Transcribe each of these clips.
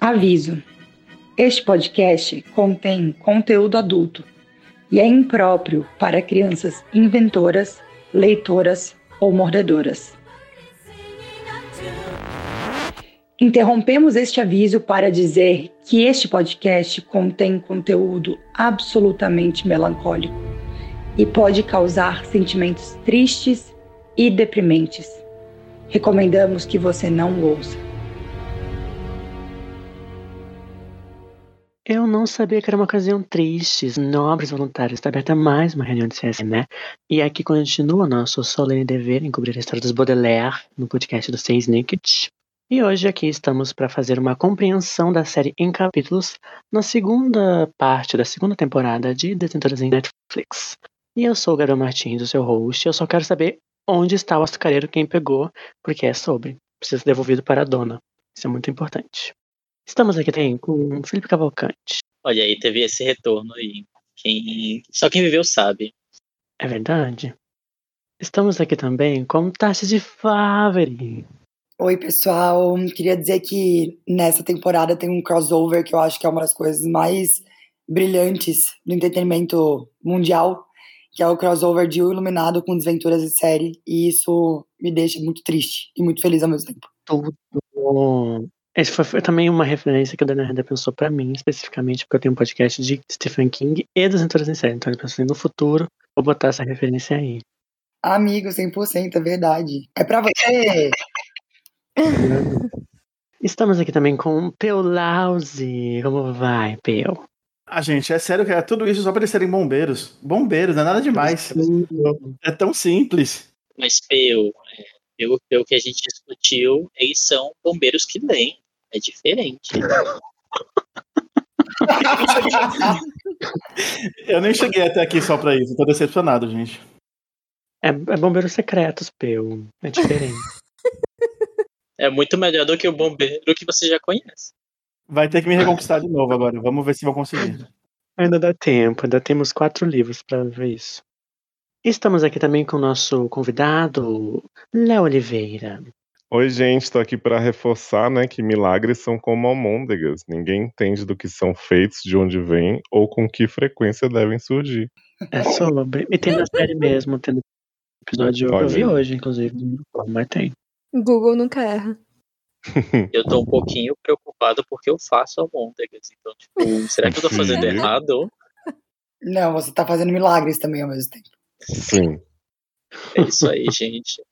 Aviso: este podcast contém conteúdo adulto e é impróprio para crianças inventoras, leitoras ou mordedoras. Interrompemos este aviso para dizer que este podcast contém conteúdo absolutamente melancólico e pode causar sentimentos tristes e deprimentes. Recomendamos que você não ouça. Eu não sabia que era uma ocasião triste. Nobres voluntários, está aberta mais uma reunião de CS, né? E aqui continua nosso solene dever em cobrir a história dos Baudelaire no podcast do Seis Naked. E hoje aqui estamos para fazer uma compreensão da série em capítulos na segunda parte da segunda temporada de Detentoras em Netflix. E eu sou o Gabriel Martins, o seu host. Eu só quero saber onde está o açucareiro, quem pegou, porque é sobre. Precisa ser devolvido para a dona. Isso é muito importante. Estamos aqui também com Felipe Cavalcante. Olha aí, teve esse retorno aí. Quem... Só quem viveu sabe. É verdade. Estamos aqui também com Tassi de Favre. Oi, pessoal. Queria dizer que nessa temporada tem um crossover que eu acho que é uma das coisas mais brilhantes do entretenimento mundial, que é o crossover de O Iluminado com Desventuras de Série, e isso me deixa muito triste e muito feliz ao mesmo tempo. Tudo. Esse foi, foi, também uma referência que o Daniel Renda pensou para mim, especificamente, porque eu tenho um podcast de Stephen King e das Aventuras em Série. Então ele pensou assim, no futuro, vou botar essa referência aí. Amigo, 100%, é verdade. É pra você! Estamos aqui também com o Peu Lause. Como vai, Peu? Ah, gente, é sério que é tudo isso só para eles serem bombeiros. Bombeiros, não é nada demais. É tão simples. Mas, Peu, pelo, pelo que a gente discutiu, eles são bombeiros que leem. É diferente. Eu nem cheguei até aqui só pra isso, tô decepcionado, gente. É, é bombeiros secretos, Peu. É diferente. é muito melhor do que o bombeiro que você já conhece. Vai ter que me reconquistar de novo agora. Vamos ver se vou conseguir. Ainda dá tempo, ainda temos quatro livros para ver isso. Estamos aqui também com o nosso convidado, Léo Oliveira. Oi, gente, estou aqui para reforçar né, que milagres são como almôndegas. Ninguém entende do que são feitos, de onde vêm ou com que frequência devem surgir. É sobre. E tem na série mesmo, tem no episódio. Olha. Eu vi hoje, inclusive, mas tem. Google nunca erra. eu tô um pouquinho preocupado porque eu faço almôndegas. Então, tipo, será que eu tô fazendo errado? Não, você tá fazendo milagres também ao mesmo tempo. Sim. É isso aí, gente.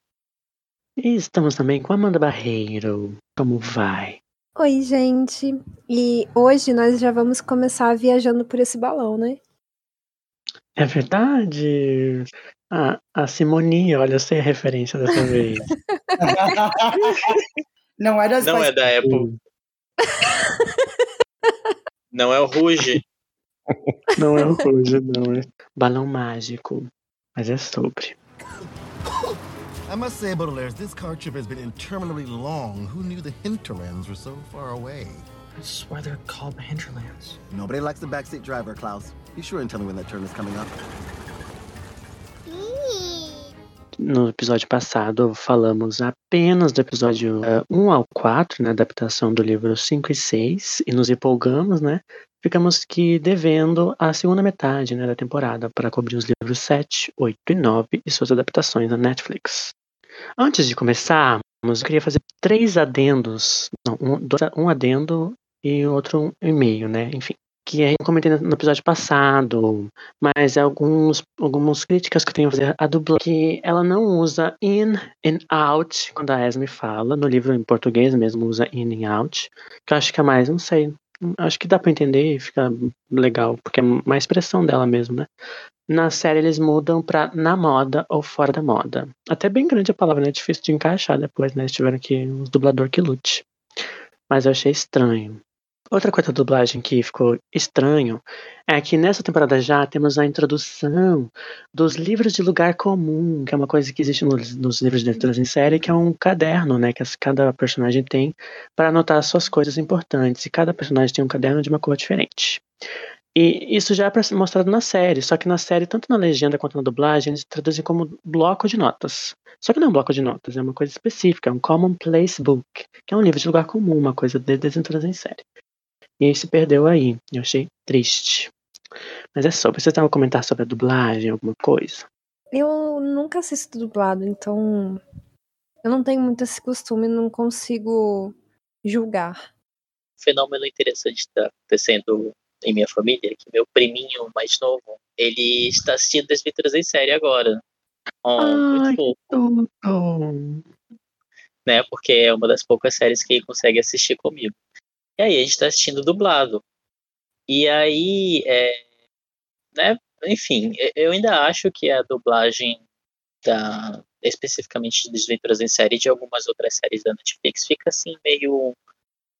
E estamos também com Amanda Barreiro. Como vai? Oi, gente. E hoje nós já vamos começar viajando por esse balão, né? É verdade. Ah, a Simoni, olha, eu sei a referência dessa vez. não é das Não é da Apple. não é o Ruge. Não é o Ruge, não é. Balão mágico. Mas é sobre. I must say, Baudelaire, this car trip has been interminably long. Who knew the hinterlands were so far away? That's why they're called the hinterlands. Nobody likes the backseat driver, Klaus. Be sure and tell me when that turn is coming up. No episódio passado, falamos apenas do episódio uh, 1 ao 4, né, adaptação do livro 5 e 6, e nos empolgamos, né? Ficamos que devendo a segunda metade né, da temporada para cobrir os livros 7, 8 e 9 e suas adaptações na Netflix. Antes de começarmos, eu queria fazer três adendos, não, um, dois, um adendo e outro e-mail, né? Enfim que eu comentei no episódio passado, mas alguns, algumas críticas que eu tenho a fazer a dublagem, que ela não usa in and out quando a Esme fala, no livro em português mesmo usa in and out, que eu acho que é mais, não sei, acho que dá para entender e fica legal, porque é uma expressão dela mesmo, né? Na série eles mudam pra na moda ou fora da moda. Até bem grande a palavra, né? É difícil de encaixar depois, né? Eles tiveram que um dublador que lute. Mas eu achei estranho. Outra coisa da dublagem que ficou estranho é que nessa temporada já temos a introdução dos livros de lugar comum, que é uma coisa que existe nos, nos livros de leituras em série, que é um caderno, né, que cada personagem tem para anotar suas coisas importantes. E cada personagem tem um caderno de uma cor diferente. E isso já é mostrado na série, só que na série, tanto na legenda quanto na dublagem, eles traduzem como bloco de notas. Só que não é um bloco de notas, é uma coisa específica, é um Commonplace Book, que é um livro de lugar comum, uma coisa de desintroduzir em série. E aí se perdeu aí, eu achei triste. Mas é vocês estavam a comentar sobre a dublagem, alguma coisa? Eu nunca assisto dublado, então eu não tenho muito esse costume, não consigo julgar. Um fenômeno interessante está acontecendo em minha família é que meu priminho mais novo, ele está assistindo Desventuras em série agora. Oh, muito Ai, fofo, tudo! né? Porque é uma das poucas séries que ele consegue assistir comigo. E aí a gente está assistindo dublado. E aí, é, né? Enfim, eu ainda acho que a dublagem da especificamente de Desventuras em série de algumas outras séries da Netflix fica assim meio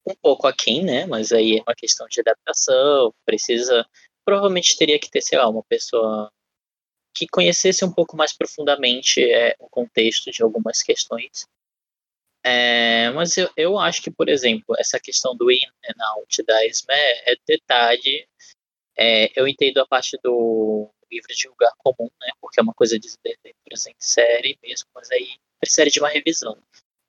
um pouco aquém, né? Mas aí é uma questão de adaptação, precisa provavelmente teria que ter, sei lá, uma pessoa que conhecesse um pouco mais profundamente é, o contexto de algumas questões. É, mas eu, eu acho que, por exemplo, essa questão do in and out da Esme é detalhe. É, eu entendo a parte do livro de lugar comum, né? Porque é uma coisa de em série mesmo, mas aí precisa de uma revisão.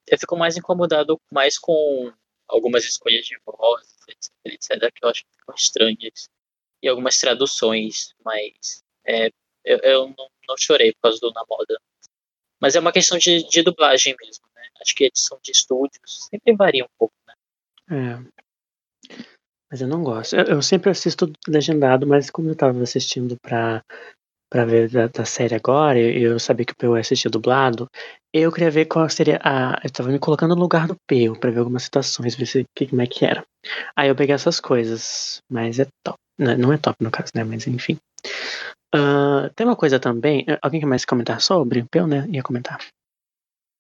Eu fico mais incomodado mais com algumas escolhas de voz, etc, etc, que eu acho que ficam estranhas. E algumas traduções, mas é, eu, eu não, não chorei por causa do Na Moda. Mas é uma questão de, de dublagem mesmo, né? Acho que a edição de estúdios sempre varia um pouco, né? É. Mas eu não gosto. Eu, eu sempre assisto legendado, mas como eu tava assistindo pra, pra ver da, da série agora, e eu sabia que o Peu ia assistir dublado, eu queria ver qual seria a. Eu tava me colocando no lugar do Peu pra ver algumas situações, ver se, que, como é que era. Aí eu peguei essas coisas, mas é top. Não, não é top no caso, né? Mas enfim. Ah, tem uma coisa também. Alguém quer mais comentar sobre? O Peu, né? Ia comentar.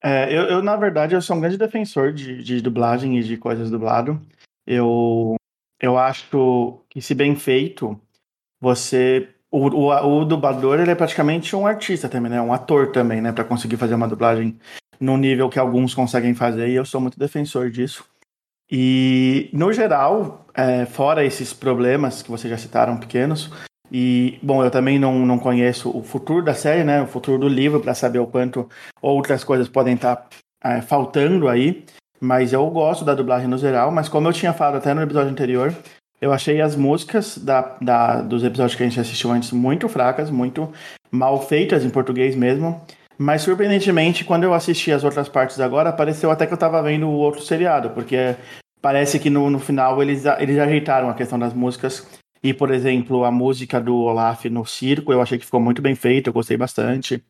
É, eu, eu, na verdade, eu sou um grande defensor de, de dublagem e de coisas dublado. Eu, eu acho que, se bem feito, você. O, o, o dublador ele é praticamente um artista também, né? Um ator também, né? Para conseguir fazer uma dublagem no nível que alguns conseguem fazer, e eu sou muito defensor disso. E, no geral, é, fora esses problemas que vocês já citaram, pequenos, e, bom, eu também não, não conheço o futuro da série, né? O futuro do livro, para saber o quanto outras coisas podem estar é, faltando aí. Mas eu gosto da dublagem no geral. Mas, como eu tinha falado até no episódio anterior, eu achei as músicas da, da, dos episódios que a gente assistiu antes muito fracas, muito mal feitas em português mesmo. Mas, surpreendentemente, quando eu assisti as outras partes agora, pareceu até que eu estava vendo o outro seriado, porque parece que no, no final eles, eles ajeitaram a questão das músicas e, por exemplo, a música do Olaf no circo, eu achei que ficou muito bem feita, eu gostei bastante.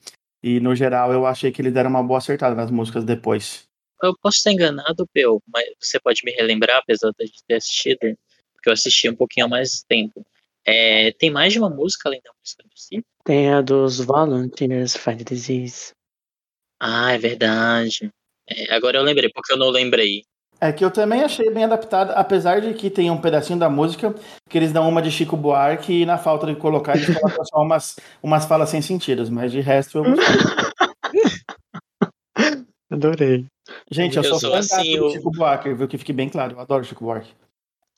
E, no geral, eu achei que eles deram uma boa acertada nas músicas depois. Eu posso estar enganado, Peu, mas você pode me relembrar, apesar de ter assistido, porque eu assisti um pouquinho há mais tempo. É, tem mais de uma música além da música do circo? Tem a dos Volunteers Fight Disease. Ah, é verdade. É, agora eu lembrei, porque eu não lembrei. É que eu também achei bem adaptado, apesar de que tem um pedacinho da música que eles dão uma de Chico Buarque e na falta de colocar eles colocam só umas, umas falas sem sentido, mas de resto eu Adorei. Gente, eu, Eu sou sou fã assim, do eu- Chico Buarque, viu? Que fique bem claro, eu adoro Chico Buarque.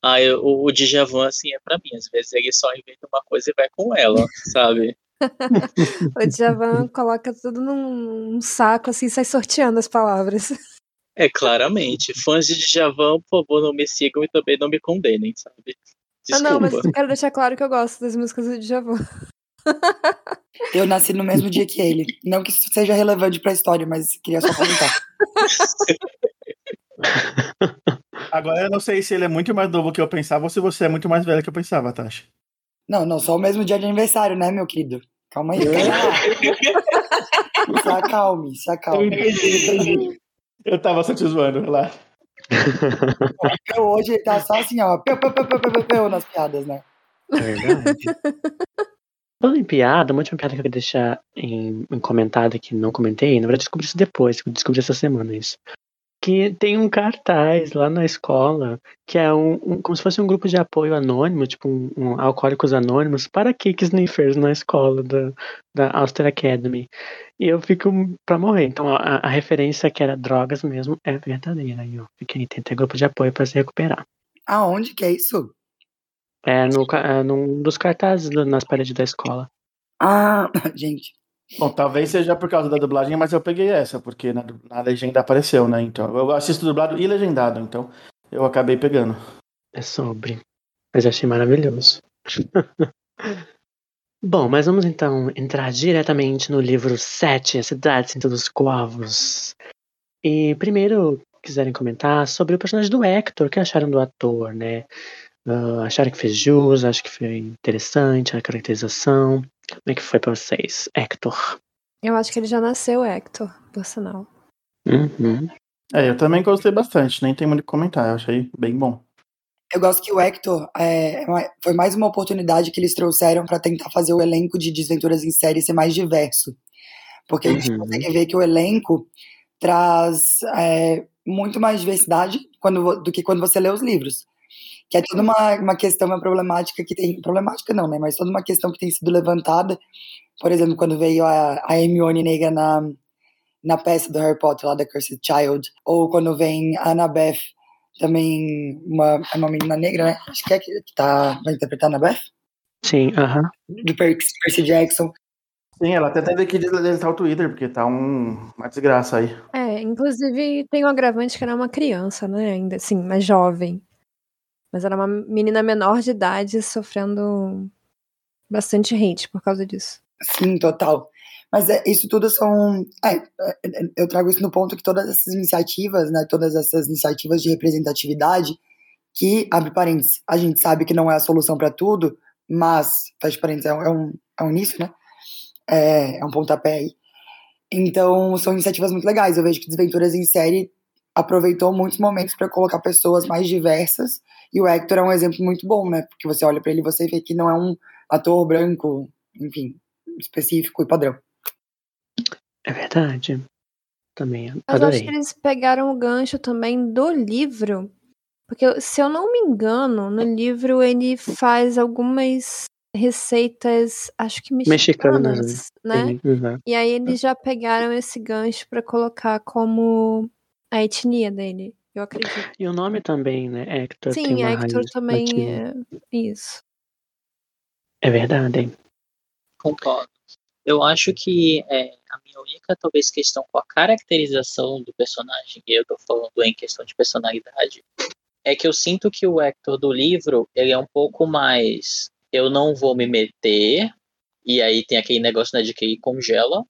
Ah, eu, o, o Djavan, assim, é pra mim. Às vezes ele só inventa uma coisa e vai com ela, sabe? O Djavan coloca tudo num, num saco assim, sai sorteando as palavras. É, claramente. Fãs de Djavan, por favor, não me sigam e também não me condenem, sabe? Ah, não, mas Desculpa. eu quero deixar claro que eu gosto das músicas do Djavan. Eu nasci no mesmo dia que ele. Não que isso seja relevante pra história, mas queria só comentar. Agora eu não sei se ele é muito mais novo que eu pensava ou se você é muito mais velho que eu pensava, Tasha. Não, não, só o mesmo dia de aniversário, né, meu querido? Calma aí, calma. se acalme, se acalme. Eu tava só te zoando. Eu hoje tá só assim, ó, peu, peu, peu, peu, peu, peu, peu, nas piadas, né? Verdade. Falando em piada, uma última piada que eu queria deixar em, em comentada que não comentei, na verdade descobri isso depois, que eu descobri essa semana isso. Que tem um cartaz lá na escola, que é um, um- como se fosse um grupo de apoio anônimo, tipo um, um Alcoólicos Anônimos, para cake sniffers na escola da, da Auster Academy. E eu fico pra morrer. Então a, a referência que era drogas mesmo é verdadeira. E eu fiquei, ter grupo de apoio para se recuperar. Aonde que é isso? É, no, é num dos cartazes nas paredes da escola. Ah, gente. Bom, talvez seja por causa da dublagem, mas eu peguei essa, porque na, na legenda apareceu, né? Então, eu assisto dublado e legendado, então eu acabei pegando. É sobre. Mas achei maravilhoso. Bom, mas vamos então entrar diretamente no livro 7, A Cidade Sem Todos os Corvos. E primeiro, quiserem comentar sobre o personagem do Hector, o que acharam do ator, né? Ah, acharam que fez jus, acho que foi interessante a caracterização. Como é que foi pra vocês, Hector? Eu acho que ele já nasceu Hector, por sinal. Uhum. É, eu também gostei bastante, nem tem muito o que comentar, eu achei bem bom. Eu gosto que o Hector é, uma- foi mais uma oportunidade que eles trouxeram para tentar fazer o elenco de Desventuras em Série ser mais diverso. Porque a gente Uhum. consegue ver que o elenco traz é, muito mais diversidade quando, do que quando você lê os livros. Que é toda uma, uma questão, uma problemática que tem. Problemática não, né? Mas toda uma questão que tem sido levantada. Por exemplo, quando veio a, a Hermione negra na, na peça do Harry Potter, lá da Cursed Child. Ou quando vem a Annabeth, também uma, é uma menina negra, né? Acho que é que que tá, vai interpretar a Annabeth? Sim, aham. Do Percy Percy Jackson. Sim, ela até teve que deletar o Twitter, porque tá um, uma desgraça aí. É, inclusive tem um agravante que era uma criança, né? Ainda assim, mais jovem. Mas era uma menina menor de idade sofrendo bastante hate por causa disso. Sim, total. Mas é, isso tudo são. é, é, eu trago isso no ponto que todas essas iniciativas, né, todas essas iniciativas de representatividade, que, abre parênteses, a gente sabe que não é a solução para tudo, mas, fecha parênteses, é é um, é um início, né? É, é um pontapé aí. Então, são iniciativas muito legais. Eu vejo que Desventuras em Série aproveitou muitos momentos para colocar pessoas mais diversas, e o Hector é um exemplo muito bom, né? Porque você olha para ele e você vê que não é um ator branco, enfim, específico e padrão. É verdade. Também Mas eu acho adorei. que eles pegaram o gancho também do livro. Porque, se eu não me engano, no livro ele faz algumas receitas, acho que mexicanas, Mexicanas, né? Sim, uhum. E aí eles já pegaram esse gancho pra colocar como a etnia dele, eu acredito. E o nome também, né? Hector tem Sim, uma Hector raiz também latina. é isso. É verdade, hein? Concordo. Eu acho que é, a minha única, talvez, questão com a caracterização do personagem, e eu tô falando em questão de personalidade, é que eu sinto que o Hector do livro, ele é um pouco mais. Eu não vou me meter, e aí tem aquele negócio né, de que ele congela,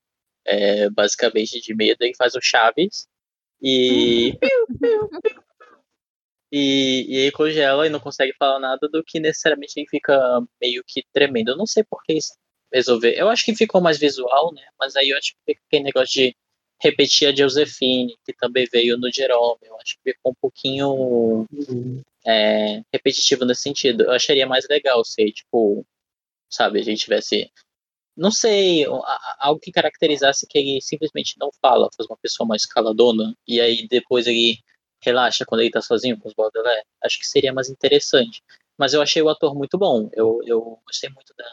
é, basicamente de medo, ele faz o Chaves, e. E, e aí congela e não consegue falar nada do que necessariamente ele fica meio que tremendo. Eu não sei por que isso resolver. Eu acho que ficou mais visual, né? Mas aí eu acho que fica aquele negócio de repetir a Josephine, que também veio no Jerome. Eu acho que ficou um pouquinho é, repetitivo nesse sentido. Eu acharia mais legal se, tipo, sabe, a gente tivesse. Não sei, algo que caracterizasse que ele simplesmente não fala, fosse uma pessoa mais caladona, e aí depois ele relaxa quando ele tá sozinho com os Baudelaire. Acho que seria mais interessante. Mas eu achei o ator muito bom. Eu, eu gostei muito da,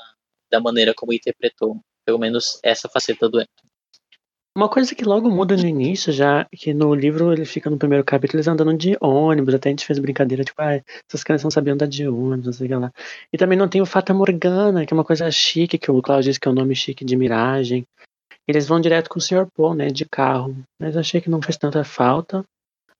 da maneira como ele interpretou, pelo menos essa faceta do Hector. Uma coisa que logo muda no início, já que no livro ele fica no primeiro capítulo eles andando de ônibus, até a gente fez brincadeira, tipo, ah, essas crianças não sabiam andar de ônibus, não sei o que lá. E também não tem o Fata Morgana, que é uma coisa chique, que o Claudio disse que é um nome chique de miragem. Eles vão direto com o Sr. Paul, né, de carro. Mas achei que não fez tanta falta.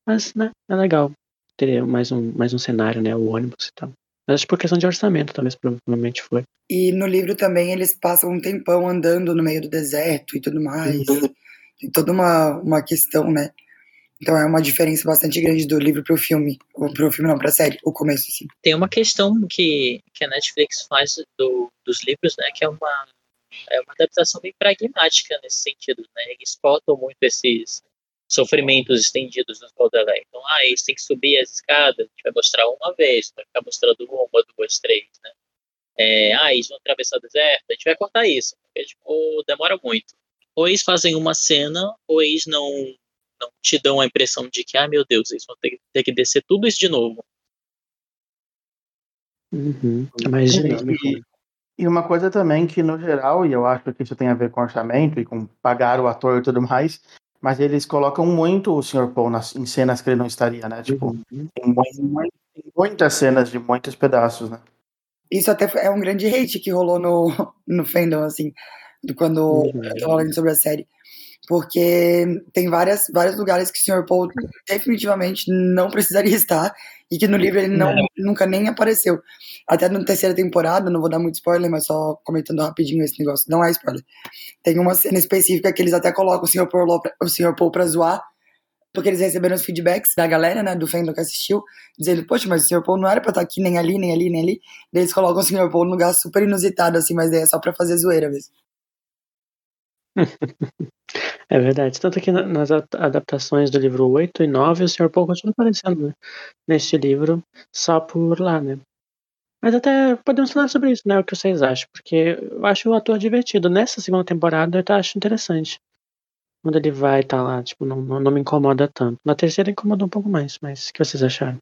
Mas, né, é legal. Teria mais um, mais um cenário, né, o ônibus e tal. Mas acho que por questão de orçamento, talvez, provavelmente foi. E no livro também eles passam um tempão andando no meio do deserto e tudo mais. Tem toda uma, uma questão, né? Então é uma diferença bastante grande do livro pro filme. Ou pro filme não, pra série, o começo, assim. Tem uma questão que, que a Netflix faz do, dos livros, né, que é uma, é uma adaptação bem pragmática nesse sentido, né? Eles explotam muito esses sofrimentos estendidos dos Baudelaire. Então, ah, eles têm que subir as escadas, a gente vai mostrar uma vez, vai ficar mostrando uma, duas, três, né? É, ah, eles vão atravessar o deserto, a gente vai cortar isso, porque tipo, demora muito. Ou eles fazem uma cena, ou eles não, não te dão a impressão de que, ah, meu Deus, eles vão ter, ter que descer tudo isso de novo. Uhum. É mais dinâmico. E, e uma coisa também que, no geral, e eu acho que isso tem a ver com orçamento e com pagar o ator e tudo mais, mas eles colocam muito o Sr. Paul nas, em cenas que ele não estaria, né? Tipo, Uhum. tem, mu- mu- tem muitas cenas de muitos pedaços, né? Isso até é um grande hate que rolou no, no fandom, assim, quando Uhum. eu tava falando sobre a série. Porque tem várias, vários lugares que o Sr. Paul definitivamente não precisaria estar e que no livro ele não, nunca nem apareceu. Até na terceira temporada, não vou dar muito spoiler, mas só comentando rapidinho esse negócio, não é spoiler. Tem uma cena específica que eles até colocam o Sr. Paul, pra- o Sr. Paul pra zoar, porque eles receberam os feedbacks da galera, né, do fandom que assistiu, dizendo, poxa, mas o Sr. Paul não era pra estar aqui nem ali, nem ali, nem ali. Daí eles colocam o Sr. Paul num lugar super inusitado, assim, mas daí é só pra fazer zoeira mesmo. É verdade. Tanto que na- nas adaptações do livro 8 e 9, o Sr. Paul continua aparecendo né, neste livro, só por lá, né? Mas até podemos falar sobre isso, né? O que vocês acham? Porque eu acho o ator divertido. Nessa segunda temporada eu tá- acho interessante. Quando ele vai estar lá, tipo, não, não me incomoda tanto. Na terceira incomoda um pouco mais, mas o que vocês acharam?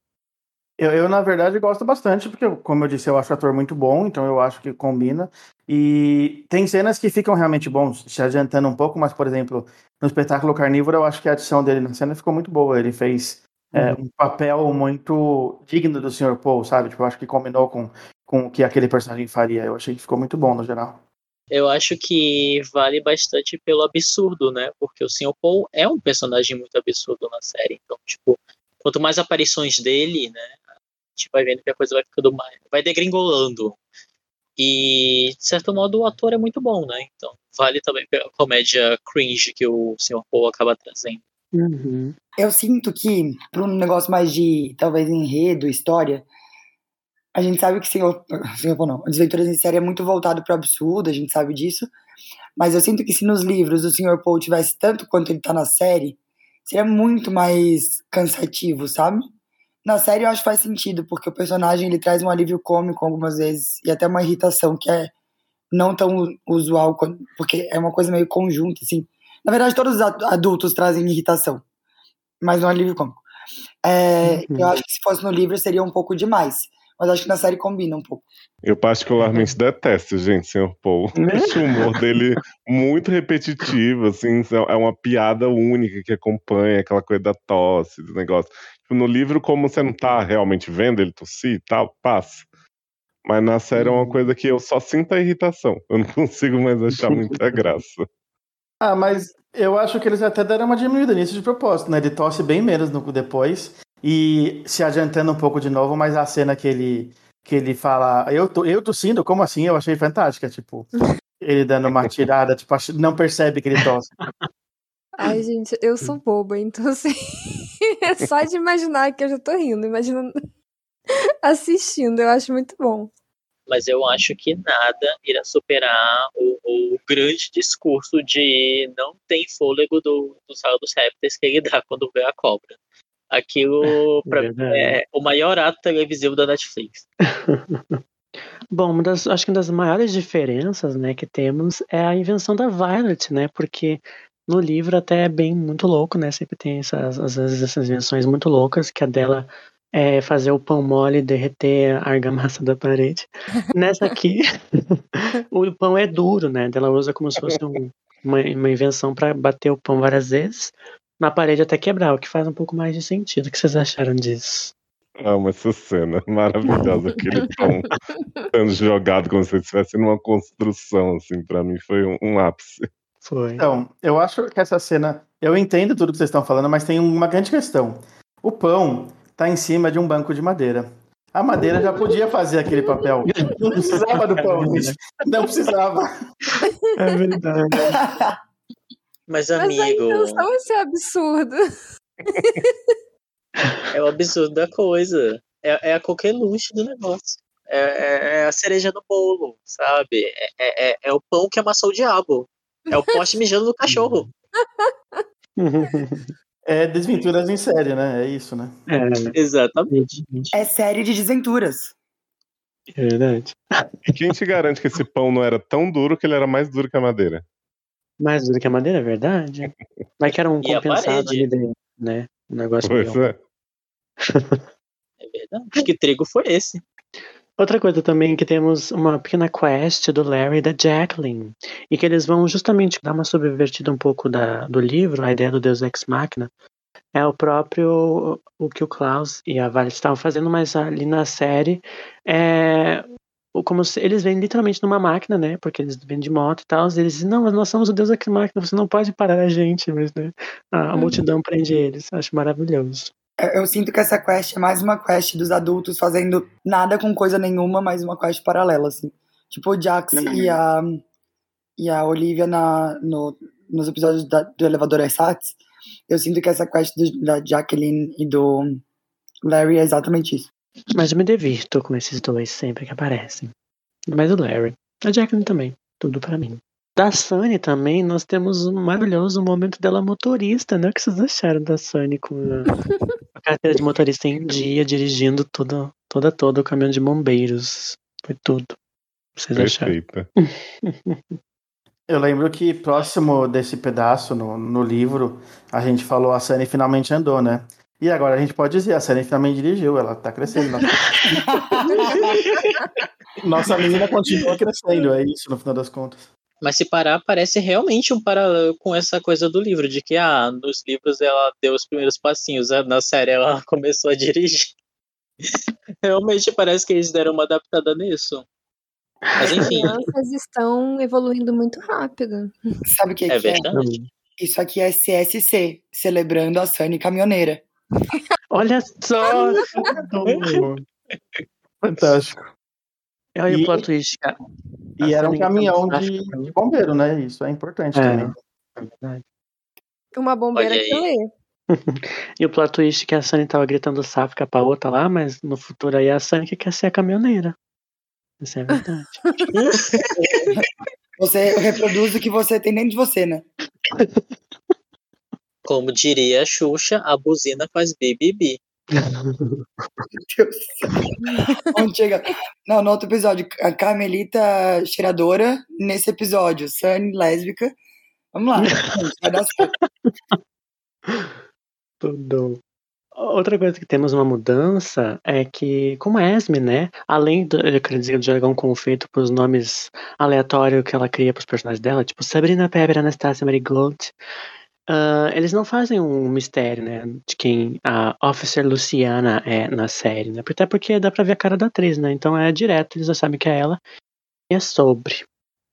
Eu, eu, na verdade, gosto bastante, porque, como eu disse, eu acho o ator muito bom, então eu acho que combina. E tem cenas que ficam realmente bons, se adiantando um pouco, mas, por exemplo, no espetáculo Carnívoro, eu acho que a adição dele na cena ficou muito boa. Ele fez é, um papel muito digno do Sr. Paul, sabe? Tipo, eu acho que combinou com, com o que aquele personagem faria. Eu achei que ficou muito bom, no geral. Eu acho que vale bastante pelo absurdo, né? Porque o Sr. Paul é um personagem muito absurdo na série. Então, tipo, quanto mais aparições dele, né? Gente vai vendo que a coisa vai ficando mais. vai degringolando. E, de certo modo, o ator é muito bom, né? Então, vale também pela comédia cringe que o Sr. Paul acaba trazendo. Uhum. Eu sinto que, para um negócio mais de, talvez, enredo, história, a gente sabe que Senhor, Senhor Paul não, Desventuras em Série é muito voltado para o absurdo, a gente sabe disso, mas eu sinto que se nos livros o Sr. Paul tivesse tanto quanto ele tá na série, seria muito mais cansativo, sabe? Na série eu acho que faz sentido, porque o personagem ele traz um alívio cômico algumas vezes, e até uma irritação que é não tão usual, porque é uma coisa meio conjunta, assim. Na verdade, todos os ad- adultos trazem irritação, mas não é alívio cômico. É, Uhum. Eu acho que se fosse no livro seria um pouco demais, mas acho que na série combina um pouco. Eu particularmente detesto, gente, Sr. Paul. Acho o humor dele muito repetitivo, assim, é uma piada única que acompanha aquela coisa da tosse, do negócio. Tipo, no livro, como você não tá realmente vendo ele tossir e tal, passa. Mas na série é uma coisa que eu só sinto a irritação. Eu não consigo mais achar muita graça. Ah, mas eu acho que eles até deram uma diminuída nisso de propósito, né? Ele tosse bem menos no depois. E se adiantando um pouco de novo, mas a cena que ele, que ele fala, eu, tô, eu tossindo, como assim? Eu achei fantástica, tipo, ele dando uma tirada, tipo, não percebe que ele tosse. Ai, gente, eu sou boba, então assim. é só de imaginar que eu já tô rindo, imaginando. assistindo, eu acho muito bom. Mas eu acho que nada irá superar o, o grande discurso de não tem fôlego do, do Sala dos Répteis que ele dá quando vê a cobra. Aquilo, pra mim, verdade. é o maior ato televisivo da Netflix. Bom, uma das, acho que uma das maiores diferenças, né, que temos é a invenção da Violet, né, porque no livro até é bem muito louco, né, sempre tem essas, às vezes essas invenções muito loucas, que a dela é fazer o pão mole derreter a argamassa da parede. Nessa aqui, o pão é duro, né, ela usa como se fosse um- uma, uma invenção para bater o pão várias vezes na parede até quebrar, o que faz um pouco mais de sentido. O que vocês acharam disso? Amo essa cena maravilhosa, aquele pão sendo jogado como se estivesse numa construção, assim, pra mim foi um, um ápice. Foi. Então, eu acho que essa cena. Eu entendo tudo que vocês estão falando, mas tem uma grande questão. O pão tá em cima de um banco de madeira. A madeira já podia fazer aquele papel. Não precisava do pão, gente. Não precisava. É verdade. Mas, Mas a amigo, intenção é ser absurdo. é o absurdo da coisa. É, é a coqueluche do negócio. É, é- é a cereja no bolo, sabe? É, é- é- é o pão que amassou o diabo. É o poste mijando no cachorro. É desventuras em série, né? É isso, né? É, Exatamente. É série de desventuras. é verdade. E quem te garante que esse pão não era tão duro que ele era mais duro que a madeira? Mais duro que a madeira, é verdade. Vai que era um E compensado ali dentro, né? Um negócio Pois meio- é. É verdade. Que trigo foi esse? Outra coisa também que temos uma pequena quest do Larry e da Jacqueline. E que eles vão justamente dar uma subvertida um pouco da, do livro, a ideia do Deus Ex Machina. É o próprio o que o Klaus e a Vale estavam fazendo, mas ali na série é, como se eles vêm literalmente numa máquina, né? Porque eles vêm de moto e tal. E eles dizem, não, mas nós somos o Deus da máquina, você não pode parar a gente, mas né? A, a Uhum. multidão prende eles. Acho maravilhoso. Eu, eu sinto que essa quest é mais uma quest dos adultos fazendo nada com coisa nenhuma, mas uma quest paralela, assim. Tipo o Jax e a, e a Olivia na, no, nos episódios da- do Elevador Ersatz. Eu sinto que essa quest do- da Jacqueline e do Larry é exatamente isso. Mas eu me divirto com esses dois sempre que aparecem. Mas o Larry. A Jacqueline também. Tudo pra mim. Da Sunny também, nós temos um maravilhoso momento dela motorista, né? O que vocês acharam da Sunny com a, a carteira de motorista em dia, dirigindo toda, toda, todo o caminhão de bombeiros. Foi tudo. Vocês acharam? Perfeita. Eu lembro que próximo desse pedaço no, no livro, a gente falou a Sunny finalmente andou, né? E agora a gente pode dizer, a Sunny finalmente dirigiu, ela tá crescendo. Nossa, nossa menina continua crescendo, é isso no final das contas. Mas se parar, parece realmente um paralelo com essa coisa do livro, de que ah, nos livros ela deu os primeiros passinhos, ah, na série ela começou a dirigir. Realmente parece que eles deram uma adaptada nisso. Mas As enfim, crianças estão evoluindo muito rápido. Sabe o que, é que é? verdade. Isso aqui é CSC, celebrando a Sunny caminhoneira. Olha só! Fantástico. E- o plot twist, cara. E A era um caminhão tá de, de bombeiro, né? Isso é importante É. também. É. Uma bombeira que lê. E o plot twist que a Sunny tava gritando sáfica pra outra lá, mas no futuro aí é a Sunny que quer ser a caminhoneira. Isso é verdade. Você reproduz o que você tem dentro de você, né? Como diria a Xuxa, a buzina faz bibibi. Meu Deus do céu. Onde chega? Não, no outro episódio, a Carmelita cheiradora. Nesse episódio, Sunny lésbica. Vamos lá, vai dar certo. Tudo. Outra coisa que temos uma mudança é que, como a Esme, né? Além do, eu quero dizer, do jargão confeito pros nomes aleatórios que ela cria pros personagens dela, tipo Sabrina Pepper, Anastasia Marigold, ah, eles não fazem um mistério, né? De quem a Officer Luciana é na série, né? Até porque dá pra ver a cara da atriz, né? Então é direto, eles já sabem que é ela. E é sobre.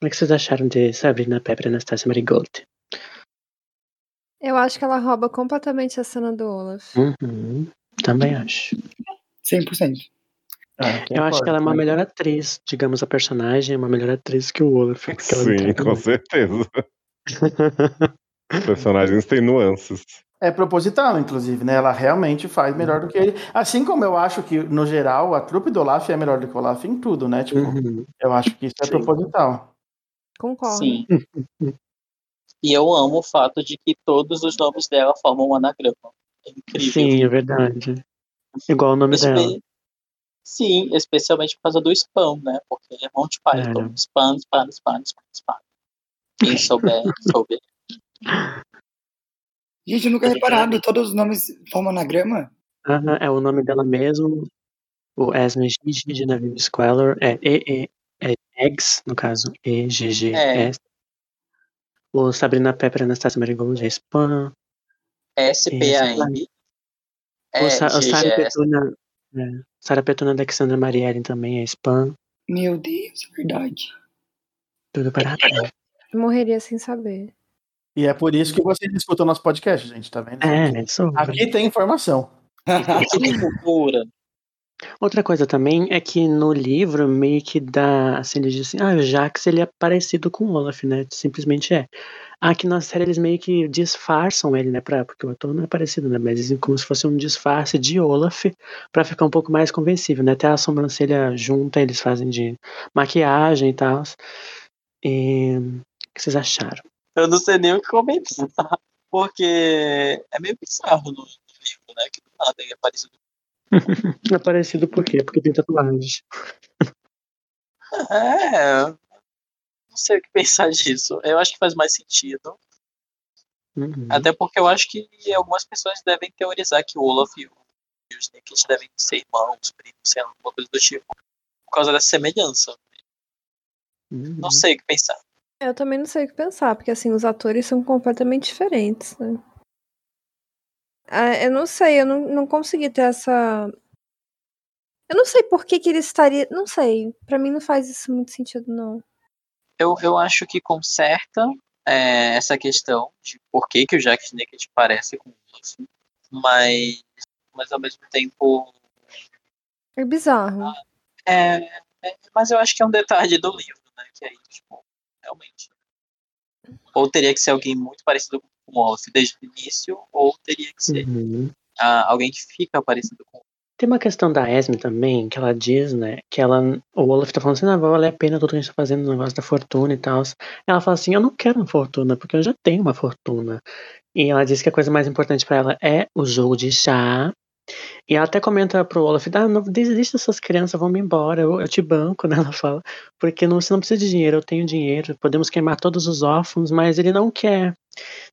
O que vocês acharam de Sabrina Pepper, Anastasia Marigold? Eu acho que ela rouba completamente a cena do Olaf. Uhum, também acho. 100%. É, Eu acho que ela é uma melhor atriz, digamos, a personagem é uma melhor atriz que o Olaf. Sim, com certeza. Os personagens têm nuances. É proposital, inclusive, né? Ela realmente faz melhor do que ele. Assim como eu acho que, no geral, a trupe do Olaf é melhor do que o Olaf em tudo, né? Tipo, Uhum. eu acho que isso é Sim. proposital. Concordo. Sim. E eu amo o fato de que todos os nomes dela formam um anagrama. É incrível. Sim, é verdade. Igual o nome Espe- dela. Sim, especialmente por causa do spam, né? Porque é Monty Python. É. Spam, spam, spam, spam, spam. Quem souber, souber. Gente, eu nunca reparado. Todos os nomes formam anagrama? Aham, é o nome dela mesmo. O Esme Gigi de Naviv Squalor é E, E, é Eggs, no caso, E, G, G, É. S. O Sabrina Pepper Anastasia Marigold é Spam. S-P-A-N. O, Sa o Sara É, Petuna. É, Sara Petuna Alexandra Marielle também é Spam. Meu Deus, é verdade. Tudo para Morreria sem saber. E é por isso que vocês escutam nosso podcast, gente, tá vendo? É, sobre. Aqui tem informação. cultura. Outra coisa também é que no livro meio que dá, assim, eles dizem, ah, o Jax ele é parecido com o Olaf, né? Simplesmente é. Aqui na série eles meio que disfarçam ele, né? Pra, porque o ator não é parecido, né? Mas dizem como se fosse um disfarce de Olaf pra ficar um pouco mais convencível, né? Até a sobrancelha junta eles fazem de maquiagem e tal. E... O que vocês acharam? Eu não sei nem o que comentar. Porque é meio bizarro no, livro, né? Que do nada ele é parecido. É parecido por quê? Porque tem tatuagem. É. Não sei o que pensar disso. Eu acho que faz mais sentido. Uhum. Até porque eu acho que algumas pessoas devem teorizar que o Olaf e o e os devem ser irmãos, primos, sei lá, alguma coisa do tipo. Por causa dessa semelhança. Uhum. Não sei o que pensar. Eu também não sei o que pensar, porque assim, os atores são completamente diferentes, né? Ah, eu não sei, eu não, não consegui ter essa. Eu não sei por que, que ele estaria. Não sei. Pra mim não faz isso muito sentido, não. Eu, eu acho que conserta é, essa questão de por que, que o Jack Snicket parece com isso, mas, mas ao mesmo tempo. É bizarro. É, é, mas eu acho que é um detalhe do livro, né? Que aí, tipo, realmente. Ou teria que ser alguém muito parecido com o Wolf desde o início, ou teria que ser Uhum. ah, alguém que fica parecido com o Tem uma questão da Esme também, que ela diz, né, que ela, o Olaf tá falando assim, não, vai valer a pena tudo que a gente tá fazendo, o negócio da fortuna e tal. Ela fala assim, eu não quero uma fortuna, porque eu já tenho uma fortuna. E ela diz que a coisa mais importante pra ela é o jogo de chá. E ela até comenta pro Olaf, ah, não desiste dessas crianças, vamos embora, eu, eu te banco, né, ela fala. Porque não, você não precisa de dinheiro, eu tenho dinheiro, podemos queimar todos os órfãos, mas ele não quer.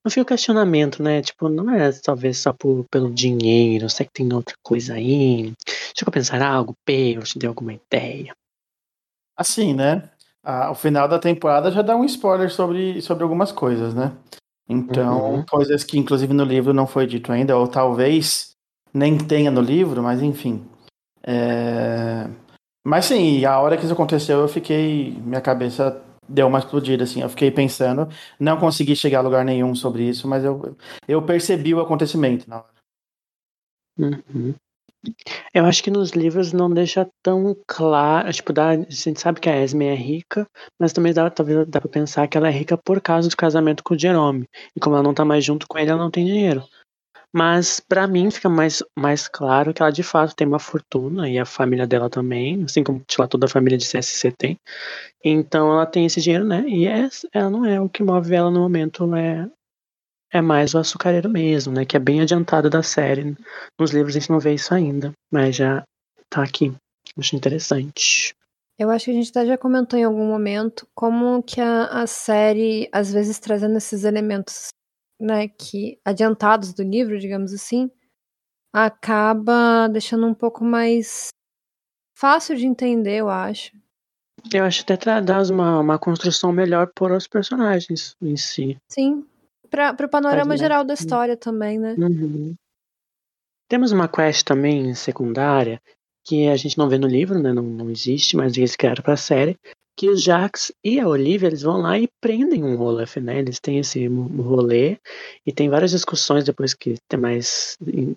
Não fica o questionamento, né? Tipo, não é talvez só por, pelo dinheiro, sei que tem outra coisa aí. Deixa eu pensar algo, P, eu te dei alguma ideia. Assim, né? Ah, o final da temporada já dá um spoiler sobre, sobre algumas coisas, né? Então, Uhum. coisas que inclusive no livro não foi dito ainda, ou talvez nem tenha no livro, mas enfim. É, Mas sim, a hora que isso aconteceu, eu fiquei. Minha cabeça deu uma explodida, assim. Eu fiquei pensando, não consegui chegar a lugar nenhum sobre isso, mas eu, eu percebi o acontecimento na hora. Uhum. Eu acho que nos livros não deixa tão claro. Tipo, dá, a gente sabe que a Esme é rica, mas também dá, talvez dá pra pensar que ela é rica por causa do casamento com o Jerome. E como ela não tá mais junto com ele, ela não tem dinheiro. Mas pra mim fica mais, mais claro que ela de fato tem uma fortuna e a família dela também, assim como lá, toda a família de CSC tem. Então ela tem esse dinheiro, né? E é, ela não é o que move ela no momento, é, é mais o açucareiro mesmo, né? Que é bem adiantado da série. Nos livros a gente não vê isso ainda, mas já tá aqui. Acho interessante. Eu acho que a gente até já comentou em algum momento como que a, a série, às vezes trazendo esses elementos, né, que adiantados do livro, digamos assim, acaba deixando um pouco mais fácil de entender, eu acho. Eu acho até tra- traz uma, uma construção melhor para os personagens em si. Sim. Para o panorama mais geral da história também, né? Uhum. Temos uma quest também secundária que a gente não vê no livro, né? Não, não existe, mas eles criaram pra série. Que os Jax e a Olivia eles vão lá e prendem um Olaf, né? Eles têm esse rolê e tem várias discussões depois que tem mais. em-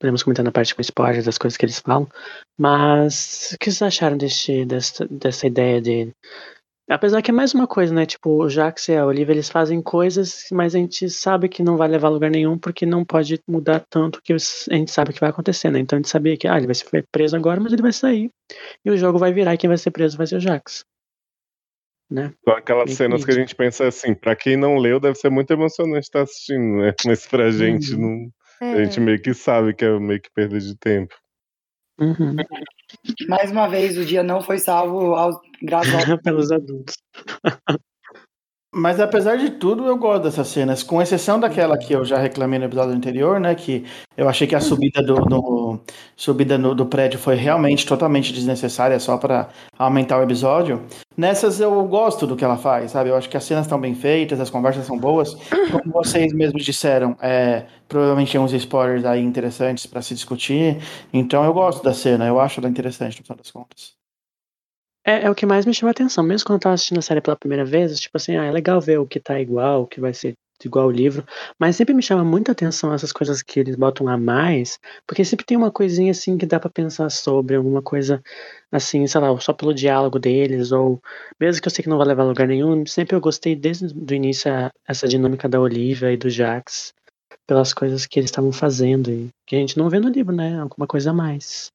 Podemos comentar na parte com spoilers das coisas que eles falam. Mas o que vocês acharam desse, dessa, dessa ideia de. Apesar que é mais uma coisa, né? Tipo, o Jax e a Olivia, eles fazem coisas, mas a gente sabe que não vai levar a lugar nenhum, porque não pode mudar tanto que a gente sabe que vai acontecer, né? Então a gente sabia que, ah, ele vai ser preso agora, mas ele vai sair. E o jogo vai virar e quem vai ser preso vai ser o Jax. Né? São aquelas Bem cenas que a gente pensa assim, pra quem não leu, deve ser muito emocionante estar assistindo, né? Mas pra gente, Uhum. não, É, a gente meio que sabe que é meio que perda de tempo. Uhum. Mais uma vez, o dia não foi salvo aos, graças ao Pelos adultos. Mas apesar de tudo, eu gosto dessas cenas, com exceção daquela que eu já reclamei no episódio anterior, né? Que eu achei que a subida do, no- subida no- do prédio foi realmente totalmente desnecessária só para aumentar o episódio. Nessas eu gosto do que ela faz, sabe? Eu acho que as cenas estão bem feitas, as conversas são boas. Como vocês mesmos disseram, é, provavelmente tem uns spoilers aí interessantes para se discutir. Então eu gosto da cena, eu acho ela interessante no final das contas. É, é o que mais me chama a atenção, mesmo quando eu tava assistindo a série pela primeira vez, tipo assim, ah, é legal ver o que tá igual, o que vai ser igual ao livro, mas sempre me chama muita atenção essas coisas que eles botam a mais, porque sempre tem uma coisinha assim que dá pra pensar sobre, alguma coisa assim, sei lá, só pelo diálogo deles, ou mesmo que eu sei que não vai levar a lugar nenhum, sempre eu gostei desde o início essa dinâmica da Olivia e do Jax, pelas coisas que eles estavam fazendo e que a gente não vê no livro, né? Alguma coisa a mais.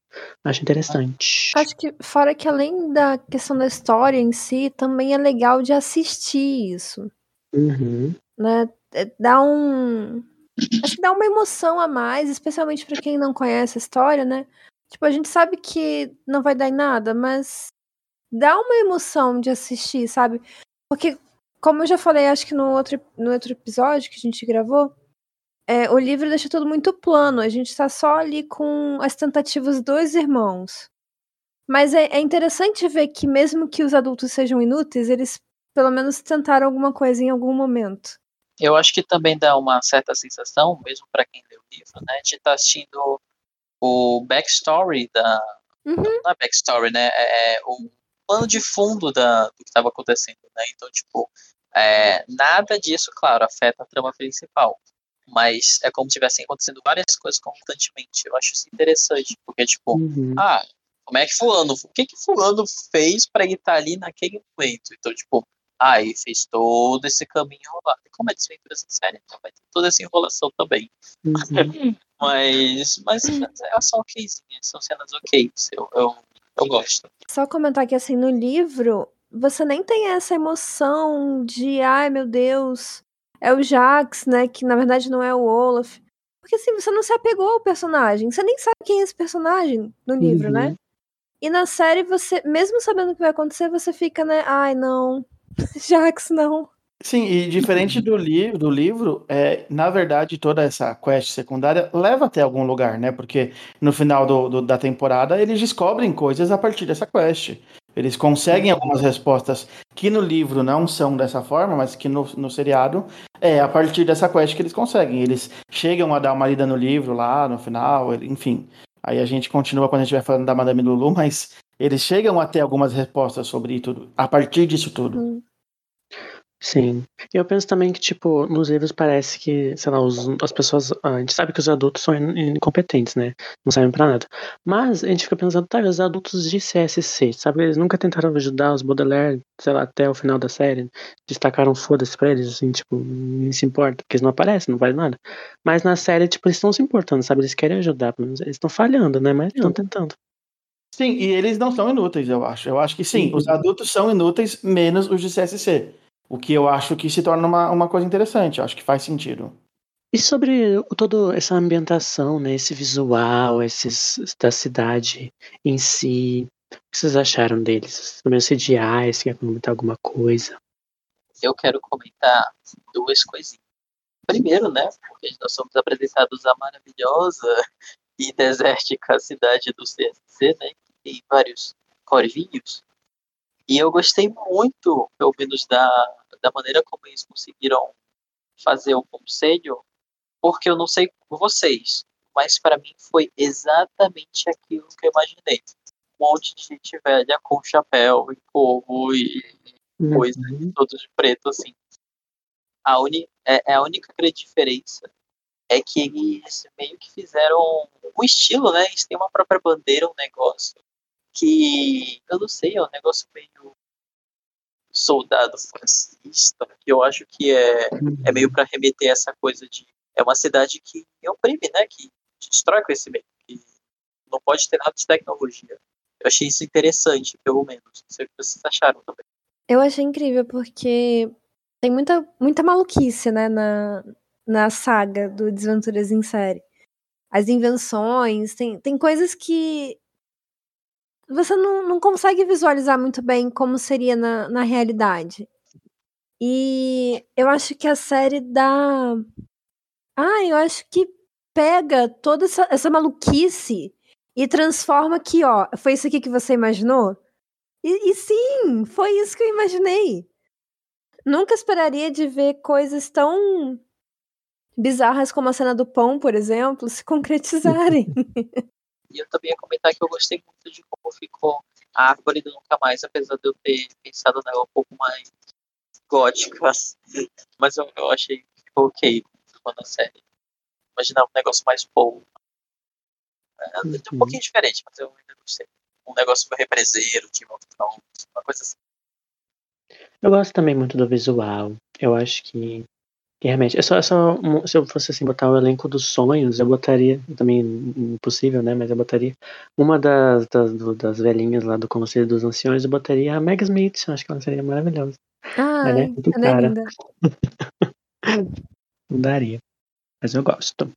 Acho interessante. Acho que, fora que além da questão da história em si, também é legal de assistir isso, Uhum. né? É, Dá um. Acho que dá uma emoção a mais, especialmente pra quem não conhece a história, né? Tipo, a gente sabe que não vai dar em nada, mas dá uma emoção de assistir, sabe? Porque, como eu já falei, acho que no outro, no outro episódio que a gente gravou, é, o livro deixa tudo muito plano. A gente tá só ali com as tentativas dos irmãos. Mas é, é interessante ver que, mesmo que os adultos sejam inúteis, eles pelo menos tentaram alguma coisa em algum momento. Eu acho que também dá uma certa sensação, mesmo para quem lê o livro, né, de estar assistindo o backstory da, Uhum. Não é backstory, né? É, é o plano de fundo da, do que estava acontecendo, né? Então, tipo, é, nada disso, claro, afeta a trama principal. Mas é como se tivessem acontecendo várias coisas constantemente. Eu acho isso interessante, porque, tipo, Uhum. ah, como é que fulano, o que que fulano fez para ele estar ali naquele momento? Então, tipo, ah, ele fez todo esse caminho enrolado. E como é desventuras em série, então vai ter toda essa enrolação também. Uhum. Mas, mas, mas é só okzinha, são cenas ok. Eu, eu, eu gosto. Só comentar que assim, no livro, você nem tem essa emoção de, ai meu Deus, é o Jax, né? Que na verdade não é o Olaf. Porque assim, você não se apegou ao personagem. Você nem sabe quem é esse personagem no livro, Uhum. né? E na série, você, mesmo sabendo o que vai acontecer, você fica, né? Ai, não. Jax, não. Sim, e diferente do, li do livro, é, na verdade, toda essa quest secundária leva até algum lugar, né? Porque no final do, do- da temporada eles descobrem coisas a partir dessa quest. Eles conseguem algumas respostas que no livro não são dessa forma, mas que no, no seriado é a partir dessa quest que eles conseguem. Eles chegam a dar uma lida no livro lá no final, enfim. Aí a gente continua quando a gente vai falando da Madame Lulu, mas eles chegam a ter algumas respostas sobre tudo, a partir disso tudo. Sim. Eu penso também que, tipo, nos livros parece que, sei lá, os- as pessoas. A gente sabe que os adultos são in- incompetentes, né? Não servem pra nada. Mas a gente fica pensando, tá, os adultos de CSC, sabe? Eles nunca tentaram ajudar os Baudelaire, sei lá, até o final da série. Destacaram foda-se pra eles, assim, tipo, ninguém se importa, porque eles não aparecem, não vale nada. Mas na série, tipo, eles estão se importando, sabe? Eles querem ajudar, pelo menos. Eles estão falhando, né? Mas estão tentando. Sim, e eles não são inúteis, eu acho. Eu acho que sim, os adultos são inúteis, menos os de CSC. O que eu acho que se torna uma, uma coisa interessante, eu acho que faz sentido. E sobre toda essa ambientação, né? Esse visual, esses da cidade em si. O que vocês acharam deles? Também CGI, se quer comentar alguma coisa. Eu quero comentar duas coisinhas. Primeiro, né? Porque nós somos apresentados à maravilhosa e desértica cidade do CSC, né? Que tem vários corvinhos. E eu gostei muito, pelo menos, da, da maneira como eles conseguiram fazer o conselho, porque eu não sei vocês, mas para mim foi exatamente aquilo que eu imaginei. Um monte de gente velha com chapéu e povo e coisa, todos de preto, assim. A, uni, é, é a única grande diferença é que eles meio que fizeram o estilo, né? Eles têm uma própria bandeira, um negócio que eu não sei, é um negócio meio soldado fascista, que eu acho que é, é meio para remeter a essa coisa de é uma cidade que oprime, né? Que destrói conhecimento, que não pode ter nada de tecnologia. Eu achei isso interessante, pelo menos. Não sei o que vocês acharam também. Eu achei incrível porque tem muita, muita maluquice, né, na, na saga do Desventuras em Série. As invenções, tem, tem coisas que você não, não consegue visualizar muito bem como seria na, na realidade. E eu acho que a série dá. Ah, eu acho que pega toda essa, essa maluquice e transforma aqui, ó. Foi isso aqui que você imaginou? E, e sim, foi isso que eu imaginei. Nunca esperaria de ver coisas tão bizarras como a cena do pão, por exemplo, se concretizarem. E eu também ia comentar que eu gostei muito de como ficou a árvore do Nunca Mais, apesar de eu ter pensado nela um pouco mais gótica. Mas eu, eu achei que ficou ok ficou na série. Imaginava um negócio mais povo. É, um pouquinho diferente, mas eu ainda gostei. Um negócio meio represeiro, de uma coisa assim. Eu gosto também muito do visual. Eu acho que, que realmente. É só, é só um- se eu fosse assim botar o elenco dos sonhos, eu botaria. Também impossível, né? Mas eu botaria uma das, das, das velhinhas lá do Conselho dos Anciões, eu botaria a Meg Smith. Eu acho que ela seria maravilhosa. Ai, Ela é muito ela é cara. linda. Não daria. Mas eu gosto.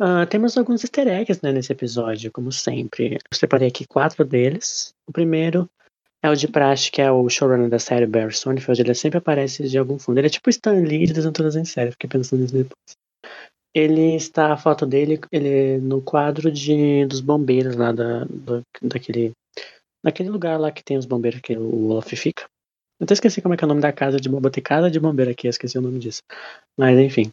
Ah, temos alguns easter eggs né, nesse episódio, como sempre. Eu separei aqui quatro deles. O primeiro é o de praxe, que é o showrunner da série Barry Sonnenfeld. Ele sempre aparece de algum fundo. Ele é tipo Stan Lee de Desenturas em Série. Fiquei pensando nisso depois. Ele está, a foto dele, ele no quadro de, dos bombeiros lá da, do- daquele, naquele lugar lá que tem os bombeiros que o Olaf fica. Eu até esqueci como é que é o nome da casa de bombeiro. Botei casa de bombeiro aqui, esqueci o nome disso. Mas enfim.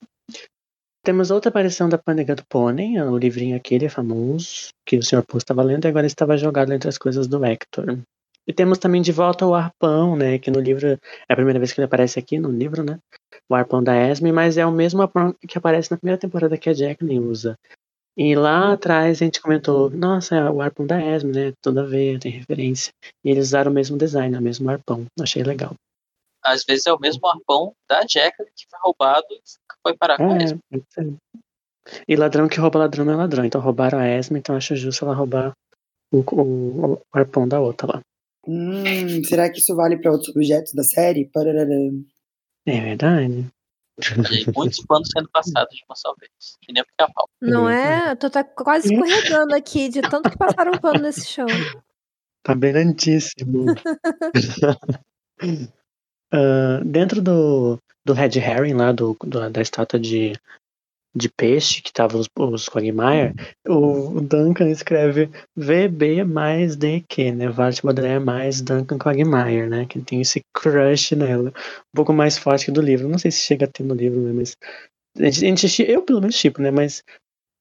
temos outra aparição da Pândega do Pônei, o livrinho aquele famoso, que o Sr. Poe estava lendo e agora estava jogado entre as coisas do Hector. E temos também de volta o arpão, né? Que no livro é a primeira vez que ele aparece aqui no livro, né? O arpão da Esme, mas é o mesmo arpão que aparece na primeira temporada que a Jacqueline usa. E lá atrás a gente comentou, nossa, é o arpão da Esme, né? Tudo a ver, tem referência. E eles usaram o mesmo design, o mesmo arpão. Achei legal. Às vezes é o mesmo arpão da Jacqueline que foi roubado e foi parar com a É, Esme. ser. E ladrão que rouba ladrão não é ladrão. Então roubaram a Esme, então acho justo ela roubar o, o, o arpão da outra lá. Hum, será que isso vale para outros objetos da série? Pararara. É verdade. Olha aí, muitos panos sendo passados de uma só vez. Que nem o pica-pau. Não é? Tu tá quase escorregando aqui de tanto que passaram pano nesse chão. Tá brilhantíssimo. Ah, dentro do, do Red Herring lá, do, do- da estátua de, de peixe que tava os, os Quagmire, o, Duncan escreve VB mais DQ, né? Varte Baudelaire mais Duncan Quagmire, né? Que tem esse crush nela. Um pouco mais forte que do livro. Não sei se chega a ter no livro, né? Mas. A gente, a gente eu, pelo menos, tipo, né? Mas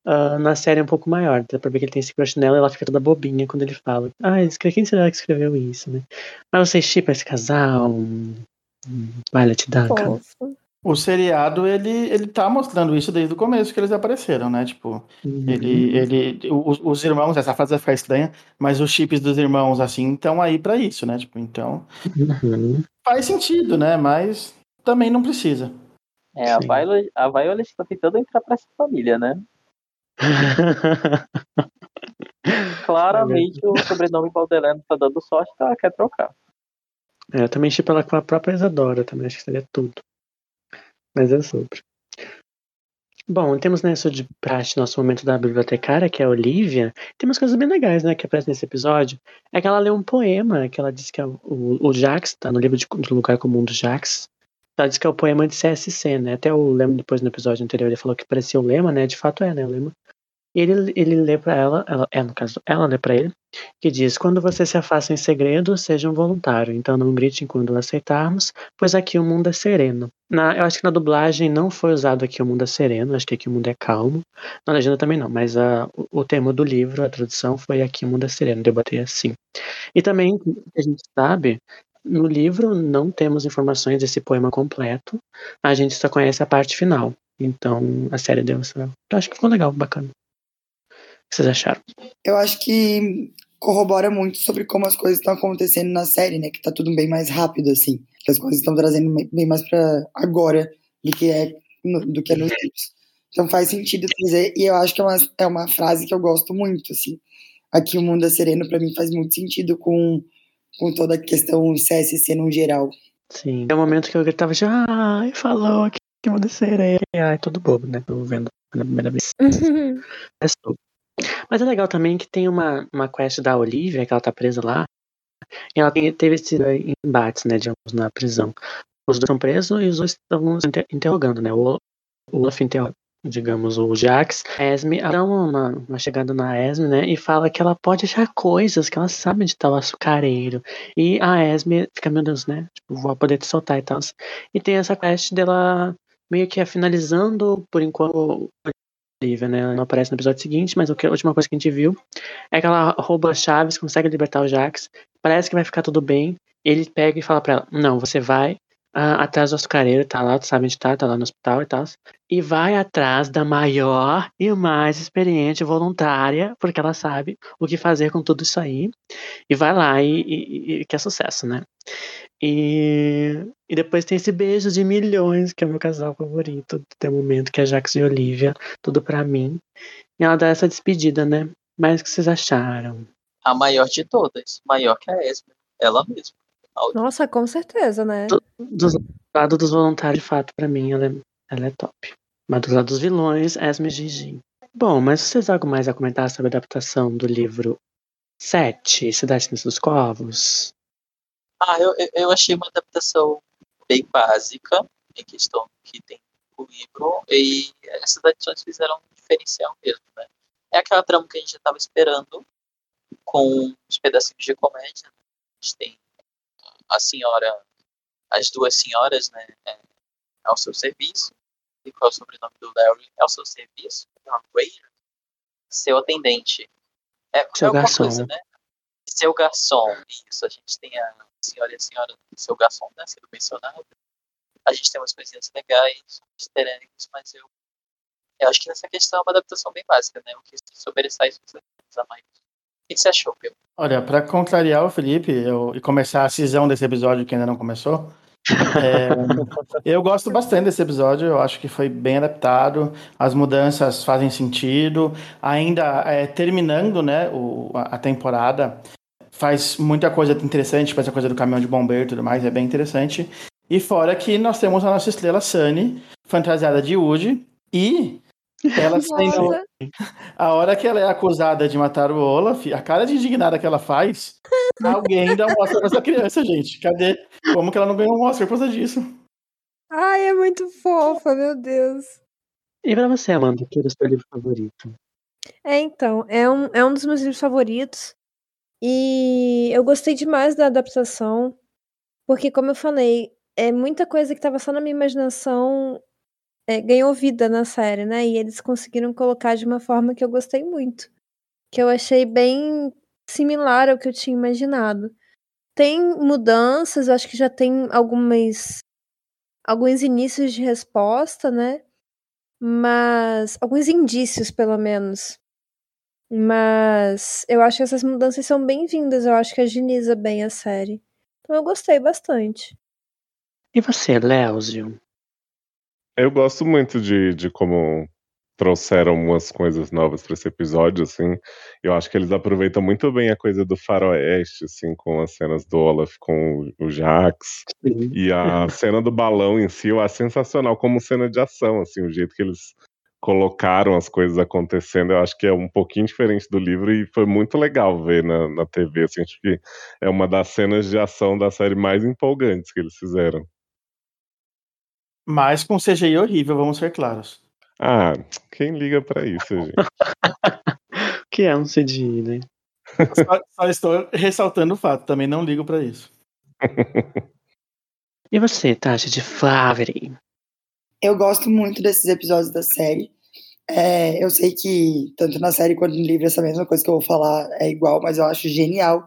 ah, na série é um pouco maior. Dá pra ver que ele tem esse crush nela e ela fica toda bobinha quando ele fala. Ah, escre- quem será que escreveu isso, né? Mas você chipa esse casal? Violet Duncan. Fofo. O seriado, ele, ele tá mostrando isso desde o começo que eles apareceram, né? Tipo, Uhum. ele, ele, os, os irmãos, essa frase vai ficar estranha, mas os chips dos irmãos, assim, estão aí pra isso, né? Tipo, então, Uhum. faz sentido, né? Mas também não precisa. É, a Sim. Violet, a Violet tá tentando entrar pra essa família, né? Claramente o sobrenome Baudelaire não tá dando sorte, tá? Quer trocar. É, eu também chipo ela com a própria Isadora, também acho que seria tudo. Mas é sobre. Bom, temos nessa de praxe nosso momento da bibliotecária, que é a Olivia. Tem umas coisas bem legais, né, que aparecem nesse episódio. É que ela lê um poema, que ela diz que é o, o, Jax, tá no livro de, do Lugar Comum do Jax. Ela diz que é o poema de CSC, né? Até o Lema, depois no episódio anterior, ele falou que parecia o Lema, né? De fato é, né, o Lema. E ele, ele lê pra ela, ela, é, no caso, ela lê pra ele, que diz: Quando você se afasta em segredo, seja um voluntário. Então não grite quando aceitarmos, pois aqui o mundo é sereno. Na, eu acho que na dublagem não foi usado aqui o mundo é sereno, acho que aqui o mundo é calmo. Na legenda também não, mas a, o, o termo do livro, a tradução foi aqui o mundo é sereno, debatei assim. E também, a gente sabe, no livro não temos informações desse poema completo, a gente só conhece a parte final. Então a série deu essa. Eu acho que ficou legal, bacana. O que vocês acharam? Eu acho que corrobora muito sobre como as coisas estão acontecendo na série, né? Que tá tudo bem mais rápido, assim. Que as coisas estão trazendo bem mais pra agora do que é, no, do que é nos livros. Então faz sentido trazer, e eu acho que é uma, é uma frase que eu gosto muito, assim. Aqui o mundo é sereno, pra mim, faz muito sentido com, com toda a questão CSC no geral. Sim. É o momento que eu gritava de ai, falou que que mundo é sereno. Ai, todo bobo, né? Tô vendo pela primeira vez. É sobre. Mas é legal também que tem uma, uma quest da Olivia, que ela tá presa lá. E ela tem, teve esses embates, né, digamos, na prisão. Os dois estão presos e os dois estão inter interrogando, né? O, o Olaf interroga, digamos, o Jax. A Esme dá uma, uma chegada na Esme, né? E fala que ela pode achar coisas, que ela sabe onde tá o açucareiro. E a Esme fica, meu Deus, né? Tipo, vou poder te soltar e tal. E tem essa quest dela meio que é finalizando, por enquanto, Né? Ela não aparece no episódio seguinte, mas a última coisa que a gente viu é que ela rouba as chaves, consegue libertar o Jax, parece que vai ficar tudo bem. Ele pega e fala pra ela: Não, você vai ah, atrás do açucareiro, tá lá, tu sabe onde tá, tá lá no hospital e tal. E vai atrás da maior e mais experiente voluntária, porque ela sabe o que fazer com tudo isso aí. E vai lá e, e, e que é sucesso, né? E, e depois tem esse beijo de milhões, que é o meu casal favorito até o momento, que é Jax e Olivia, tudo pra mim. E ela dá essa despedida, né? Mas o que vocês acharam? A maior de todas. Maior que a Esme. Ela mesma. Nossa, com certeza, né? Do, dos lados dos voluntários, de fato, pra mim, ela é, ela é top. Mas dos lados dos vilões, Esme e Gigi. Bom, mas vocês têm algo mais a comentar sobre a adaptação do livro 7, Cidade dos Corvos? Ah, eu, eu- achei uma adaptação bem básica, em questão que tem o livro, e essas adições fizeram um diferencial mesmo, né? É aquela trama que a gente já estava esperando, com os pedacinhos de comédia. né? A gente tem a senhora, as duas senhoras, né, é, ao seu serviço, qual é o sobrenome do Larry, ao seu serviço, Waiter, seu atendente. É, Seu é alguma garçom. coisa, né? Seu garçom, isso, a gente tem a senhora e a senhora do seu garçom, né, sendo mencionado. A gente tem umas coisinhas legais, easter mas eu, eu acho que nessa questão é uma adaptação bem básica, né? O que se sobressai mais. O que você achou, Pedro? Olha, pra contrariar o Felipe eu- e começar a cisão desse episódio que ainda não começou, é, eu gosto bastante desse episódio, eu acho que foi bem adaptado, as mudanças fazem sentido, ainda é, terminando né, o- a temporada, faz muita coisa interessante, faz a coisa do caminhão de bombeiro e tudo mais, é bem interessante. E fora que nós temos a nossa estrela Sunny, fantasiada de Woody, e ela sendo a hora que ela é acusada de matar o Olaf, a cara de indignada que ela faz, alguém dá um Oscar pra essa criança, gente. Cadê? Como que ela não ganhou um Oscar por causa disso? ai, é muito fofa, meu Deus. E pra você, Amanda, que era o seu livro favorito? É, então, é um, é um dos meus livros favoritos. E eu gostei demais da adaptação, porque, como eu falei, é muita coisa que estava só na minha imaginação é, ganhou vida na série, né? E eles conseguiram colocar de uma forma que eu gostei muito. Que eu achei bem similar ao que eu tinha imaginado. Tem mudanças, eu acho que já tem algumas. alguns inícios de resposta, né? Mas. alguns indícios, pelo menos. Mas eu acho que essas mudanças são bem-vindas, eu acho que agiliza bem a série. Então eu gostei bastante. E você, Léozio? Eu gosto muito de, de como trouxeram umas coisas novas para esse episódio, assim. Eu acho que eles aproveitam muito bem a coisa do faroeste, assim, com as cenas do Olaf com o- o Jax. Sim. E a cena do balão em si, eu acho sensacional como cena de ação, assim, o jeito que eles colocaram as coisas acontecendo, eu acho que é um pouquinho diferente do livro e foi muito legal ver na, na TV, assim, acho que é uma das cenas de ação da série mais empolgantes que eles fizeram. Mas com CGI horrível, vamos ser claros. Ah, quem liga pra isso, gente? Que é um CDI, né? Só, só estou ressaltando o fato, também não ligo pra isso. E você, Tati, de Flavery? Eu gosto muito desses episódios da série. É, eu sei que tanto na série quanto no livro essa mesma coisa que eu vou falar é igual, mas eu acho genial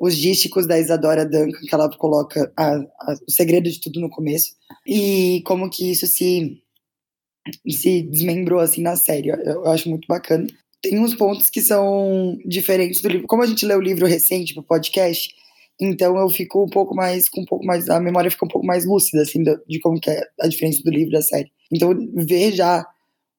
os dísticos da Isadora Duncan, que ela coloca a- a- o segredo de tudo no começo, e como que isso se, se desmembrou assim na série. Eu, eu acho muito bacana. Tem uns pontos que são diferentes do livro. Como a gente lê o livro recente pro podcast, então eu fico um pouco mais, com um pouco mais, a memória fica um pouco mais lúcida, assim, do- de como que é a diferença do livro da série. Então ver já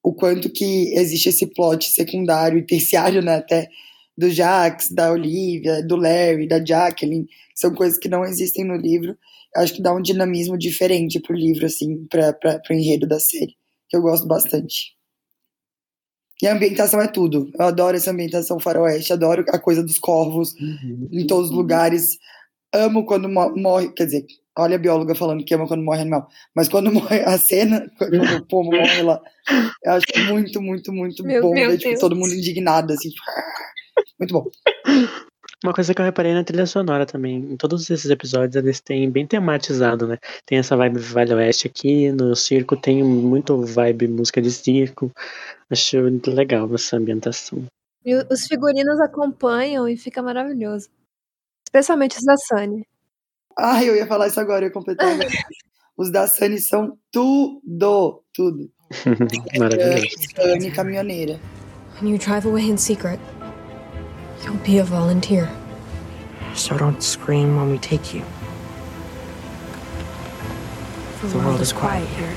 o quanto que existe esse plot secundário e terciário, né, até do Jax, da Olivia, do Larry, da Jacqueline, são coisas que não existem no livro. Acho que dá um dinamismo diferente pro livro, assim, para o enredo da série, que eu gosto bastante. E a ambientação é tudo. Eu adoro essa ambientação faroeste, adoro a coisa dos corvos em todos os lugares. Amo quando mo- morre, quer dizer, olha a bióloga falando que ama quando morre animal, mas quando morre a cena, quando o pomo morre lá, eu acho muito, muito, muito Meu- bom meu ver tipo, Deus. todo mundo indignado, assim, tipo, muito bom. Uma coisa que eu reparei na trilha sonora também, em todos esses episódios eles têm bem tematizado, né? Tem essa vibe Velho Oeste aqui, no circo tem muito vibe música de circo. Acho muito legal essa ambientação. E os figurinos acompanham e fica maravilhoso. Especialmente os da Sunny. Ah, eu ia falar isso agora, eu ia completar. Os da Sunny são tudo, tudo. Maravilhoso. Sunny caminhoneira. When you drive away in secret, you'll be a volunteer. So don't scream when we take you. The, world, is quiet here.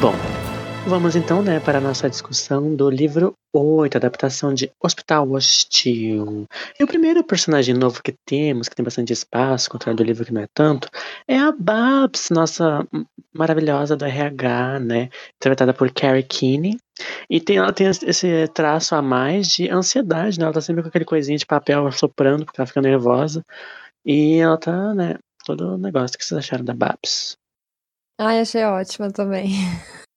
Bom, vamos então, né, para a nossa discussão do livro 8, adaptação de Hospital Hostil. E o primeiro personagem novo que temos, que tem bastante espaço, contrário do livro que não é tanto, é a Babs, nossa maravilhosa do RH, né, interpretada por Carrie Keane. E tem, ela tem esse traço a mais de ansiedade, né, ela tá sempre com aquele coisinha de papel soprando, porque ela fica nervosa. E ela tá, né, todo o negócio. Que vocês acharam da Babs? Ai, achei ótima também.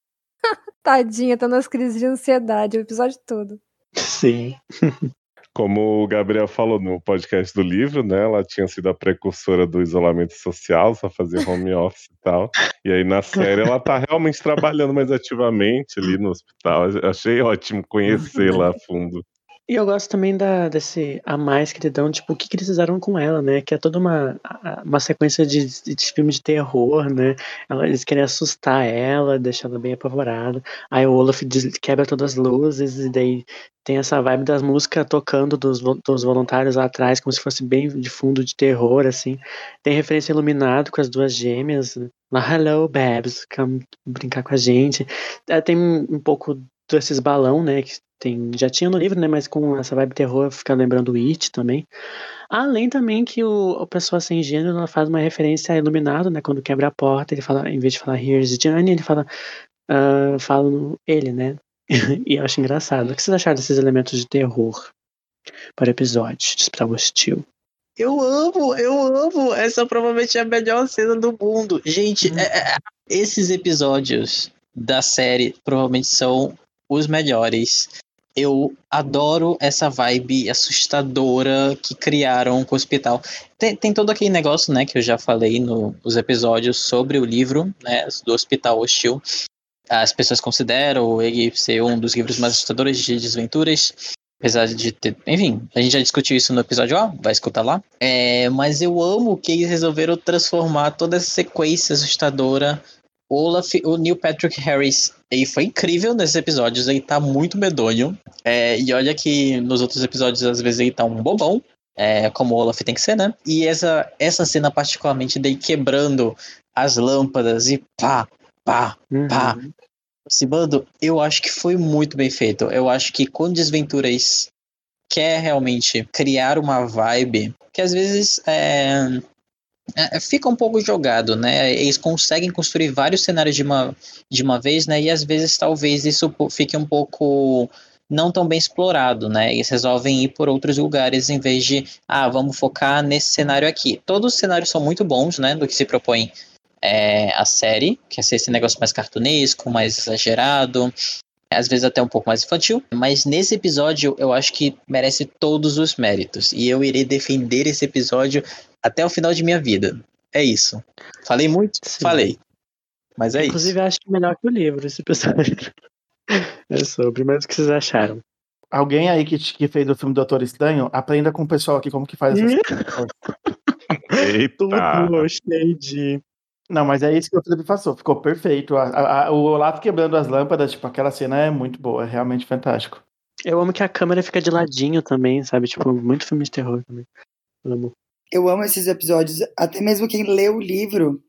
Tadinha, tá nas crises de ansiedade o episódio todo. Sim. Como o Gabriel falou no podcast do livro, né? Ela tinha sido a precursora do isolamento social, só fazia home office e tal. E aí na série ela tá realmente trabalhando mais ativamente ali no hospital. Achei ótimo conhecê-la a fundo. E eu gosto também da, desse a mais que eles dão, tipo, o que, que eles fizeram com ela, né? Que é toda uma, uma sequência de, de filme de terror, né? Eles querem assustar ela, deixar ela bem apavorada. Aí o Olaf quebra todas as luzes, e daí tem essa vibe das músicas tocando dos, dos voluntários lá atrás, como se fosse bem de fundo de terror, assim. Tem referência iluminado com as duas gêmeas. Lá, hello, Babs, come brincar com a gente. É, Tem um um desses balão, né? Que tem, já tinha no livro, né? Mas com essa vibe terror, fica lembrando o It também. Além também que o, o Pessoa Sem Gênero ela faz uma referência a Iluminado, né? Quando quebra a porta, ele fala, em vez de falar Here's Johnny, ele fala, ah, fala no- ele, né? e eu acho engraçado. O que vocês acharam desses elementos de terror para o episódio de Hospital Hostil? Eu amo, eu amo. Essa provavelmente é a melhor cena do mundo. Gente, é- é- esses episódios da série provavelmente são os melhores. Eu adoro essa vibe assustadora que criaram com o hospital. Tem, tem todo aquele negócio, né, que eu já falei no- nos episódios sobre o livro, né, do Hospital Hostil. As pessoas consideram ele ser um dos livros mais assustadores de desventuras. Apesar de ter. Enfim, a gente já discutiu isso no episódio A, vai escutar lá. É, mas eu amo que eles resolveram transformar toda essa sequência assustadora. Olaf, o Neil Patrick Harris, ele foi incrível nesses episódios, ele tá muito medonho. É, e olha que nos outros episódios, às vezes, ele tá um bobão. É, como o Olaf tem que ser, né? E essa, essa cena, particularmente, dele quebrando as lâmpadas e pá, pá, pá, aproximando, eu acho que foi muito bem feito. Eu acho que quando Desventuras quer realmente criar uma vibe que às vezes é, é, fica um pouco jogado, né? Eles conseguem construir vários cenários de uma, de uma vez, né? E às vezes talvez isso fique um pouco não tão bem explorado, né? Eles resolvem ir por outros lugares em vez de, ah, vamos focar nesse cenário aqui. Todos os cenários são muito bons, né? Do que se propõe é, a série, que é ser esse negócio mais cartunesco, mais exagerado, às vezes até um pouco mais infantil. Mas nesse episódio eu acho que merece todos os méritos. E eu irei defender esse episódio até o final de minha vida. É isso. Falei muito? Falei. Mas é Inclusive, eu acho que é melhor que o livro esse episódio. é sobre, mas o que vocês acharam? Alguém aí que, que fez o filme Doutor Estranho, aprenda com o pessoal aqui como que faz essas coisas. Eita! gostei de. Não, mas é isso que o Felipe passou. Ficou perfeito. A- a- a- o Olaf quebrando as lâmpadas, tipo, aquela cena é muito boa, é realmente fantástico. Eu amo que a câmera fica de ladinho também, sabe? Tipo, muito filme de terror também. Amo. Eu amo esses episódios. Até mesmo quem lê o livro,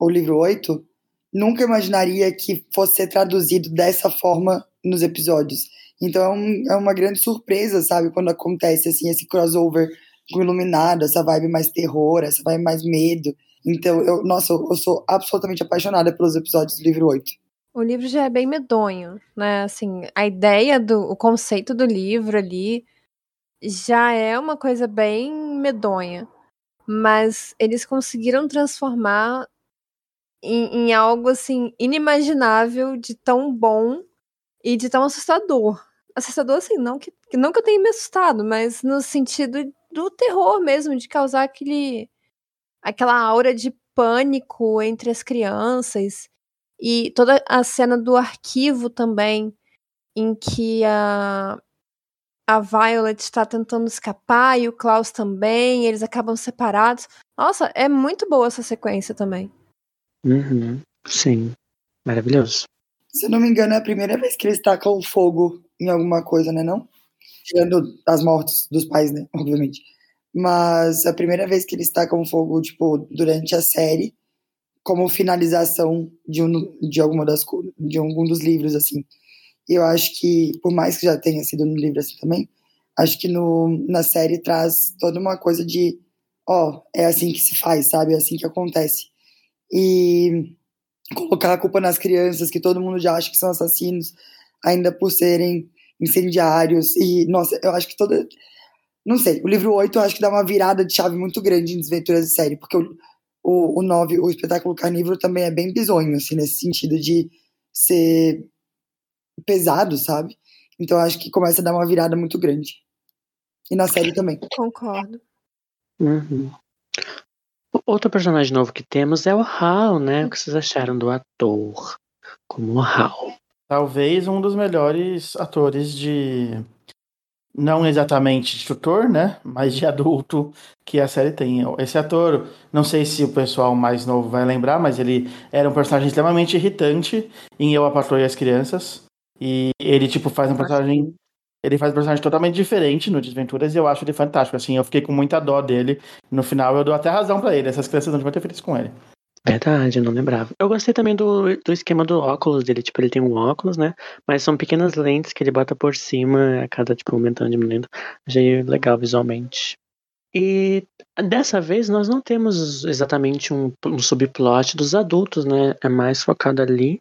o livro 8, nunca imaginaria que fosse ser traduzido dessa forma nos episódios. Então é, é uma grande surpresa, sabe? Quando acontece assim, esse crossover com o Iluminado, essa vibe mais terror, essa vibe mais medo. Então, eu, nossa, eu, eu sou absolutamente apaixonada pelos episódios do livro 8. O livro já é bem medonho, né? Assim, a ideia do, o conceito do livro ali já é uma coisa bem medonha. Mas eles conseguiram transformar em, em algo assim inimaginável de tão bom e de tão assustador. Assustador assim, não que, não que eu tenha me assustado, mas no sentido do terror mesmo, de causar aquele aquela aura de pânico entre as crianças e toda a cena do arquivo também em que a a Violet está tentando escapar e o Klaus também, eles acabam separados. Nossa, é muito boa essa sequência também. Uhum. Sim. Maravilhoso. Se eu não me engano, é a primeira vez que eles tacam fogo em alguma coisa, né? Não? Tirando as mortes dos pais, né? Obviamente. Mas é a primeira vez que eles tacam fogo, tipo, durante a série, como finalização de, um, de alguma das de algum dos livros, assim. Eu acho que, por mais que já tenha sido no livro assim também, acho que no, na série traz toda uma coisa de, ó, é assim que se faz, sabe? É assim que acontece. E colocar a culpa nas crianças, que todo mundo já acha que são assassinos, ainda por serem incendiários. E, nossa, eu acho que toda. Não sei, o livro 8 eu acho que dá uma virada de chave muito grande em Desventuras de Série, porque o, o, o 9, o espetáculo carnívoro, também é bem bizonho, assim, nesse sentido de ser pesado, sabe? Então acho que começa a dar uma virada muito grande. E na série também. Concordo. Uhum. Outro personagem novo que temos é o Hal, né? O que vocês acharam do ator como o Hal? Talvez um dos melhores atores de. Não exatamente de tutor, né? Mas de adulto que a série tem. Esse ator, não sei se o pessoal mais novo vai lembrar, mas ele era um personagem extremamente irritante em Eu, a Patroa e as Crianças. E ele, tipo, faz um personagem. Ele faz um personagem totalmente diferente no Desventuras e eu acho ele fantástico. Assim, eu fiquei com muita dó dele. No final, eu dou até razão para ele. Essas crianças não deviam ter feito isso com ele. Verdade, eu não lembrava. Eu gostei também do, do esquema do óculos dele. Tipo, ele tem um óculos, né? Mas são pequenas lentes que ele bota por cima a cada, tipo, aumentando, diminuindo. Achei legal visualmente. E dessa vez nós não temos exatamente um, um subplot dos adultos, né? É mais focado ali.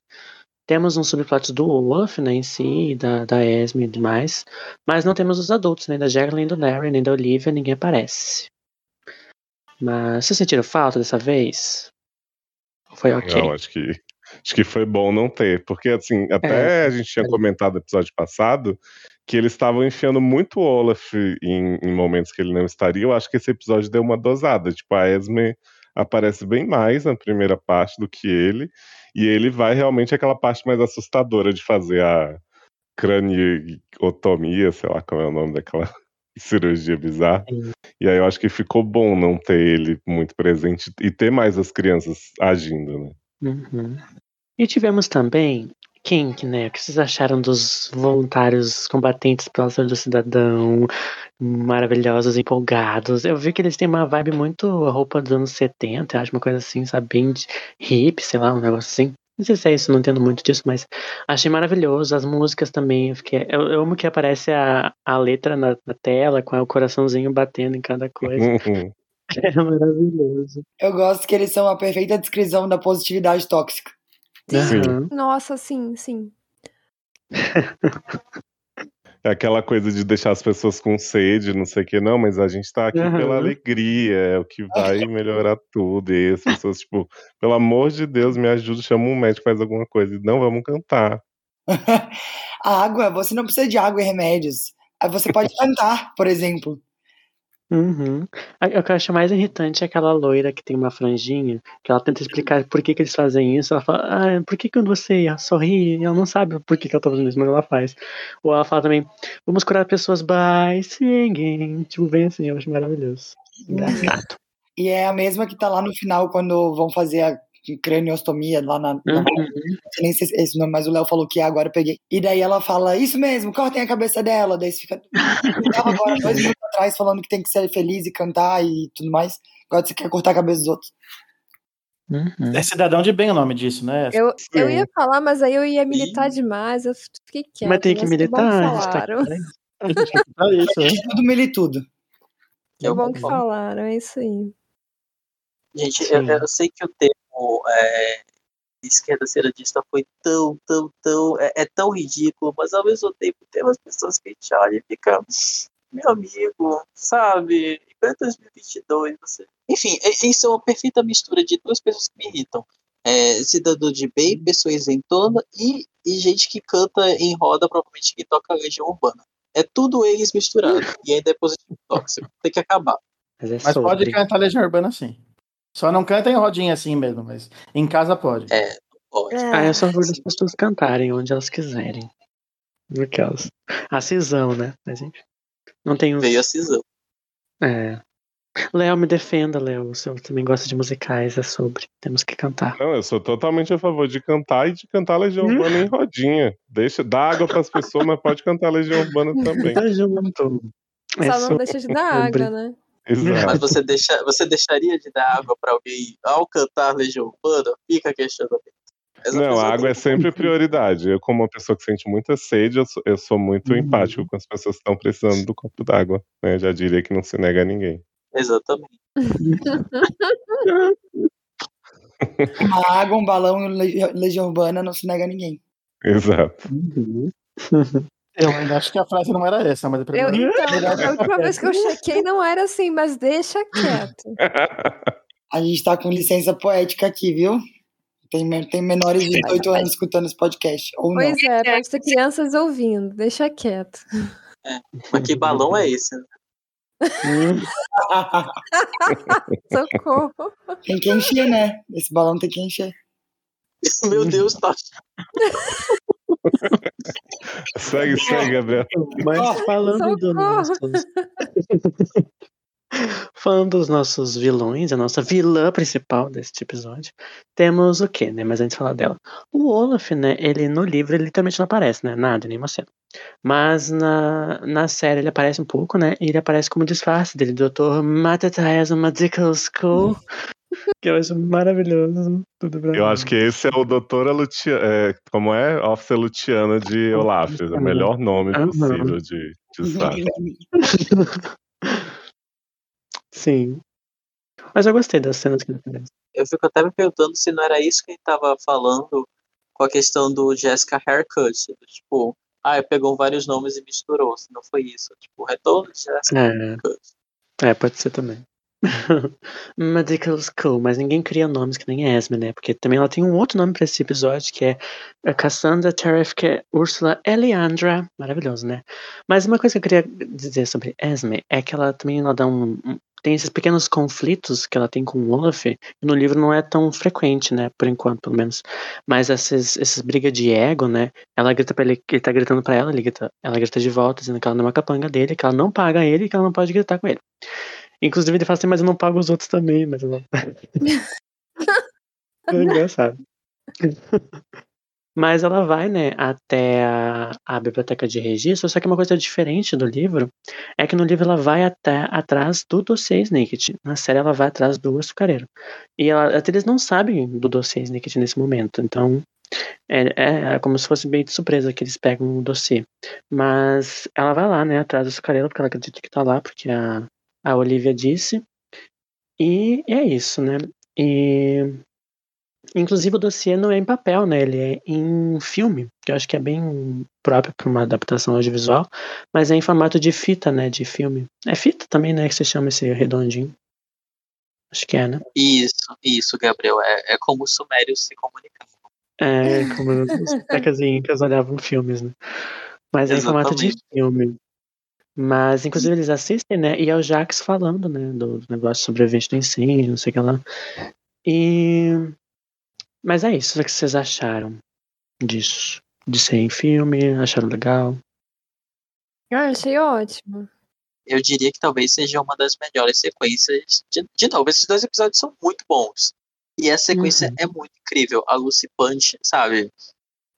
Temos um subplot do Olaf, né, em si, da, da Esme e demais. Mas não temos os adultos, nem da Jacqueline, nem do Larry, nem da Olivia, ninguém aparece. Mas vocês sentiram falta dessa vez? Foi ok. Não, acho que, acho que foi bom não ter, porque assim, até É, a gente tinha comentado no episódio passado que eles estavam enfiando muito o Olaf em, em momentos que ele não estaria. Eu acho que esse episódio deu uma dosada. Tipo, a Esme aparece bem mais na primeira parte do que ele, e ele vai realmente aquela parte mais assustadora de fazer a craniotomia, sei lá como é o nome daquela cirurgia bizarra. E aí eu acho que ficou bom não ter ele muito presente e ter mais as crianças agindo, né? Uhum. E tivemos também Kink, né? O que vocês acharam dos voluntários combatentes pela saúde do cidadão? Maravilhosos, empolgados. Eu vi que eles têm uma vibe muito roupa dos anos 70, eu acho uma coisa assim, sabe? Bem de hip, sei lá, um negócio assim. Não sei se é isso, não entendo muito disso, mas achei maravilhoso. As músicas também, eu, fiquei, eu, eu amo que aparece a, a letra na, na tela com o coraçãozinho batendo em cada coisa. É maravilhoso. Eu gosto que eles são a perfeita descrição da positividade tóxica. Aham. Nossa, sim, sim. É aquela coisa de deixar as pessoas com sede, não sei o que, não, mas a gente tá aqui pela Aham. alegria, é o que vai melhorar tudo. E as pessoas, tipo, pelo amor de Deus, me ajuda, chama um médico, faz alguma coisa. Não, vamos cantar. A água, você não precisa de água e remédios. Aí Você pode cantar, por exemplo. Uhum. A- O que eu acho mais irritante é aquela loira que tem uma franjinha, que ela tenta explicar por que, que eles fazem isso. Ela fala, ah, por que quando você sorri, ela não sabe por que, que ela tá fazendo isso, mas ela faz. Ou ela fala também, vamos curar pessoas by singing. Tipo, bem assim, eu acho maravilhoso. Engraçado. E é a mesma que tá lá no final, quando vão fazer a craniostomia lá na. na Uhum. sei nem se é esse nome, mas o Léo falou que é, agora eu peguei. E daí ela fala, isso mesmo, cortem a cabeça dela. Daí você fica. Eu tava agora dois minutos atrás falando que tem que ser feliz e cantar e tudo mais. Agora você quer cortar a cabeça dos outros. Uhum. É cidadão de bem o nome disso, né? Eu, eu ia falar, mas aí eu ia militar demais. Eu fiquei quieta. Mas tem que militar, tá. É isso, né? Tudo militudo. Que bom que falaram, é isso aí. Gente, eu, eu sei que o termo é, esquerda seradista foi tão, tão, tão. É, é tão ridículo, mas ao mesmo tempo tem umas pessoas que a gente olha e fica. Meu amigo, sabe? Em pleno 2022, você. Enfim, isso é uma perfeita mistura de duas pessoas que me irritam: é, cidadão de bem, pessoa isentona e, e gente que canta em roda, provavelmente que toca Legião Urbana. É tudo eles misturado. e ainda é positivo tóxico. Tem que acabar. Mas é Mas pode cantar Legião Urbana sim. Só não canta em rodinha assim mesmo, mas em casa pode. É, pode. Ah, eu a favor das pessoas cantarem onde elas quiserem. Aquelas. A cisão, né? Mas enfim. Não tem os. Veio a cisão. É. Léo, me defenda, Léo. O senhor também gosta de musicais, é sobre. Temos que cantar. Não, eu sou totalmente a favor de cantar e de cantar Legião Hum? Urbana em rodinha. Deixa, dá água pras pessoas, mas pode cantar Legião Urbana também. Tá junto. É Só não sobre. deixa de dar sobre. água, né? Mas Exato. você, deixa, você deixaria de dar água pra alguém ao cantar Legião Urbana? Fica a questionamento. Essa Não, a água é tem- sempre prioridade. Eu, como uma pessoa que sente muita sede, eu sou, eu sou muito Uhum. empático com as pessoas que estão precisando do copo d'água. né? Já diria que não se nega a ninguém. Exatamente. Uma água, um balão e Legi- Legião Urbana não se nega a ninguém. Exato. Uhum. Eu ainda acho que a frase não era essa, mas Eu, depois então, a última vez que eu chequei não era assim, mas deixa quieto. A gente tá com licença poética aqui, viu? Tem, tem menores de 18 anos escutando esse podcast. Ou não. Pois é, pode ter crianças ouvindo, deixa quieto. Mas que balão é esse? Socorro. tem que encher, né? Esse balão tem que encher. Meu Deus, tá. Segue, segue, Gabriel. Mas falando do nossos. falando dos nossos vilões, a nossa vilã principal deste episódio, temos o quê, né? Mas antes de falar dela. O Olaf, né? Ele no livro ele literalmente não aparece, né? Nada, nenhuma cena. Mas na, na série ele aparece um pouco, né? E ele aparece como disfarce dele, Dr. Mattathias Medical School. Que eu acho maravilhoso. Tudo pra Eu mim. acho que esse é o Doutora Luciana. É, como é? Officer Luciana de Olaf. É o melhor nome possível de, de. Sim. Mas eu gostei das cenas que ele aparece. Eu fico até me perguntando se não era isso que a gente tava falando com a questão do Jessica Haircut. Tipo, ah, pegou vários nomes e misturou. Se não foi isso. Tipo, retorno de Jessica É. Haircut. É, pode ser também. Medical School, mas ninguém cria nomes que nem Esme, né? Porque também ela tem um outro nome pra esse episódio, que é a Cassandra Terrific Ursula Eliandra. Maravilhoso, né? Mas uma coisa que eu queria dizer sobre Esme é que ela também ela dá um, tem esses pequenos conflitos que ela tem com o Olaf, no livro não é tão frequente, né? Por enquanto, pelo menos. Mas esses, esses brigas de ego, né? Ela grita pra ele, ele tá gritando pra ela, ele grita, ela grita de volta, dizendo que ela não é uma capanga dele, que ela não paga ele e que ela não pode gritar com ele. Inclusive ele fala assim, mas eu não pago os outros também, mas eu não. é engraçado. Mas ela vai, né, até a, a biblioteca de registro, só que uma coisa diferente do livro é que no livro ela vai até atrás do dossiê Snicket. Na série ela vai atrás do açucareiro. E ela, até eles não sabem do dossiê Snicket nesse momento, então é, é, é como se fosse bem de surpresa que eles pegam o dossiê. Mas ela vai lá, né, atrás do açucareiro, porque ela acredita que tá lá, porque a, a Olivia disse. E é isso, né? E Inclusive o dossiê não é em papel, né? Ele é em filme, que eu acho que é bem próprio para uma adaptação audiovisual, mas é em formato de fita, né? De filme. É fita também, né? Que se chama esse redondinho. Acho que é, né? Isso, isso, Gabriel. É, é como os sumérios se comunicavam. É, como os tecas e incas olhavam filmes, né? Mas é em formato de filme. Mas, inclusive, eles assistem, né? E é o Jax falando, né? Do do negócio sobrevivente do incêndio, não sei o que lá. E. Mas é isso. O que vocês acharam disso? De ser em filme? Acharam legal? Ah, achei ótimo. Eu diria que talvez seja uma das melhores sequências. De, de novo, esses dois episódios são muito bons. E a sequência Uhum. é muito incrível. A Lucy Punch, sabe?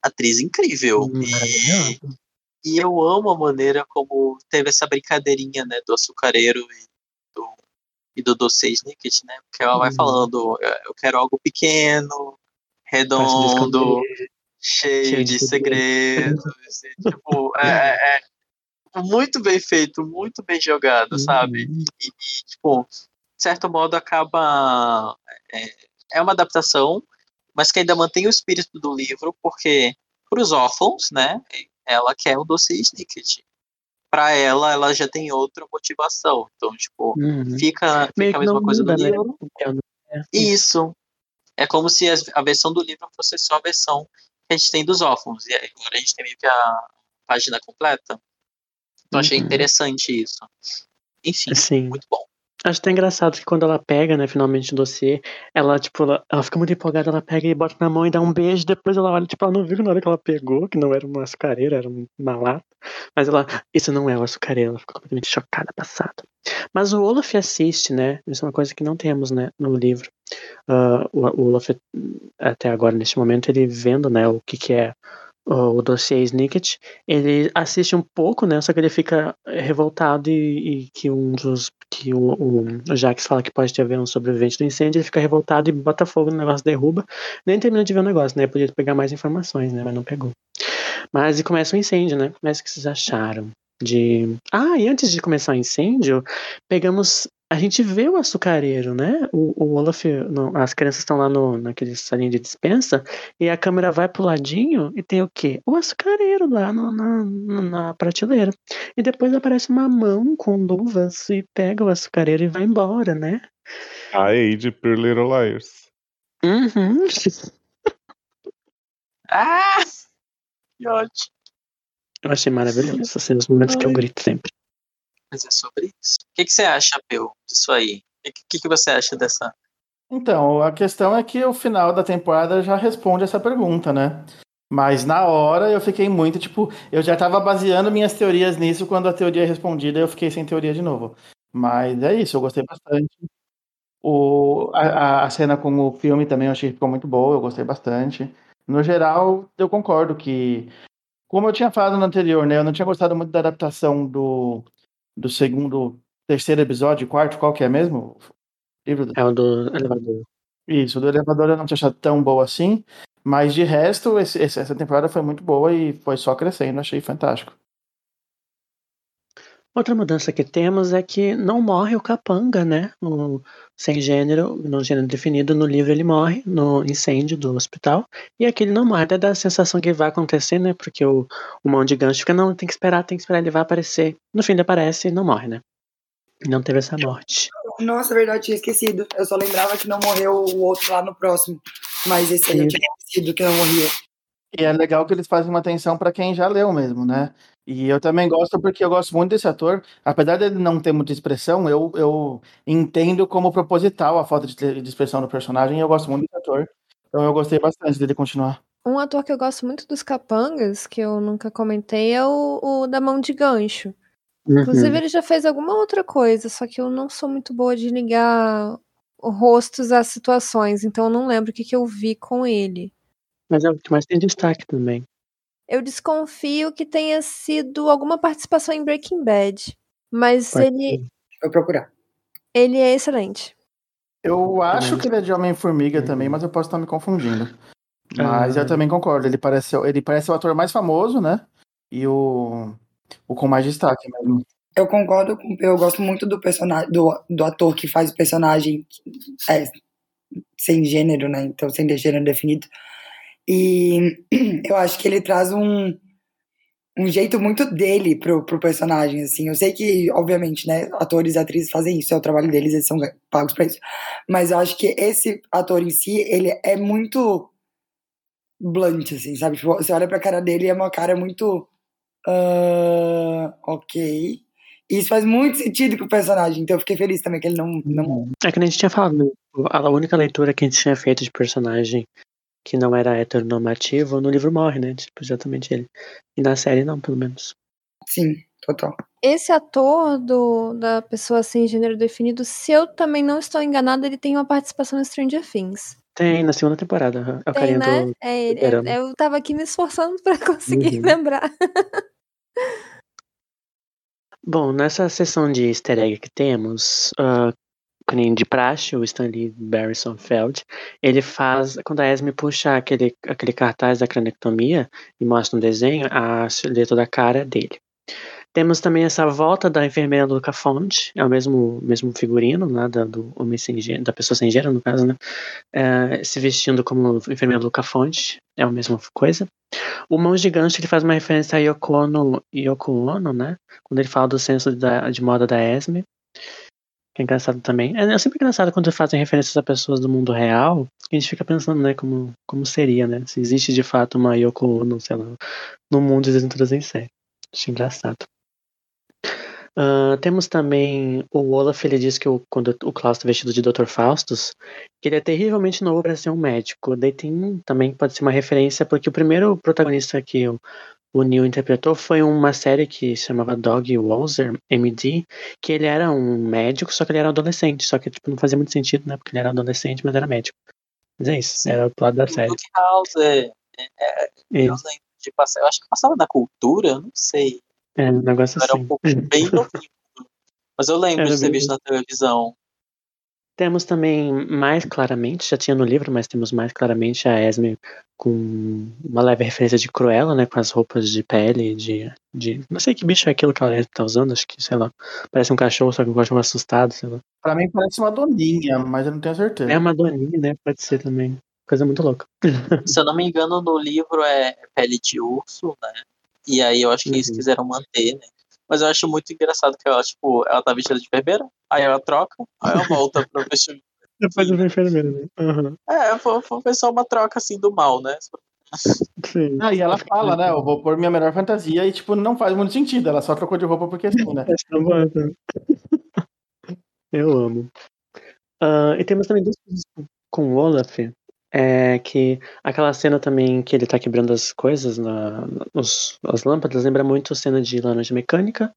Atriz incrível. E, Maravilhoso. E eu amo a maneira como teve essa brincadeirinha, né? Do açucareiro e do, e do doce Snicket, né? Porque ela vai Uhum. falando, "Eu- eu quero algo pequeno, redondo, cheio, cheio de de segredos. e, tipo, é, é- é muito bem feito, muito bem jogado, sabe? Uhum. E, e, tipo, de certo modo acaba. É, é uma adaptação, mas que ainda mantém o espírito do livro, porque para os órfãos, né? Ela quer o doce Snicket. Para ela, ela já tem outra motivação. Então, tipo, Uhum. fica, fica a mesma coisa muda, do né? livro. Porque eu não- é. Isso. É como se a versão do livro fosse só a versão que a gente tem dos órfãos. E agora a gente tem meio que a página completa. Então achei Uhum. interessante isso. Enfim, Sim. muito bom. Acho até engraçado que quando ela pega, né, finalmente o dossiê, ela, tipo, ela, ela fica muito empolgada, ela pega e bota na mão e dá um beijo, depois ela olha, tipo, ela não viu na hora que ela pegou, que não era uma açucareira, era uma lata. Mas ela, isso não é o açucareiro, ela ficou completamente chocada, passada. Mas o Olaf assiste, né, isso é uma coisa que não temos, né, no livro. Ah, o, o Olaf, até agora, neste momento, ele vendo, né, o que que é o, dossiê Snicket, ele assiste um pouco, né? Só que ele fica revoltado e, e que um dos. que o, o, Jax fala que pode ter haver um sobrevivente do incêndio, ele fica revoltado e bota fogo no negócio, derruba. Nem termina de ver o negócio, né? Podia pegar mais informações, né? Mas não pegou. Mas e começa o incêndio, né? Mas o que vocês acharam? De. Ah, e antes de começar o incêndio, pegamos. A gente vê o açucareiro, né? O, o Olaf, não, as crianças estão lá no, naquele salinho de dispensa e a câmera vai pro ladinho e tem o quê? O açucareiro lá no- na, na, prateleira. E depois aparece uma mão com luvas e pega o açucareiro e vai embora, né? A Age Pure Little Liars. Uhum. Ah! Que ótimo. Eu achei maravilhoso. Esses são os momentos que eu grito sempre. Sobre isso. O que, que você acha, Peu, disso aí? O que, que você acha dessa. Então, a questão é que o final da temporada já responde essa pergunta, né? Mas na hora eu fiquei muito, tipo, eu já tava baseando minhas teorias nisso, quando a teoria é respondida eu fiquei sem teoria de novo. Mas é isso, eu gostei bastante. O, a, a cena com o filme também eu achei que ficou muito boa, eu gostei bastante. No geral, eu concordo que, como eu tinha falado no anterior, né? Eu não tinha gostado muito da adaptação do, do segundo, terceiro episódio, quarto, qual que é mesmo? Livro do... É o do elevador. Isso, do elevador eu não tinha achado tão boa assim, mas de resto, esse, essa temporada foi muito boa e foi só crescendo, achei fantástico. Outra mudança que temos é que não morre o capanga, né? O, sem gênero, no gênero definido, no livro ele morre no incêndio do hospital. E aqui ele não morre, até dá a sensação que vai acontecer, né? Porque o, o mão de gancho fica, não, tem que esperar, tem que esperar, ele vai aparecer. No fim ele aparece e não morre, né? Não teve essa morte. Nossa, é verdade, tinha esquecido. Eu só lembrava que não morreu o outro lá no próximo. Mas esse aí eu tinha esquecido que não morria. E é legal que eles fazem uma atenção para quem já leu mesmo, né? E eu também gosto porque eu gosto muito desse ator. Apesar dele não ter muita expressão, eu, eu entendo como proposital a falta de, de expressão do personagem e eu gosto muito desse ator. Então eu gostei bastante dele continuar. Um ator que eu gosto muito dos capangas, que eu nunca comentei, é o, o da mão de gancho. Uhum. Inclusive, ele já fez alguma outra coisa, só que eu não sou muito boa de ligar rostos às situações, então eu não lembro o que, que eu vi com ele. Mas é o que mais tem destaque também. Eu desconfio que tenha sido alguma participação em Breaking Bad. Mas Pode ele, ser. Vou procurar. ele é excelente. Eu acho que ele é de Homem-Formiga também, mas eu posso estar me confundindo. Mas Ah. eu também concordo. Ele parece, ele parece o ator mais famoso, né? E o, o com mais destaque mesmo. Eu concordo com eu gosto muito do personagem, do, do ator que faz o personagem é, sem gênero, né? Então, sem gênero definido. E eu acho que ele traz um, um jeito muito dele pro, pro personagem, assim. Eu sei que, obviamente, né, atores e atrizes fazem isso, é o trabalho deles, eles são pagos pra isso. Mas eu acho que esse ator em si, ele é muito blunt, assim, sabe? Tipo, você olha pra cara dele e é uma cara muito. ah, ok. Isso faz muito sentido com o personagem, então eu fiquei feliz também que ele não. não... É que a gente tinha falado, a única leitura que a gente tinha feito de personagem que não era heteronormativo, no livro morre, né? Tipo, exatamente ele. E na série não, pelo menos. Sim, total. Esse ator do, da pessoa sem gênero definido, se eu também não estou enganada, ele tem uma participação em Stranger Things. Tem, na segunda temporada. É o Tem, carinha né? do. É ele. Eu, eu tava aqui me esforçando pra conseguir Uhum. lembrar. Bom, nessa sessão de easter egg que temos, ah, que nem de praxe, o Stanley Barrison Feld, ele faz, quando a Esme puxa aquele, aquele cartaz da cranectomia e mostra um desenho, a silhueta da cara é dele. Temos também essa volta da enfermeira Luca Fonte, é o mesmo, mesmo figurino, né, da, do homem sem gênero, da pessoa sem gênero, no caso, né, eh, se vestindo como enfermeira Luca Fonte, é a mesma coisa. O Mãos de Gancho, ele faz uma referência a Yoko Ono, Yoko Ono, né, quando ele fala do senso da- de moda da Esme, que é engraçado também. É, é sempre engraçado quando fazem referências a pessoas do mundo real, a gente fica pensando, né, como, como seria, né, se existe de fato uma Yoko Ono, sei lá, no mundo de Desventuras em Série. Acho engraçado. Ah, temos também o Olaf, ele diz que o, quando o Klaus está vestido de Dr. Faustus, que ele é terrivelmente novo para ser um médico. Daí tem também pode ser uma referência, porque o primeiro protagonista que o, o Neil interpretou foi uma série que se chamava Dog Walzer, MD, que ele era um médico, só que ele era adolescente, só que tipo, não fazia muito sentido, né? Porque ele era adolescente, mas era médico. Mas é isso, era o plano da série. Luke House é, é, eu de passar, eu acho que passava na cultura, não sei. é um negócio Eu era um assim. pouco bem novinho. Mas eu lembro Era de ter visto na televisão. Temos também mais claramente, já tinha no livro, mas temos mais claramente a Esme com uma leve referência de Cruella, né? Com as roupas de pele, de. de não sei que bicho é aquilo que ela tá usando, acho que, sei lá. Parece um cachorro, só que um cachorro assustado, sei lá. Pra mim parece uma doninha, mas eu não tenho certeza. É uma doninha, né? Pode ser também. Coisa muito louca. Se eu não me engano, no livro é pele de urso, né? E aí eu acho que eles Uhum. quiseram manter, né? Mas eu acho muito engraçado que ela, tipo, ela tá vestida de enfermeira, aí ela troca, aí ela volta pro vestimento. Depois eu enfermeira, né? Uhum. É, foi, foi só uma troca assim do mal, né? Sim. Ah, e ela fala, né? Eu vou pôr minha melhor fantasia e, tipo, não faz muito sentido. Ela só trocou de roupa porque sim, né? Eu amo. Ah, e temos também duas coisas com- com o Olaf. É que aquela cena também que ele tá quebrando as coisas, na, as lâmpadas, lembra muito a cena de Laranja Mecânica.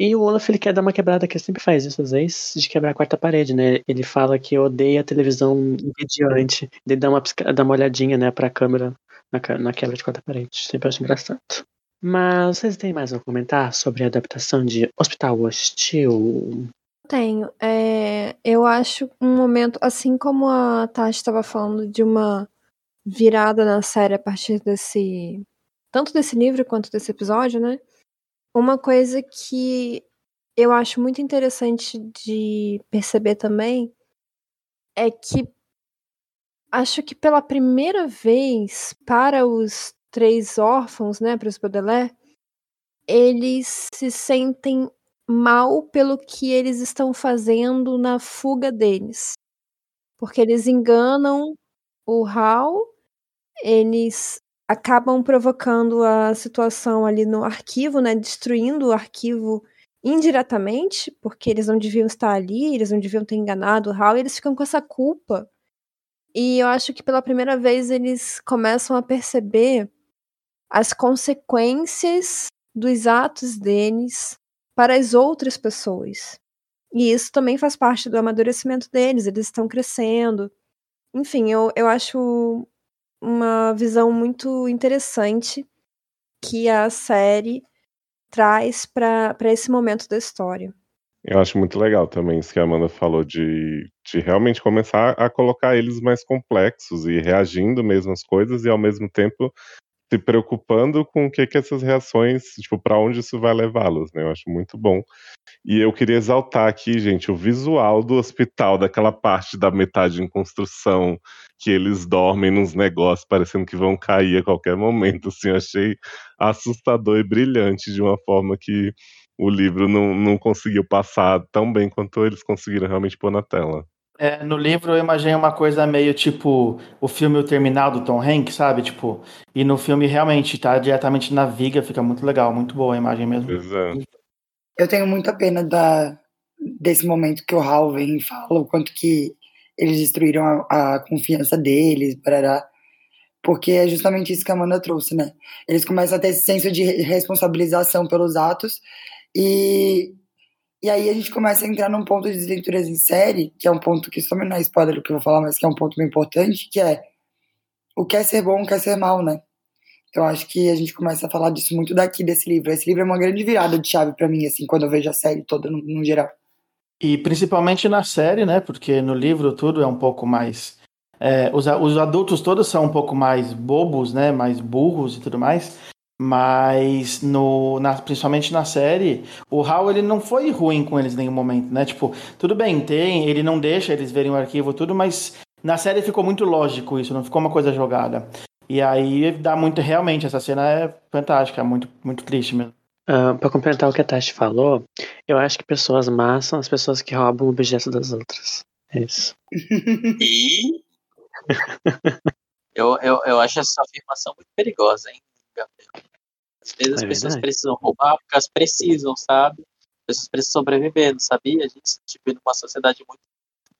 E o Olaf ele quer dar uma quebrada, que ele sempre faz isso às vezes, de quebrar a quarta parede, né? Ele fala que odeia a televisão entediante. Ele dá uma, dá uma olhadinha, né, pra câmera na, na quebra de quarta parede. Sempre acho engraçado. Mas vocês têm mais a comentar sobre a adaptação de Hospital Hostil? Tenho. É, eu acho um momento, assim como a Tati estava falando de uma virada na série a partir desse. Tanto desse livro quanto desse episódio, né? Uma coisa que eu acho muito interessante de perceber também é que acho que pela primeira vez para os três órfãos, né, para os Baudelaire, eles se sentem mal pelo que eles estão fazendo na fuga deles. Porque eles enganam o Hal, eles acabam provocando a situação ali no arquivo, né, destruindo o arquivo indiretamente, porque eles não deviam estar ali, eles não deviam ter enganado o Hal, e eles ficam com essa culpa. E eu acho que pela primeira vez eles começam a perceber as consequências dos atos deles para as outras pessoas. E isso também faz parte do amadurecimento deles, eles estão crescendo. Enfim, eu, eu acho uma visão muito interessante que a série traz para esse momento da história. Eu acho muito legal também isso que a Amanda falou de, de realmente começar a colocar eles mais complexos e reagindo mesmo às coisas e ao mesmo tempo se preocupando com o que que essas reações, tipo, para onde isso vai levá-los, né? Eu acho muito bom. E eu queria exaltar aqui, gente, o visual do hospital, daquela parte da metade em construção, que eles dormem nos negócios, parecendo que vão cair a qualquer momento, assim, eu achei assustador e brilhante de uma forma que o livro não, não conseguiu passar tão bem quanto eles conseguiram realmente pôr na tela. É, no livro eu imaginei uma coisa meio tipo o filme O Terminal do Tom Hanks, sabe? Tipo, e no filme realmente tá diretamente na viga, fica muito legal, muito boa a imagem mesmo. Exato. Eu tenho muita pena da, desse momento que o Hal vem e fala o quanto que eles destruíram a, a confiança deles, barará. Porque é justamente isso que a Amanda trouxe, né? Eles começam a ter esse senso de responsabilização pelos atos e, e aí a gente começa a entrar num ponto de desventuras em série, que é um ponto que, só não é spoiler do que eu vou falar, mas que é um ponto bem importante, que é o que é ser bom, o que é ser mal, né? Eu acho que a gente começa a falar disso muito daqui desse livro. Esse livro é uma grande virada de chave para mim, assim, quando eu vejo a série toda no, no geral. E principalmente na série, né? Porque no livro tudo é um pouco mais. é, os, os adultos todos são um pouco mais bobos, né? Mais burros e tudo mais. Mas no, na- principalmente na série, o Hal ele não foi ruim com eles em nenhum momento, né? Tipo, tudo bem, tem, ele não deixa eles verem o arquivo tudo, mas na série ficou muito lógico isso, não ficou uma coisa jogada. E aí dá muito, realmente, essa cena é fantástica, muito, muito triste mesmo. Ah, pra complementar o que a Tati falou, eu acho que pessoas más são as pessoas que roubam objetos das outras. É isso. E eu, eu, eu acho essa afirmação muito perigosa, hein, Gabriel? Às vezes as É pessoas verdade. precisam roubar porque elas precisam, sabe? As pessoas precisam sobreviver, não sabia? A gente vive numa sociedade muito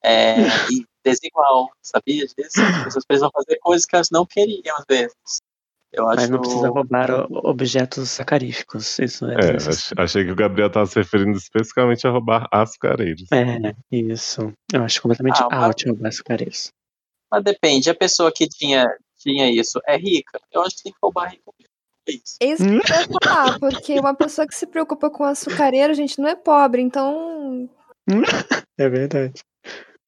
é, desigual, sabia disso? As pessoas precisam fazer coisas que elas não queriam, às vezes. Eu acho Mas não precisa roubar objetos sacaríficos. Isso é, É, achei que o Gabriel estava se referindo especificamente a roubar açucareiros. É, isso. Eu acho completamente Ah, mas- out roubar açucareiros. Mas depende, a pessoa que tinha, tinha isso é rica? Eu acho que tem que roubar rico mesmo. É isso. É isso que eu ia falar, porque uma pessoa que se preocupa com açucareiro, gente, não é pobre, então. É verdade.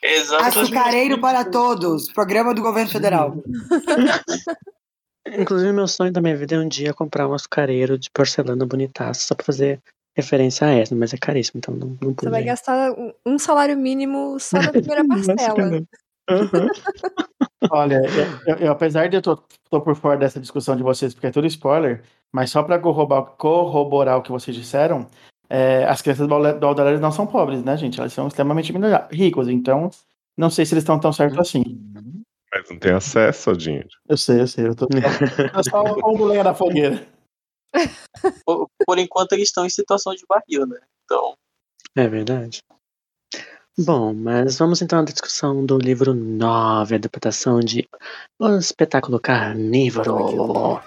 Exatamente. Açucareiro para todos, programa do governo federal. Inclusive, meu sonho da minha vida é um dia comprar um açucareiro de porcelana bonitaço, só pra fazer referência a essa, mas é caríssimo, então não, não Você pude. vai gastar um- salário mínimo só na primeira parcela. Basicamente. Olha, eu, eu- eu- apesar de eu tô, tô por fora dessa discussão de vocês, porque é tudo spoiler, mas só para corroborar, corroborar o que vocês disseram, é, as crianças do Alderário não são pobres, né, gente? Elas são extremamente ricos, então não sei se eles estão tão certos assim. Mas não tem acesso ao dinheiro. Eu sei, eu sei. Eu tô, eu só pondo lenha na fogueira. Por, por enquanto eles estão em situação de barril, né? Então, É verdade. Bom, mas vamos então à discussão do livro 9, adaptação de O Espetáculo Carnívoro.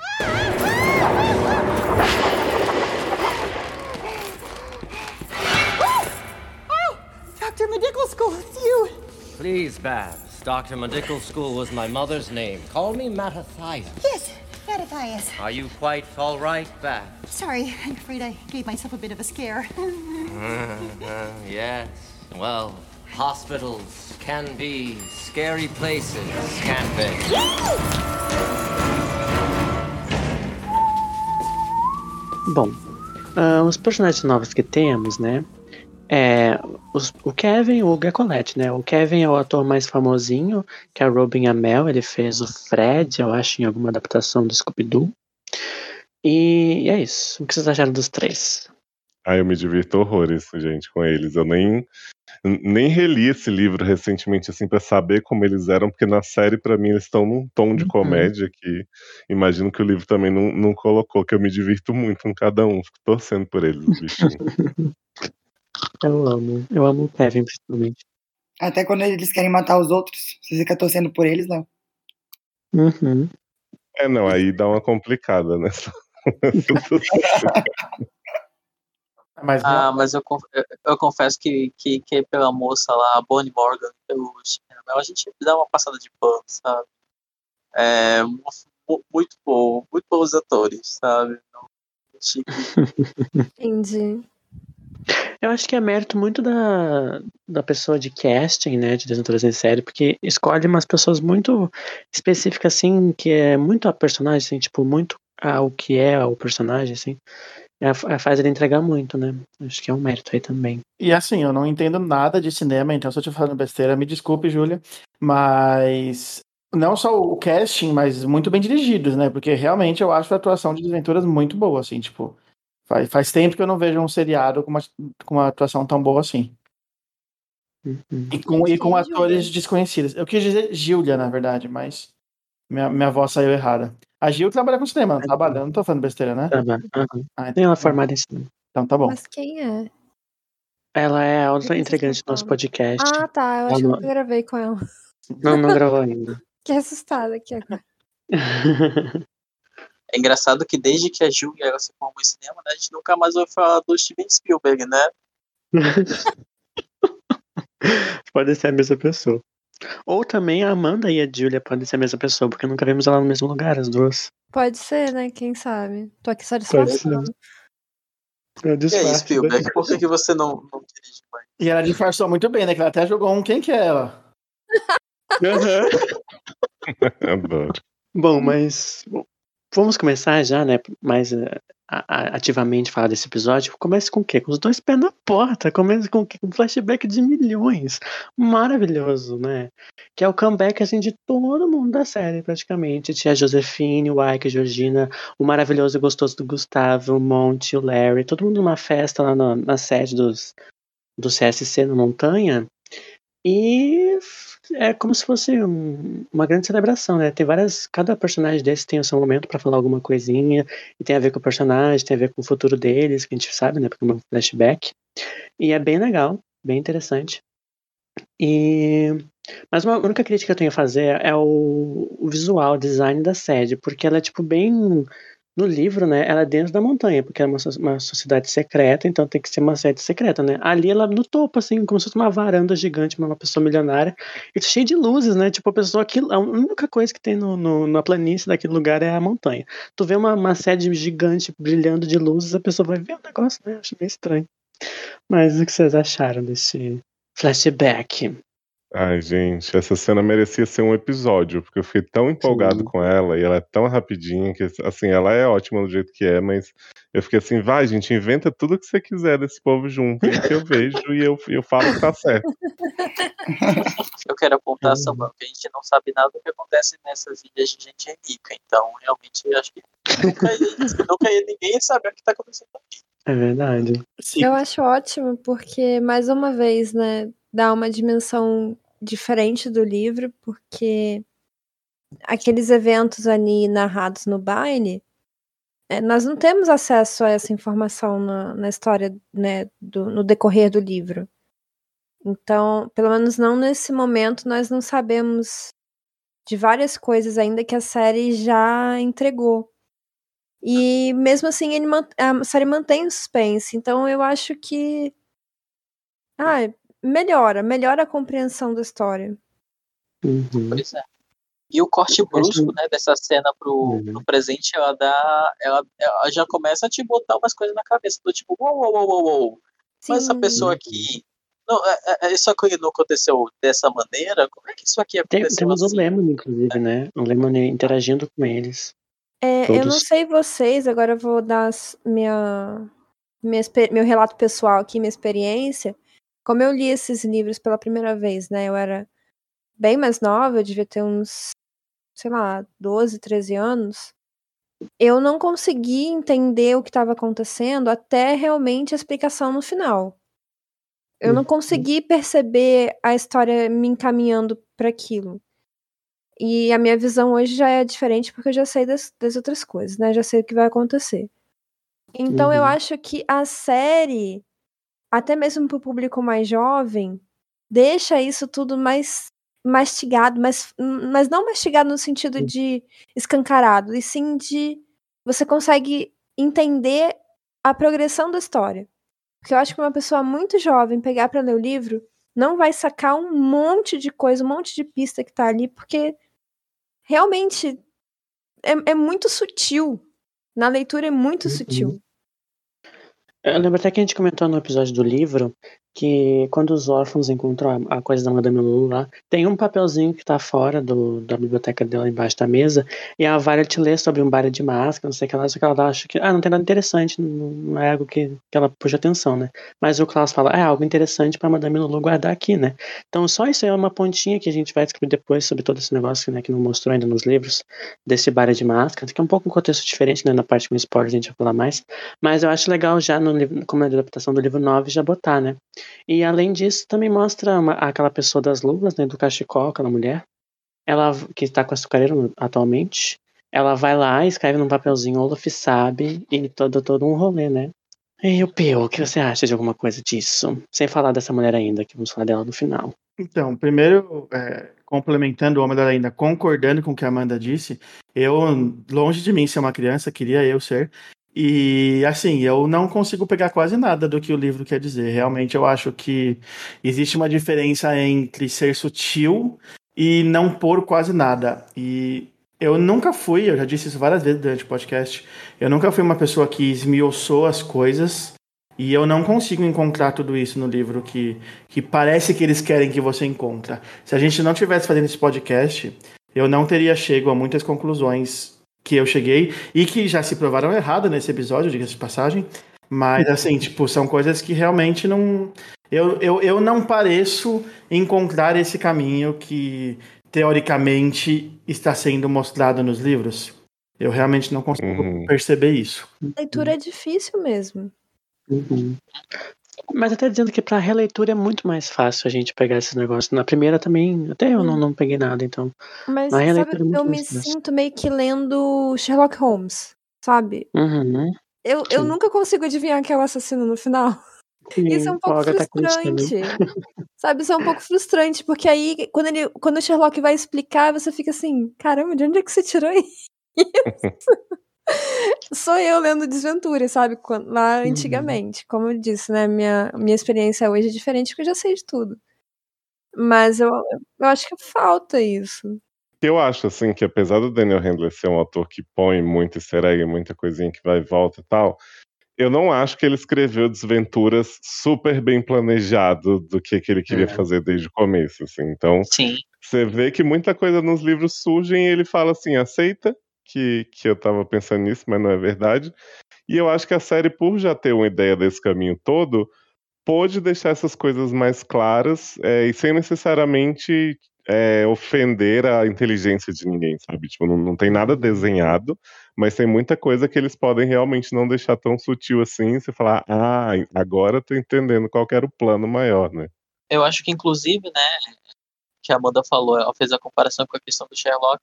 Dr. Medical School, it's you. Please, Babs. Dr. Medical School was my mother's name. Call me Mattathias. Yes, Mattathias. Are you quite all right, Babs? Sorry, I'm afraid I gave myself a bit of a scare. Uh, yes. Well, hospitals can be scary places, can't they? Bom, ah, os personagens novos que temos, né? É os- o Kevin, o Grecolette, né? O Kevin é o ator mais famosinho, que é o Robin Amell. Ele fez o Fred, eu acho, em alguma adaptação do Scooby-Doo. E é isso. O que vocês acharam dos três? Ah, eu me divirto horrores, gente, com eles. Eu nem, nem reli esse livro recentemente, assim, pra saber como eles eram, porque na série, pra mim, eles estão num tom de comédia que imagino que o livro também não, não colocou, que eu me divirto muito com cada um. Fico torcendo por eles, os bichinhos. Eu amo. Eu amo o Kevin, principalmente. Até quando eles querem matar os outros, você fica torcendo por eles, não. Uhum. É, não, aí dá uma complicada nessa. Mas, ah, mas eu, eu, eu confesso que, que, que pela moça lá, a Bonnie Morgan, pelo a gente dá uma passada de pano, sabe? É, mu- mu- muito bom, muito bons atores, sabe? Não-. Entendi. Eu acho que é mérito muito da, da pessoa de casting, né, de Desventuras em Série, porque escolhe umas pessoas muito específicas, assim, que é muito a personagem, assim, tipo, muito ao que é o personagem, assim, é, é, faz ele entregar muito, né? Acho que é um mérito aí também. E assim, eu não entendo nada de cinema, então se eu estiver falando besteira, me desculpe, Júlia. Mas não só o casting, mas muito bem dirigidos, né? Porque realmente eu acho a atuação de Desventuras muito boa, assim, tipo. Faz, faz tempo que eu não vejo um seriado com uma, com uma atuação tão boa assim. Uhum. E com, e com Sim, atores Júlia. desconhecidos. Eu quis dizer Júlia, na verdade, mas minha, minha voz saiu errada. A Gil trabalha com cinema, não trabalha? Eu não tô falando besteira, né? Tá bom, uhum. Ah, Nem ela é então, formada em cinema. então tá bom. Mas quem é? Ela é a outra que integrante do nosso podcast. Ah, tá. Eu Ela acho que não- eu nunca gravei com ela. Não, não gravou ainda. Fiquei assustada aqui agora. É engraçado que desde que a Julia ela se formou em cinema, né, a gente nunca mais ouviu falar do Steven Spielberg, né? Pode ser a mesma pessoa. Ou também a Amanda e a Julia podem ser a mesma pessoa, porque nunca vimos ela no mesmo lugar, as duas. Pode ser, né? Quem sabe? Tô aqui só Pode ser. disfarçando. É E aí, disfarce, Spielberg, né? por que, que você não, não dirige mais? E ela disfarçou muito bem, né? Que ela até jogou um. Quem que é ela? Aham. Adoro. Bom, mas bom, vamos começar já, né? Mais eh, ativamente falar desse episódio. Comece com o quê? Com os dois pés na porta. Comece com o quê? Um flashback de milhões. Maravilhoso, né? Que é o comeback assim, de todo mundo da série, praticamente. Tinha a Josefine, o Ike, a Georgina, o maravilhoso e gostoso do Gustavo, o Monte, o Larry, todo mundo numa festa lá na, na sede dos, do CSC na montanha. E é como se fosse um- uma grande celebração, né? Tem várias. Cada personagem desse tem o seu momento pra falar alguma coisinha, e tem a ver com o personagem, tem a ver com o futuro deles, que a gente sabe, né? Porque é um flashback. E é bem legal, bem interessante. E. Mas uma única crítica que eu tenho a fazer é o, o visual, o design da sede, porque ela é, tipo, bem. No livro, né, ela é dentro da montanha, porque é uma, uma sociedade secreta, então tem que ser uma sede secreta, né? Ali ela no topo, assim, como se fosse uma varanda gigante, uma pessoa milionária, e cheio de luzes, né? Tipo, a pessoa aqui, a única coisa que tem no, no- na planície daquele lugar é a montanha. Tu vê uma, uma sede gigante brilhando de luzes, a pessoa vai ver o negócio, né? Acho meio estranho. Mas o que vocês acharam desse flashback? Ai, gente, essa cena merecia ser um episódio, porque eu fiquei tão empolgado Sim. com ela e ela é tão rapidinha que, assim, ela é ótima do jeito que é, mas eu fiquei assim, vai, gente, inventa tudo que você quiser desse povo junto, que eu vejo e eu, eu falo que tá certo. Eu quero apontar. Samuel, que a gente não sabe nada do que acontece nessas ilhas de gente rica. Então, realmente, eu acho que nunca, nunca ninguém sabe o que tá acontecendo aqui. É verdade. Sim. Eu acho ótimo porque, mais uma vez, né, dá uma dimensão diferente do livro, porque aqueles eventos ali narrados no baile, é, nós não temos acesso a essa informação na, na história, né, do, no decorrer do livro. Então, pelo menos não nesse momento, nós não sabemos de várias coisas ainda que a série já entregou. E mesmo assim, ele, a série mantém o suspense. Então eu acho que. Ah, melhora, melhora a compreensão da história. Uhum. Pois é. E o corte brusco, né, dessa cena pro, Uhum. pro presente, ela dá. Ela, ela já começa a te botar umas coisas na cabeça. Do tipo, uou, uou, uou, uou, uou. Mas essa pessoa aqui. Não, é, é- é- isso aqui não aconteceu dessa maneira? Como é que isso aqui Tem, aconteceu temos assim? o Lemon, inclusive, né? O Lemon interagindo com eles. É, eu não sei vocês, agora eu vou dar as- minha, minha, meu relato pessoal aqui, minha experiência. Como eu li esses livros pela primeira vez, né? Eu era bem mais nova, eu devia ter uns, sei lá, 12, 13 anos. Eu não consegui entender o que estava acontecendo até realmente a explicação no final. Eu não consegui perceber a história me encaminhando para aquilo. E a minha visão hoje já é diferente porque eu já sei das, das outras coisas, né? Já sei o que vai acontecer. Então eu Uhum. acho que a série, até mesmo para o público mais jovem, deixa isso tudo mais mastigado, mas, mas não mastigado no sentido de escancarado, e sim de você consegue entender a progressão da história. Porque eu acho que uma pessoa muito jovem pegar para ler o livro não vai sacar um monte de coisa, um monte de pista que tá ali, porque realmente é, é muito sutil. Na leitura é muito sutil. Eu lembro até que a gente comentou no episódio do livro que quando os órfãos encontram a, coisa da Madame Lulu lá, tem um papelzinho que tá fora do, da biblioteca dela embaixo da mesa, e a te lê sobre um bar de máscara, não sei o que lá, só que ela acha que, ah, não tem nada interessante, não, é algo que, que ela puxa atenção, né? Mas o Klaus fala, é algo interessante pra Madame Lulu guardar aqui, né? Então só isso aí é uma pontinha que a gente vai descobrir depois sobre todo esse negócio, né, que não mostrou ainda nos livros, desse bar de máscara, que é um pouco um contexto diferente, né, na parte com spoiler a gente vai falar mais, mas eu acho legal já no livro, como é a adaptação do livro 9, já botar, né? E além disso, também mostra uma- aquela pessoa das luvas, né, do cachecol, aquela mulher, ela que está com açucareiro atualmente, ela vai lá, escreve num papelzinho, Olaf sabe, e todo, todo um rolê, né? E o Peu, o que você acha de alguma coisa disso? Sem falar dessa mulher ainda, que vamos falar dela no final. Então, primeiro, é, complementando ou melhor ainda, concordando com o que a Amanda disse, eu, longe de mim ser uma criança, queria eu ser. E assim, eu não consigo pegar quase nada do que o livro quer dizer. Realmente eu acho que existe uma diferença entre ser sutil e não pôr quase nada. E eu nunca fui, eu já disse isso várias vezes durante o podcast, eu nunca fui uma pessoa que esmiuçou as coisas. E eu não consigo encontrar tudo isso no livro que, que parece que eles querem que você encontra. Se a gente não tivesse fazendo esse podcast, eu não teria chego a muitas conclusões que eu cheguei e que já se provaram erradas nesse episódio, diga-se de passagem. Mas, assim, tipo, são coisas que realmente não. Eu, eu, eu não pareço encontrar esse caminho que, teoricamente, está sendo mostrado nos livros. Eu realmente não consigo Uhum. perceber isso. A leitura é difícil mesmo. Uhum. Mas até dizendo que pra releitura é muito mais fácil a gente pegar esse negócio. Na primeira também, até eu não, não peguei nada, então. Mas Na sabe, é eu me fácil. sinto meio que lendo Sherlock Holmes, sabe? Uhum. Eu, eu Sim. nunca consigo adivinhar quem é o assassino no final. Isso é um Sim, pouco frustrante. Sabe, isso é um pouco frustrante, porque aí, quando, ele, quando o Sherlock vai explicar, você fica assim, caramba, de onde é que você tirou isso? Sou eu lendo Desventura, sabe? Quando- Lá Uhum. antigamente. Como eu disse, né? Minha, minha experiência hoje é diferente, porque eu já sei de tudo. Mas eu, eu acho que falta isso. Eu acho, assim, que apesar do Daniel Handler ser um autor que põe muito easter egg, muita coisinha que vai e volta e tal, eu não acho que ele escreveu Desventuras super bem planejado do que, que ele queria É. fazer desde o começo, assim. Então, Sim. você vê que muita coisa nos livros surge e ele fala assim, aceita que, que eu tava pensando nisso, mas não é verdade. E eu acho que a série, por já ter uma ideia desse caminho todo, pôde deixar essas coisas mais claras é, e sem necessariamente é, ofender a inteligência de ninguém, sabe? Tipo, não, não tem nada desenhado, mas tem muita coisa que eles podem realmente não deixar tão sutil assim, e você falar, ah, agora eu tô entendendo qual era o plano maior, né? Eu acho que, inclusive, né, que a Amanda falou, ela fez a comparação com a questão do Sherlock.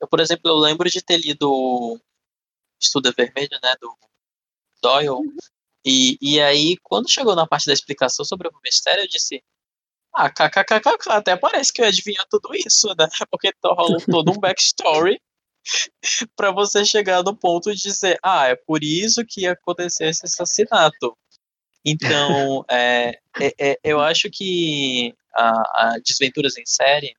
Eu, por exemplo, eu lembro de ter lido Estuda Vermelho, né, do Doyle, e, e aí, quando chegou na parte da explicação sobre o mistério, eu disse, ah, kkkk, até parece que eu adivinho tudo isso, né, porque rola todo um backstory para você chegar no ponto de dizer, ah, é por isso que aconteceu esse assassinato. Então, é, é, é, eu acho que a, a Desventuras em Série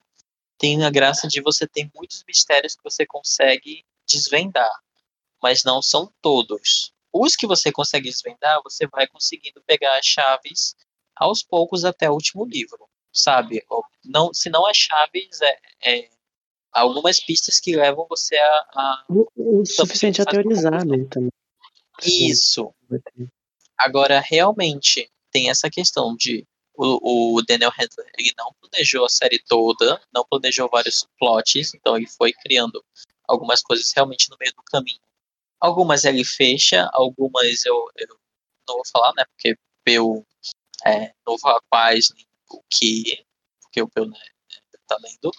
tem a graça de você ter muitos mistérios que você consegue desvendar, mas não são todos. Os que você consegue desvendar, você vai conseguindo pegar as chaves aos poucos até o último livro, sabe? Não, se não as chaves, é, é algumas pistas que levam você a. a o, o suficiente a teorizar, né? Também. Isso. Agora, realmente, tem essa questão de o, o, Daniel Handler ele não planejou a série toda, não planejou vários plots, então ele foi criando algumas coisas realmente no meio do caminho. Algumas ele fecha, algumas eu, eu não vou falar, né? Porque Peu é, novo rapaz, o que, porque o Peu né, tá lendo.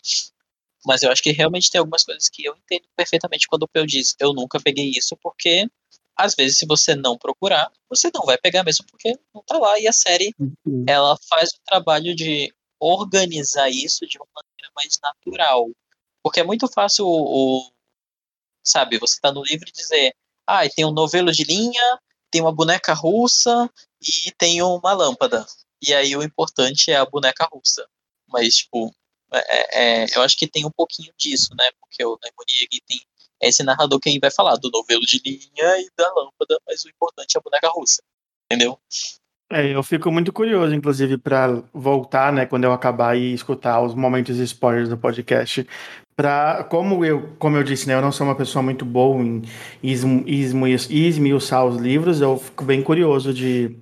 Mas eu acho que realmente tem algumas coisas que eu entendo perfeitamente quando o Peu diz eu nunca peguei isso, porque às vezes se você não procurar, você não vai pegar mesmo porque não tá lá. E a série, uhum. ela faz o trabalho de organizar isso de uma maneira mais natural. Porque é muito fácil o, o sabe, você tá no livro e dizer, ah, tem um novelo de linha, tem uma boneca russa e tem uma lâmpada. E aí o importante é a boneca russa. Mas, tipo, é, é, eu acho que tem um pouquinho disso, né? Porque o Naimori tem esse narrador que vai falar do novelo de linha e da lâmpada, mas o importante é a boneca russa, entendeu? É, eu fico muito curioso, inclusive, para voltar, né, quando eu acabar e escutar os momentos spoilers do podcast. Pra, como eu, como eu disse, né, eu não sou uma pessoa muito boa em esmiuçar os livros, eu fico bem curioso de,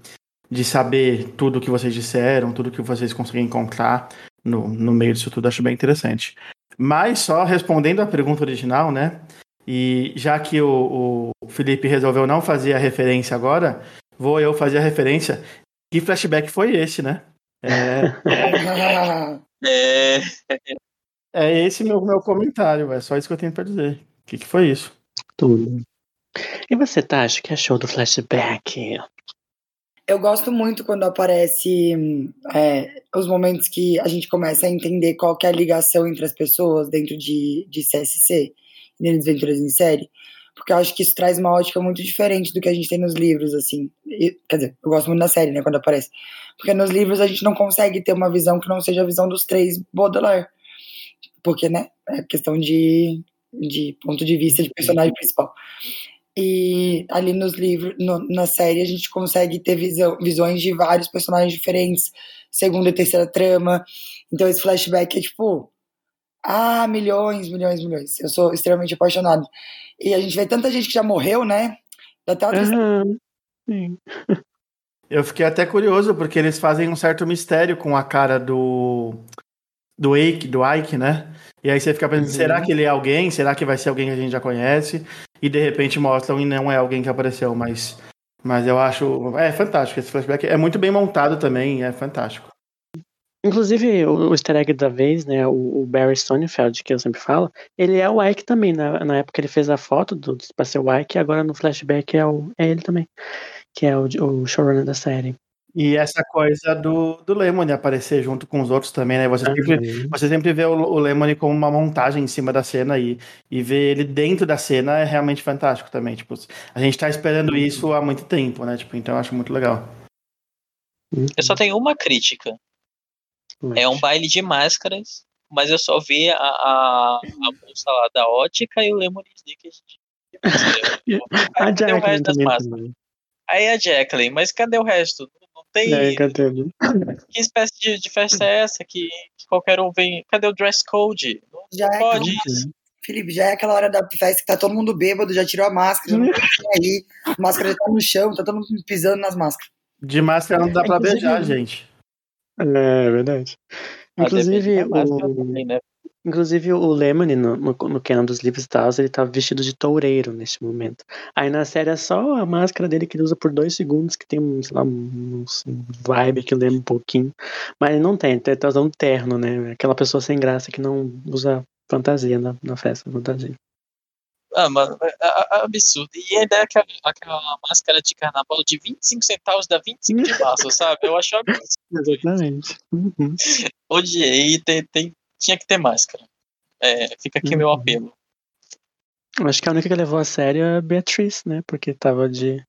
de saber tudo o que vocês disseram, tudo que vocês conseguem encontrar no, no meio disso tudo, acho bem interessante. Mas só respondendo à pergunta original, né? E já que o, o Felipe resolveu não fazer a referência agora, vou eu fazer a referência. Que flashback foi esse, né? É, é... é esse meu, meu comentário, é só isso que eu tenho para dizer. O que, que foi isso? Tudo. E você, Tasha, o que achou do flashback? Eu gosto muito quando aparece é, os momentos que a gente começa a entender qual é a ligação entre as pessoas dentro de, de CSC, de Desventuras em Série, porque eu acho que isso traz uma ótica muito diferente do que a gente tem nos livros, assim. E, quer dizer, eu gosto muito da série, né, quando aparece. Porque nos livros a gente não consegue ter uma visão que não seja a visão dos três Baudelaire. Porque, né, é questão de, de ponto de vista de personagem principal. E ali nos livros, no, na série, a gente consegue ter visão, visões de vários personagens diferentes, segunda e terceira trama. Então esse flashback é tipo. Ah, milhões, milhões, milhões. Eu sou extremamente apaixonado. E a gente vê tanta gente que já morreu, né? Dá até uma uhum. Eu fiquei até curioso, porque eles fazem um certo mistério com a cara do. Do Ike, do Ike, né? E aí você fica pensando, uhum. será que ele é alguém? Será que vai ser alguém que a gente já conhece? E de repente mostram e não é alguém que apareceu, mas, mas eu acho. É fantástico esse flashback. É muito bem montado também, é fantástico. Inclusive, o, o easter egg da vez, né, o, o, Barry Stonefeld, que eu sempre falo, ele é o Ike também. Na, na época ele fez a foto do, pra ser o Ike, e agora no flashback é, o, é ele também, que é o, o showrunner da série. E essa coisa do, do Lemony aparecer junto com os outros também, né? Você sempre, você sempre vê o, o Lemony como uma montagem em cima da cena e, e ver ele dentro da cena é realmente fantástico também. Tipo, a gente tá esperando uhum. isso há muito tempo, né? Tipo, então eu acho muito legal. Eu só tenho uma crítica. É um baile de máscaras, mas eu só vi a, a, a moça lá da ótica e o Lemony Snickers. a Jacqueline também. Aí a Jacqueline, mas cadê o resto? tem. É, cadê? Que espécie de, de festa é essa que, que, qualquer um vem. Cadê o dress code? Não já é pode é, isso. Felipe, já é aquela hora da festa que tá todo mundo bêbado, já tirou a máscara, não aí. A máscara já tá no chão, tá todo mundo pisando nas máscaras. De máscara não dá pra beijar, gente. É, é verdade. Inclusive, o... Também, né? Inclusive o Lemony, no, no, no canon dos livros e tal, ele tá vestido de toureiro neste momento. Aí na série é só a máscara dele que ele usa por dois segundos, que tem, sei lá, um, um vibe que lembra um pouquinho. Mas ele não tem, ele tá usando um terno, né? Aquela pessoa sem graça que não usa fantasia na, na festa fantasia. Ah, mano, é, é, é absurdo. E ainda é aquela, aquela máscara de carnaval de 25 centavos da 25 de março, sabe? Eu acho absurdo. Exatamente. Uhum. Odiei, tem, tem, tinha que ter máscara. É, fica aqui meu Uhum. apelo. Eu Acho que a única que levou a sério é a Beatriz, né? Porque tava de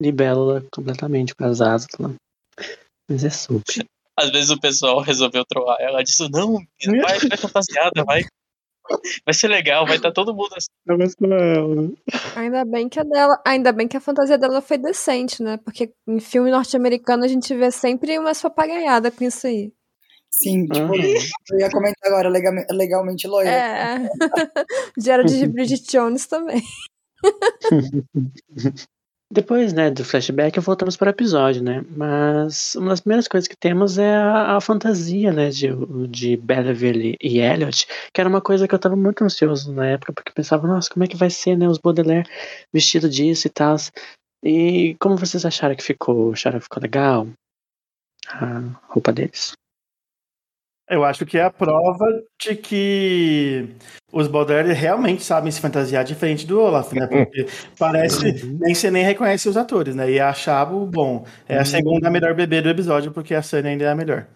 libélula completamente com as asas lá. Mas é super. Às vezes o pessoal resolveu trollar ela, disse, não, vai, vai fantasiada, vai. Vai ser legal, vai estar todo mundo assim. Eu gosto dela. Ainda bem que a dela, ainda bem que a fantasia dela foi decente, né? Porque em filme norte-americano a gente vê sempre umas papagaiadas com isso aí. Sim, tipo, Uhum. eu ia comentar agora, legalmente, legalmente loira. É. De Bridget Jones também. Depois, né, do flashback, voltamos para o episódio, né? Mas uma das primeiras coisas que temos é a, a fantasia, né, de, de Belleville e Elliot, que era uma coisa que eu tava muito ansioso na época, porque pensava, nossa, como é que vai ser, né, os Baudelaire vestido disso e tal. E como vocês acharam que ficou? Acharam que ficou legal? A roupa deles? Eu acho que é a prova de que os Baudelaire realmente sabem se fantasiar diferente do Olaf, né? Porque parece nem você nem reconhece os atores, né? E a Chabo, bom, é a segunda melhor bebê do episódio, porque a Sunny ainda é a melhor.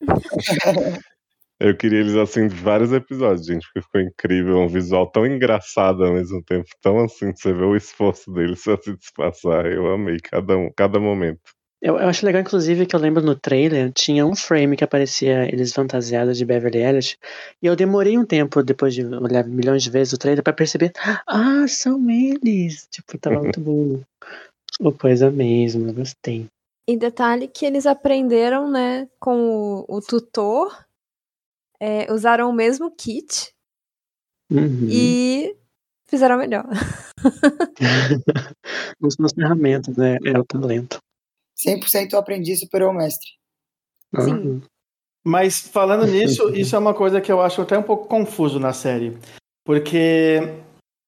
Eu queria eles assim de vários episódios, gente, porque ficou incrível, um visual tão engraçado ao mesmo tempo, tão assim, você vê o esforço deles pra se disfarçar. Eu amei cada um, cada momento. Eu, eu acho legal, inclusive, que eu lembro no trailer, tinha um frame que aparecia eles fantasiados de Beverly Elliot, e eu demorei um tempo, depois de olhar milhões de vezes o trailer, pra perceber, ah, são eles! Tipo, tava muito bom. Uma coisa mesmo, gostei. E detalhe que eles aprenderam, né, com o, o tutor, é, usaram o mesmo kit Uhum. e fizeram melhor. Não são as ferramentas, né? É o talento. 100% o aprendiz superou o mestre. Uhum. Mas falando nisso, isso é uma coisa que eu acho até um pouco confuso na série. Porque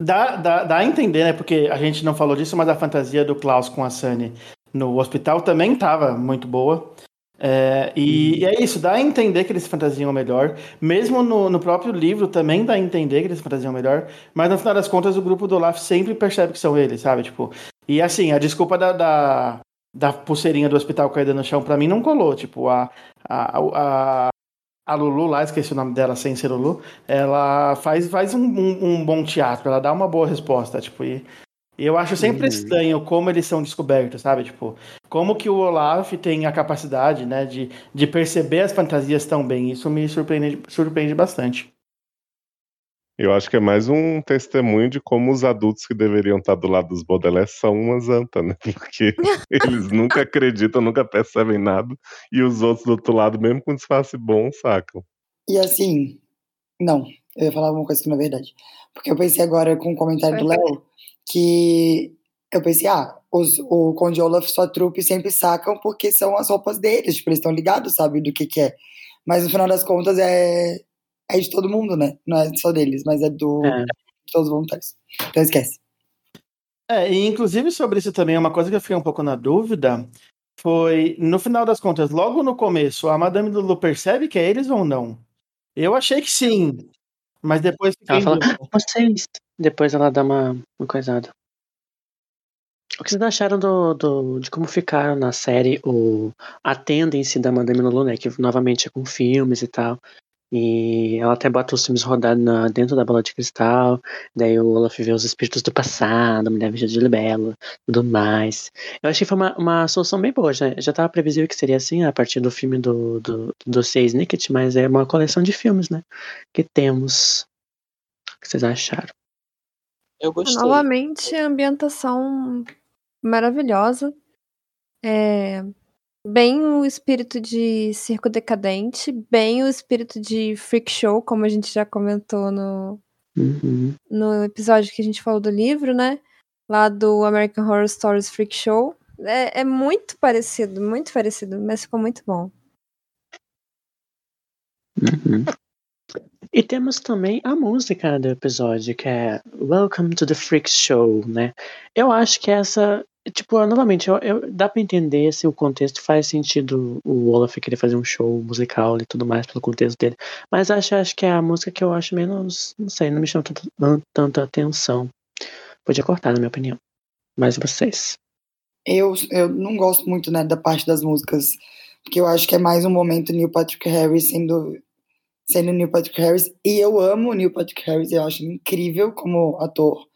dá, dá, dá a entender, né? Porque a gente não falou disso, mas a fantasia do Klaus com a Sunny no hospital também estava muito boa. É, e, e é isso, dá a entender que eles fantasiam melhor. Mesmo no, no próprio livro também dá a entender que eles fantasiam melhor. Mas no final das contas, o grupo do Olaf sempre percebe que são eles, sabe? Tipo, e assim, a desculpa da, da, da pulseirinha do hospital caída no chão, pra mim não colou. Tipo, a, a, a, a Lulu lá, esqueci o nome dela sem ser Lulu, ela faz, faz um, um, um bom teatro, ela dá uma boa resposta. Tipo, e, e eu acho sempre Uhum. estranho como eles são descobertos, sabe? Tipo, como que o Olaf tem a capacidade, né, de, de perceber as fantasias tão bem. Isso me surpreende, surpreende bastante. Eu acho que é mais um testemunho de como os adultos que deveriam estar do lado dos Baudelaire são umas anta, né? Porque eles nunca acreditam, nunca percebem nada, e os outros do outro lado, mesmo com disfarce bom, sacam. E assim, não, eu ia falar uma coisa que não é verdade. Porque eu pensei agora com o comentário do Léo que eu pensei, ah, os, o Conde Olaf e sua trupe sempre sacam porque são as roupas deles, tipo, eles estão ligados, sabe, do que que é. Mas no final das contas é, é de todo mundo, né? Não é só deles, mas é do, É. de todos os voluntários. Então esquece. É, e inclusive sobre isso também, uma coisa que eu fiquei um pouco na dúvida foi, no final das contas, logo no começo, a Madame Lulu percebe que é eles ou não? Eu achei que sim, mas depois fiquei Ela fala. "Ah, vocês. Depois ela dá uma, uma coisada. O que vocês acharam do, do, de como ficaram na série o, a tendência da Madame Lulu, né? Que novamente é com filmes e tal. E ela até bota os filmes rodados na, dentro da bola de cristal. Daí o Olaf vê os espíritos do passado, a mulher vestida de libelo, tudo mais. Eu achei que foi uma, uma solução bem boa. Já, já tava previsível que seria assim a partir do filme do, do, do Seis Nicket, mas é uma coleção de filmes, né? Que temos. O que vocês acharam? Eu gostei. Novamente, a ambientação maravilhosa. É, bem o espírito de circo decadente, bem o espírito de freak show, como a gente já comentou no, Uhum. no episódio que a gente falou do livro, né? Lá do American Horror Stories Freak Show. É, é muito parecido, muito parecido, mas ficou muito bom. Uhum. E temos também a música do episódio, que é Welcome to the Freak Show, né? Eu acho que essa tipo, novamente, eu, eu- dá pra entender se o contexto faz sentido o Olaf querer fazer um show musical e tudo mais pelo contexto dele. Mas acho, acho que é a música que eu acho menos, não sei, não me chama tanto, tanta atenção. Podia cortar, na minha opinião. Mas vocês. Eu, eu não gosto muito, né, da parte das músicas, porque eu acho que é mais um momento Neil Patrick Harris sendo, sendo Neil Patrick Harris, e eu amo Neil Patrick Harris, eu acho incrível como ator,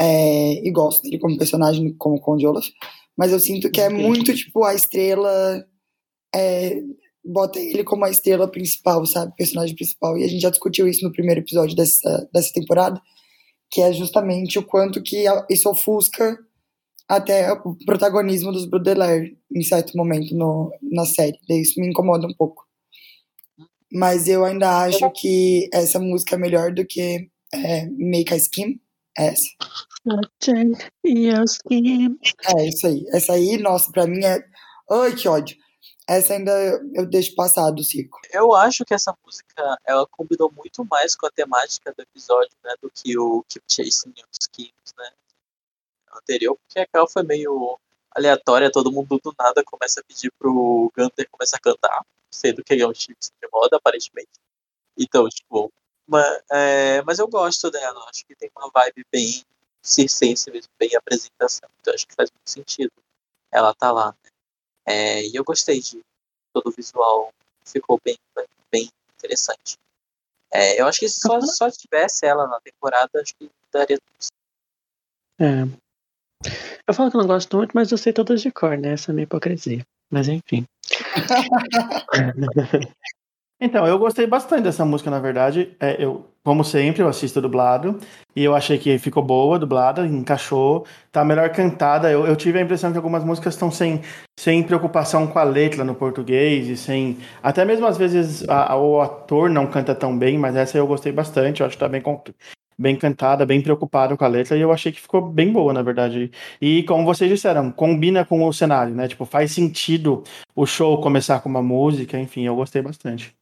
é, e gosto dele como personagem, como Conde Olaf, mas eu sinto que é muito, tipo, a estrela, é, bota ele como a estrela principal, sabe, personagem principal, e a gente já discutiu isso no primeiro episódio dessa, dessa temporada, que é justamente o quanto que isso ofusca até o protagonismo dos Baudelaire em certo momento no, na série. Daí Isso me incomoda um pouco. Mas eu ainda acho que essa música é melhor do que é, Make a É essa. É isso aí. Essa aí, nossa, pra mim é. Ai, que ódio. Essa ainda eu deixo passar do circo. Eu acho que essa música ela combinou muito mais com a temática do episódio, né, do que o Keep Chasing Your Schemes, né, anterior, porque aquela foi meio aleatória, todo mundo do nada começa a pedir pro Gunter começar a cantar, sendo que ele é um chips de moda, aparentemente. Então, tipo, mas, é, mas eu gosto dela, acho que tem uma vibe bem circense mesmo, bem apresentação, então acho que faz muito sentido ela tá lá, né. É, e eu gostei de todo o visual, ficou bem, bem interessante. É, eu acho que se só, só tivesse ela na temporada, acho que daria tudo certo. É. Eu falo que eu não gosto muito, mas eu sei todas de cor, né? Essa é a minha hipocrisia. Mas enfim. Então, eu gostei bastante dessa música, na verdade. É, eu, como sempre, eu assisto dublado. E eu achei que ficou boa, dublada, encaixou. Tá melhor cantada. Eu, eu tive a impressão que algumas músicas estão sem, sem preocupação com a letra no português. E sem. Até mesmo às vezes a- a- o ator não canta tão bem, mas essa eu gostei bastante. Eu acho que tá bem, bem cantada, bem preocupado com a letra. E eu achei que ficou bem boa, na verdade. E como vocês disseram, combina com o cenário, né? Tipo, faz sentido o show começar com uma música. Enfim, eu gostei bastante.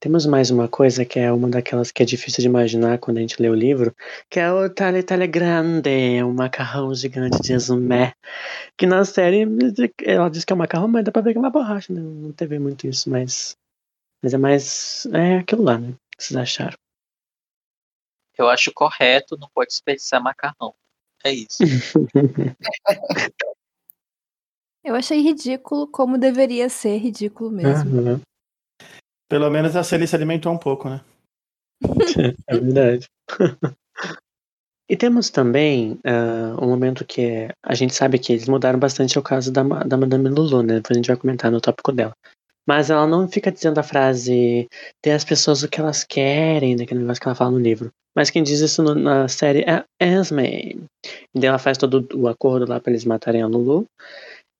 Temos mais uma coisa que é uma daquelas que é difícil de imaginar quando a gente lê o livro, que é o Tale Tale Grande, o macarrão gigante de Exumé. Que na série ela diz que é um macarrão, mas dá pra ver que é uma borracha, né? Não teve muito isso, mas. Mas é mais. É aquilo lá, né? O que vocês acharam? Eu acho correto, não pode desperdiçar macarrão. É isso. Eu achei ridículo como deveria ser ridículo mesmo. Aham, Pelo menos a Celie se alimentou um pouco, né? é verdade. E temos também ah, um momento que é, a gente sabe que eles mudaram bastante o caso da, da Madame Lulu, né? Depois a gente vai comentar no tópico dela. Mas ela não fica dizendo a frase ter as pessoas o que elas querem, daquele negócio que ela fala no livro. Mas quem diz isso no- na série é Esme. E daí ela faz todo o acordo lá pra eles matarem a Lulu.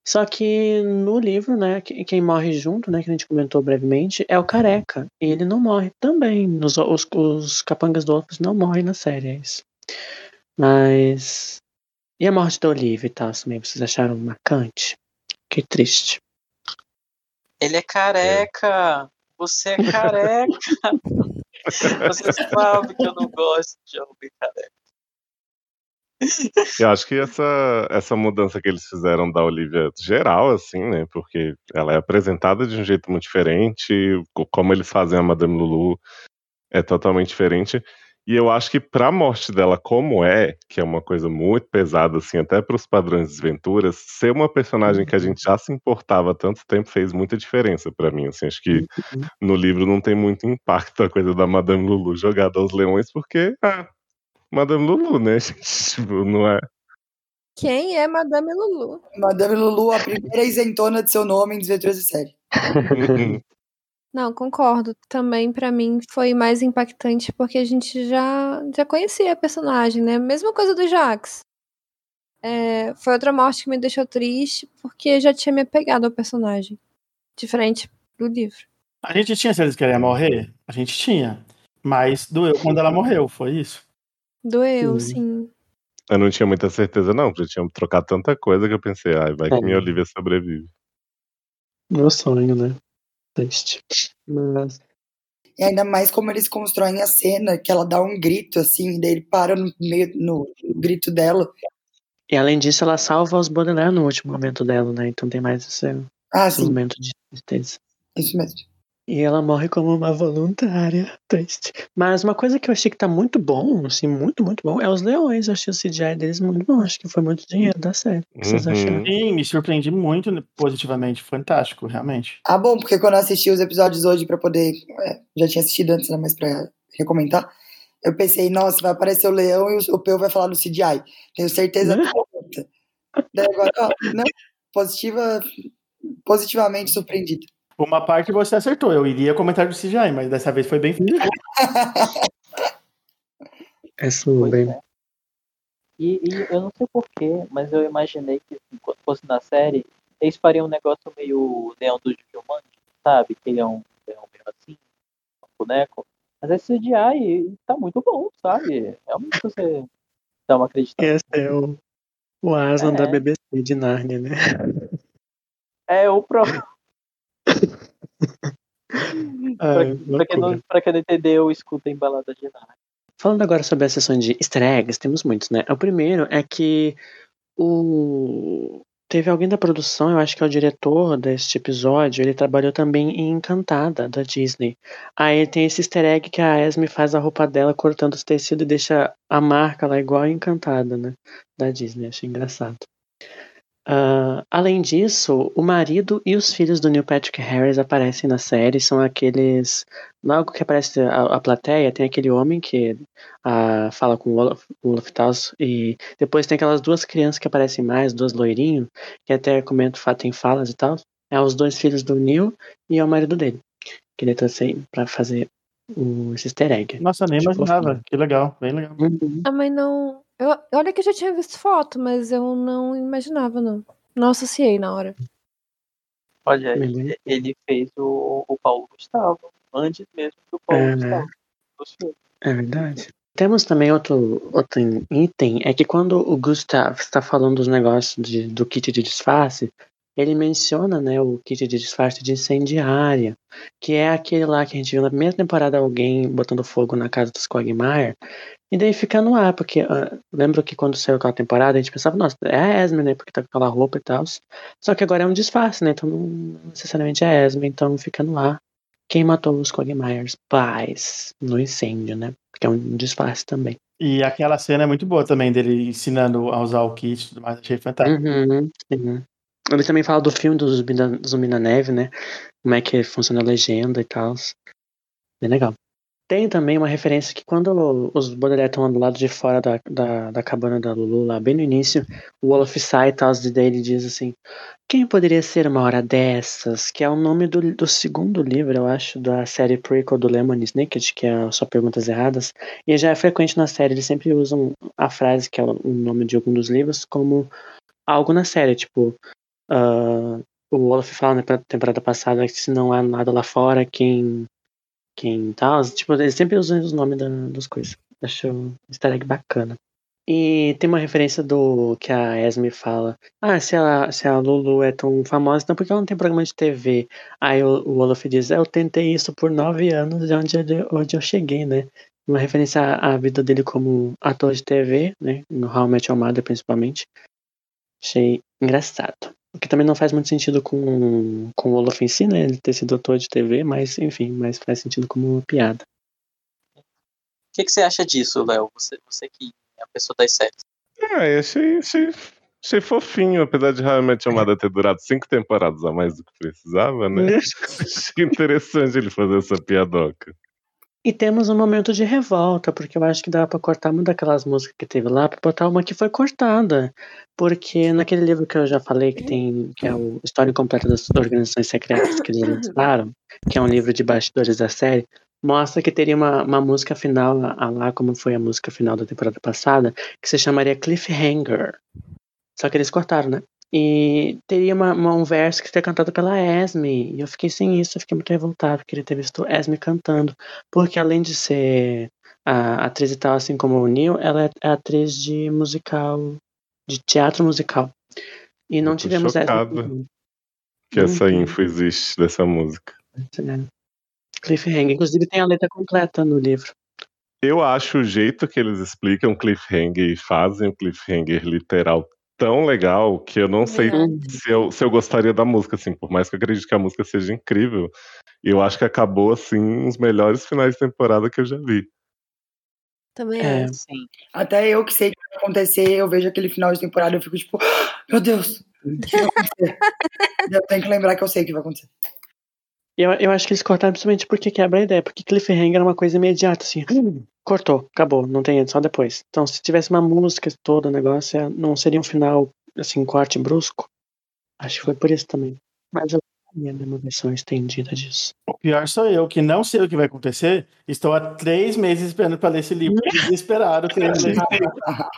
Só que no livro, né, que- quem morre junto, né, que a gente comentou brevemente, é o Careca. E ele não morre também. Os, os, os capangas do Olafos não morrem na série, é isso. Mas. E a morte da Olivia e tal, também, vocês acharam marcante? Que triste. Ele é careca! Você é careca! Você sabe que eu não gosto de homem careca. Eu acho que essa, essa mudança que eles fizeram da Olivia geral, assim, né? Porque ela é apresentada de um jeito muito diferente, co- como eles fazem a Madame Lulu é totalmente diferente. E eu acho que pra morte dela como é, que é uma coisa muito pesada, assim, até pros padrões de desventuras, ser uma personagem que a gente já se importava há tanto tempo fez muita diferença pra mim, assim. Acho que no livro não tem muito impacto a coisa da Madame Lulu jogada aos leões, porque, ah, Madame Lulu, né, gente? Tipo, não é... Quem é Madame Lulu? Madame Lulu, a primeira isentona de seu nome em Desventuras de Série. Não, concordo. Também pra mim foi mais impactante porque a gente já, já conhecia a personagem, né? Mesma coisa do Jax. É, foi outra morte que me deixou triste porque já tinha me apegado ao personagem. Diferente do livro. A gente tinha certeza que ela ia morrer? A gente tinha. Mas doeu quando ela morreu, foi isso? Doeu, Sim. sim. Eu não tinha muita certeza, não, porque eu tinha trocado tanta coisa que eu pensei, ai, vai que É. minha Olivia sobrevive. Meu sonho, né? Triste. Mas. E ainda mais como eles constroem a cena, que ela dá um grito assim, e daí ele para no meio no, no grito dela. E além disso, ela salva os Baudelaire no último momento dela, né? Então tem mais esse, Ah, esse sim, momento de tristeza. isso mesmo. E ela morre como uma voluntária. Triste. Mas uma coisa que eu achei que tá muito bom, assim, muito, muito bom, é os leões. Eu achei o CGI deles muito bom. Acho que foi muito dinheiro da série. O que vocês Uhum. acharam? Sim, me surpreendi muito né, positivamente. Fantástico, realmente. Ah, bom, porque quando eu assisti os episódios hoje pra poder. é, já tinha assistido antes, né? Mas pra recomendar. Eu pensei, nossa, vai aparecer o leão e o, Peu vai falar no CGI. Tenho certeza absoluta. Daí agora, ó, não, positiva, positivamente surpreendida. Uma parte você acertou. Eu iria comentar do CGI, mas dessa vez foi bem feito. É é. E, e eu não sei porquê, mas eu imaginei que assim, quando fosse na série, eles fariam um negócio meio Leão do Jumanji, sabe? Que ele é um leão meio assim, um boneco. Mas esse CGI tá muito bom, sabe? Realmente você dá uma acreditada. Esse é o, o Aslan da É. BBC de Narnia, né? É o próprio. pra, pra quem não, pra quem não entendeu, escuta em balada de nada. Falando agora sobre a sessão de easter eggs, temos muitos, né? O primeiro é que o... teve alguém da produção, eu acho que é o diretor deste episódio, ele trabalhou também em Encantada, da Disney. Aí tem esse easter egg que a Esme faz a roupa dela cortando os tecidos e deixa a marca lá igual a Encantada, né? Da Disney, achei engraçado. Ah, além disso, o marido e os filhos do Neil Patrick Harris aparecem na série, são aqueles Logo que aparece a, a plateia, tem aquele homem que ah, fala com o Olaf, Olaf e depois tem aquelas duas crianças que aparecem mais, dois loirinhos, que até comento, tem falas e tal. É os dois filhos do Neil e é o marido dele, que ele trouxe aí pra fazer o, esse easter egg. Nossa, nem Tipo, imaginava. Que legal, bem legal. Uhum. Ah, mas não. Eu, olha que eu já tinha visto foto, mas eu não imaginava, não. Não associei na hora. Olha, Bem ele, ele fez o, o Paulo Gustavo, antes mesmo do Paulo É, Gustavo. É verdade. Temos também outro, outro item, é que quando o Gustav está falando dos negócios de- do kit de disfarce, ele menciona né, o kit de disfarce de incendiária, que é aquele lá que a gente viu na primeira temporada alguém botando fogo na casa dos Quagmire, e daí fica no ar, porque ah, lembro que quando saiu aquela temporada a gente pensava, nossa, é a Esme, né, porque tá com aquela roupa e tal, só que agora é um disfarce, né, então não necessariamente é a Esme, então fica no ar. Quem matou os Quagmires? Pais, no incêndio, né? Que é um disfarce também. E aquela cena é muito boa também, dele ensinando a usar o kit e tudo mais. Achei fantástico. Uhum, sim. Ele também fala do filme do Zumbi, Zumbi na Neve, né? Como é que funciona a legenda e tal. Bem legal. Tem também uma referência que quando os Baudelaire estão do lado de fora da, da, da cabana da Lulu, lá bem no início, o Olaf sai e tal, e daí ele diz assim, quem poderia ser uma hora dessas? Que é o nome do, do segundo livro, eu acho, da série prequel do Lemon Snicket, que é Só Perguntas Erradas. E já é frequente na série, eles sempre usam a frase, que é o nome de algum dos livros, como algo na série, tipo, ah, o Olaf fala na temporada passada que se não há nada lá fora, quem quem tal, tipo, eles sempre usam os nomes da, das coisas. Acho um easter egg bacana. E tem uma referência do que a Esme fala. Ah, se, ela, se a Lulu é tão famosa, então por que ela não tem programa de TV? Aí o, o Olaf diz, eu tentei isso por nove anos de onde, eu- onde eu cheguei, né? Uma referência à, à vida dele como ator de TV, né? No How I Met Your Mother, principalmente. Achei engraçado. O que também não faz muito sentido com, com o Olaf em si, né? Ele ter sido ator de TV, mas enfim, mas faz sentido como piada. O que, que você acha disso, Léo? Você, você que é a pessoa das séries. Ah, eu achei, achei, achei fofinho, apesar de Your Mother ter durado cinco temporadas a mais do que precisava, né? achei interessante ele fazer essa piadoca. E temos um momento de revolta, porque eu acho que dá pra cortar uma daquelas músicas que teve lá pra botar uma que foi cortada. Porque naquele livro que eu já falei que tem, que é o História Incompleta das Organizações Secretas que eles lançaram, que é um livro de bastidores da série, mostra que teria uma, uma música final a lá, como foi a música final da temporada passada, que se chamaria Cliffhanger. Só que eles cortaram, né? E teria uma, uma- um verso que seria cantado pela Esme. E eu fiquei sem isso, eu fiquei muito revoltado, queria ter visto Esme cantando. Porque além de ser a atriz e tal, assim como o Neil, ela é atriz de musical, de teatro musical. E não tivemos chocado. Esme. Que essa Uhum. info existe dessa música. né? Cliffhanger. Inclusive tem a letra completa no livro. Eu acho o jeito que eles explicam cliffhanger e fazem o cliffhanger literal tão legal que eu não sei se eu, se eu gostaria da música, assim, por mais que eu acredite que a música seja incrível. Eu acho que acabou, assim, uns melhores finais de temporada que eu já vi. Também É. Sim. Até eu que sei o que vai acontecer, eu vejo aquele final de temporada eu fico tipo, "Ah, meu Deus, o que vai acontecer? eu tenho que lembrar que eu sei o que vai acontecer. Eu, eu acho que eles cortaram principalmente porque quebra a ideia, porque cliffhanger é uma coisa imediata, assim. hum, Cortou, acabou, não tem só depois. Então, se tivesse uma música toda, o negócio, é- não seria um final, assim, corte brusco. Acho que foi por isso também. Mas eu queria uma versão estendida disso. O pior sou eu, que não sei o que vai acontecer. Estou há três meses esperando para ler esse livro. Desesperado, querendo ler.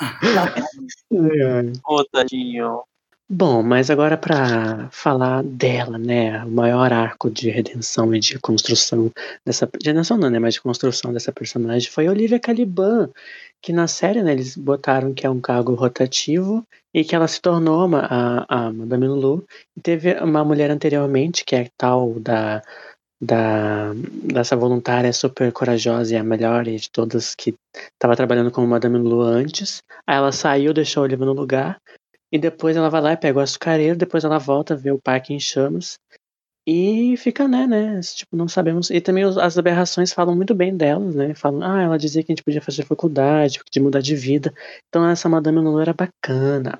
Ô, tadinho. Bom, mas agora pra falar dela, né? O maior arco de redenção e de construção dessa. De redenção não, né? Mas de construção dessa personagem foi Olivia Caliban. Que na série, né, eles botaram que é um cargo rotativo e que ela se tornou uma, a, a Madame Lulu. E teve uma mulher anteriormente, que é tal da. Da, dessa voluntária super corajosa e a melhor de todas que estava trabalhando como Madame Lulu antes. Aí ela saiu, deixou a Olivia no lugar. E depois ela vai lá e pega o açucareiro, depois ela volta, vê o parque em chamas. E fica, né, né? Tipo, não sabemos. E também as aberrações falam muito bem delas, né? Falam, ah, ela dizia que a gente podia fazer faculdade, de mudar de vida. Então essa Madame Lulu era bacana.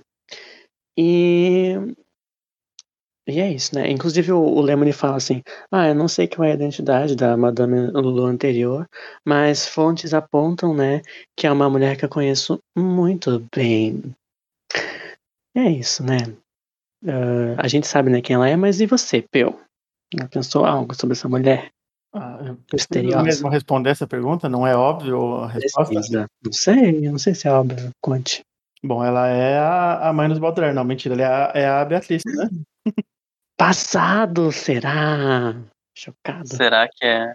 E. E é isso, né? Inclusive o, o Lemony fala assim: ah, eu não sei qual é a identidade da Madame Lulu anterior, mas fontes apontam, né, que é uma mulher que eu conheço muito bem. É isso, né? Ah, a gente sabe né, quem ela é, mas e você, Peu? Já pensou algo sobre essa mulher? Ah, Misteriosa. mesmo responder essa pergunta? Não é óbvio a resposta? Pesquisa. Não sei, eu não sei se é óbvio. Conte. Bom, ela é a, a mãe dos Baudelaire. Não, mentira, ela é a, é a Beatriz, né? Passado, será? Chocado. Será que é?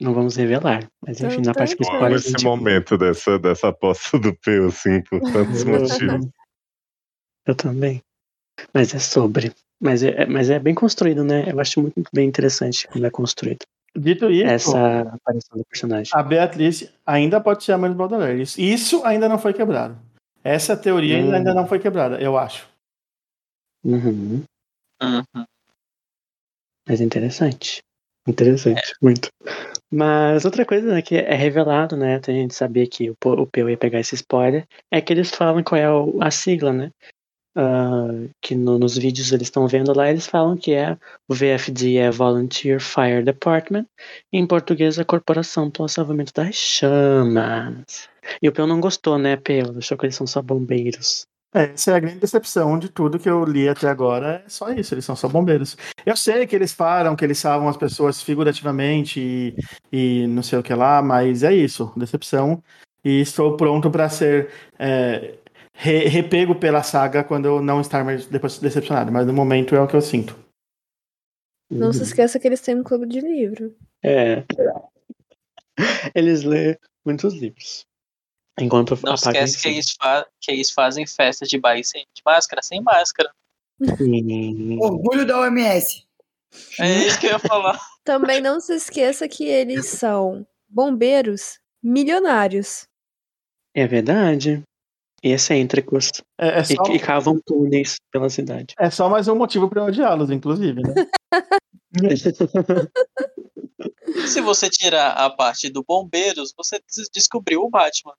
Não vamos revelar. Mas enfim, na parte que spoiler. esse gente- momento dessa, dessa aposta do Peu, assim, por tantos motivos. Eu também. Mas é sobre. Mas é, mas é bem construído, né? Eu acho muito bem interessante como é construído. Dito isso, Essa aparição do personagem. a Beatriz ainda pode ser a mãe dos Baudelaire. Isso, isso ainda não foi quebrado. Essa teoria Hum. ainda não foi quebrada, eu acho. Uhum. Uhum. Mas é interessante. Interessante, muito. Mas outra coisa né, que é revelado, né? Até a gente saber que o, Po- o Peu ia pegar esse spoiler, é que eles falam qual é o- a sigla, né? Ah, que no- nos vídeos eles estão vendo lá, eles falam que é o VFD é Volunteer Fire Department, em português a Corporação para o Salvamento das Chamas. E o Peu não gostou, né, Peu? Achou que eles são só bombeiros. É, essa é a grande decepção de tudo que eu li até agora. É só isso, eles são só bombeiros. Eu sei que eles falam que eles salvam as pessoas figurativamente e, e não sei o que lá, mas é isso, decepção. E estou pronto para ser é, re- repego pela saga quando eu não estar mais depois decepcionado. Mas no momento é o que eu sinto. Não se Uhum. esqueça que eles têm um clube de livro. É. Eles lêem muitos livros. Enquanto Não esquece que eles, que eles fazem festa de baile sem de máscara, sem máscara. si. Orgulho da OMS. É isso que eu ia falar. Também não se esqueça que eles são bombeiros milionários. É verdade. E excêntricos. É, é E, só, e cavam túneis pela cidade. é só mais um motivo para eu odiá-los, inclusive. Né? Se você tirar a parte do bombeiros, você des- descobriu o Batman.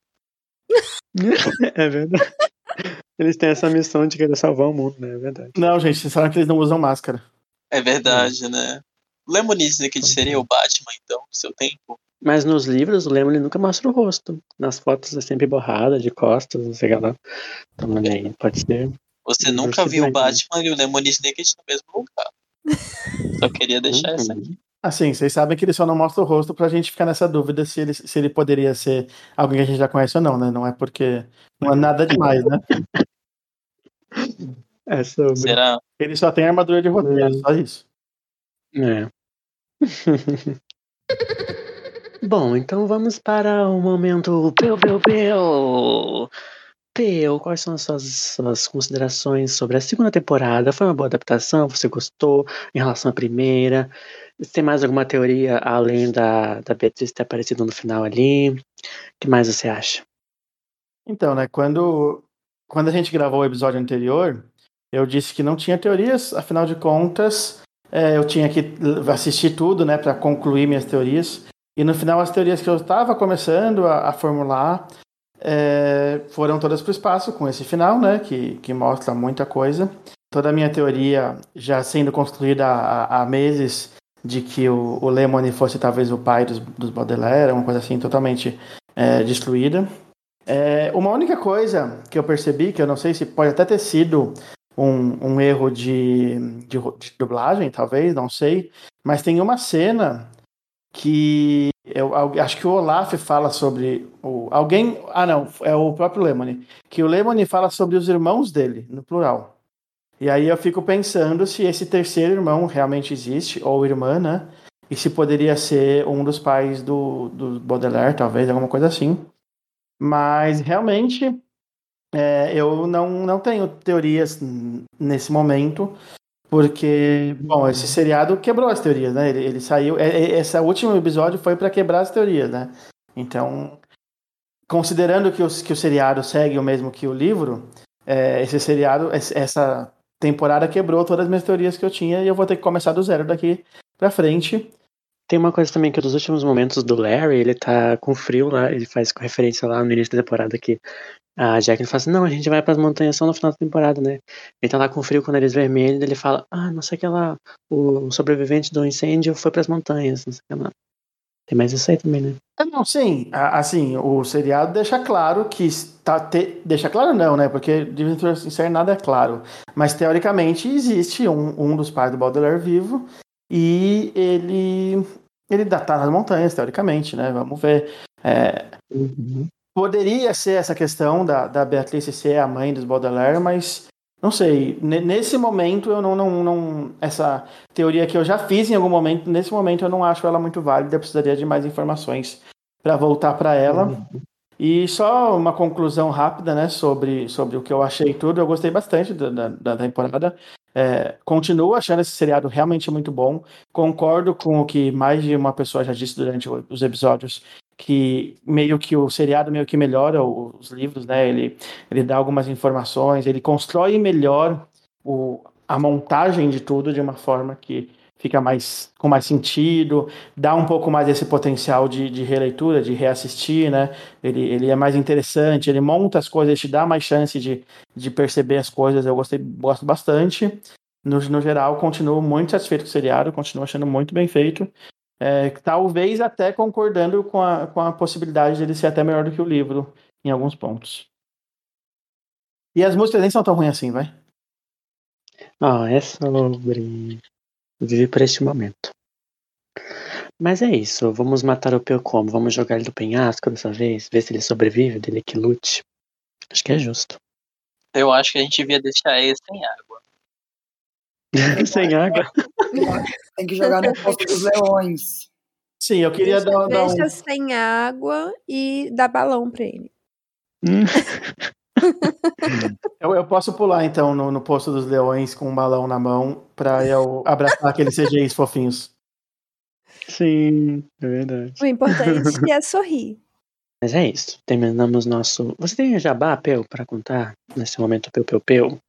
é verdade. Eles têm essa missão de querer salvar o mundo, né? É verdade. Não, gente, vocês sabem que eles não usam máscara. É verdade, né? Lemoniz que seria o Batman, então, no seu tempo. Mas nos livros, o Lemon nunca mostra o rosto. Nas fotos é sempre borrada, de costas, não sei o que lá. Então, olha aí, pode ser. Você nunca viu o né? Batman e o Lemoniz Naked no mesmo lugar. Só queria deixar Uhum. essa aqui. Assim, vocês sabem que ele só não mostra o rosto pra gente ficar nessa dúvida se ele, se ele poderia ser alguém que a gente já conhece ou não, né? Não é porque. Não é nada demais, né? É sobre. Será? Ele só tem armadura de roteiro, é só isso. É. Bom, então vamos para o momento Peu, Peu, Peu. Peu, quais são as suas, suas considerações sobre a segunda temporada? Foi uma boa adaptação? Você gostou em relação à primeira? Tem mais alguma teoria além da, da Beatriz ter aparecido no final ali? O que mais você acha? Então, né, quando, quando a gente gravou o episódio anterior, eu disse que não tinha teorias, afinal de contas, é, eu tinha que assistir tudo, né, para concluir minhas teorias. E no final, as teorias que eu estava começando a, a formular é, foram todas para o espaço, com esse final, né, que, que mostra muita coisa. Toda a minha teoria já sendo construída há, há meses de que o, o Lemony fosse talvez o pai dos, dos Baudelaire, uma coisa assim totalmente é, destruída. É, uma única coisa que eu percebi, que eu não sei se pode até ter sido um, um erro de, de, de, dublagem, talvez, não sei, mas tem uma cena que eu acho que o Olaf fala sobre o, alguém, ah não, é o próprio Lemony, que o Lemony fala sobre os irmãos dele, no plural. E aí eu fico pensando se esse terceiro irmão realmente existe, ou irmã, né? E se poderia ser um dos pais do, do Baudelaire, talvez, alguma coisa assim. Mas realmente é, eu não, não tenho teorias nesse momento, porque, bom, esse seriado quebrou as teorias, né? Ele, ele saiu. É, é, esse último episódio foi para quebrar as teorias, né? Então, considerando que o, que o seriado segue o mesmo que o livro, é, esse seriado, essa temporada quebrou todas as minhas teorias que eu tinha e eu vou ter que começar do zero daqui pra frente. Tem uma coisa também que dos últimos momentos do Larry, ele tá com frio lá, ele faz referência lá no início da temporada que a Jack fala assim, não, a gente vai para as montanhas só no final da temporada, né? Ele tá lá com frio com o nariz vermelho, ele fala, ah, não sei o que lá, o sobrevivente do incêndio foi para as montanhas, não sei o que lá. Tem mais isso aí também, né? É, não, sim. Assim, o seriado deixa claro que está. Te... Deixa claro, não, né? Porque de Ventura Sincero nada é claro. Mas teoricamente existe um, um dos pais do Baudelaire vivo e ele ele tá nas montanhas, teoricamente, né? Vamos ver. É, uhum. Poderia ser essa questão da, da Beatriz ser a mãe dos Baudelaire, mas não sei. Nesse momento eu não, não, não. Essa teoria que eu já fiz em algum momento, nesse momento eu não acho ela muito válida, eu precisaria de mais informações para voltar para ela. Uhum. E só uma conclusão rápida, né, sobre, sobre o que eu achei tudo. Eu gostei bastante da, da, da temporada. É, continuo achando esse seriado realmente muito bom. Concordo com o que mais de uma pessoa já disse durante os episódios, que meio que o seriado meio que melhora os livros, né? Ele, ele dá algumas informações, ele constrói melhor o, a montagem de tudo de uma forma que fica mais com mais sentido, dá um pouco mais esse potencial de, de releitura, de reassistir, né? Ele, ele é mais interessante, ele monta as coisas, te dá mais chance de, de perceber as coisas. Eu gostei, gosto bastante. No, no geral, continuo muito satisfeito com o seriado, continuo achando muito bem feito. É, talvez até concordando com a, com a possibilidade de ele ser até melhor do que o livro em alguns pontos. E as músicas nem são tão ruins assim, vai? Ah, é sobre vive para este momento. Mas é isso, vamos matar o Peu como? Vamos jogar ele do penhasco dessa vez? Ver se ele sobrevive, dele que lute. Acho que é justo. Eu acho que a gente devia deixar ele sem água. Sem água? Tem que jogar no posto dos leões. Sim, eu queria deixa, dar, dar Deixa um... sem água e dar balão pra ele. eu, eu, posso pular então no, no posto dos leões com um balão na mão pra eu abraçar aqueles CGIs fofinhos. Sim, é verdade. O importante é sorrir. Mas é isso. Terminamos nosso. Você tem jabá, Peu, para contar nesse momento, Peu, Peu, Peu?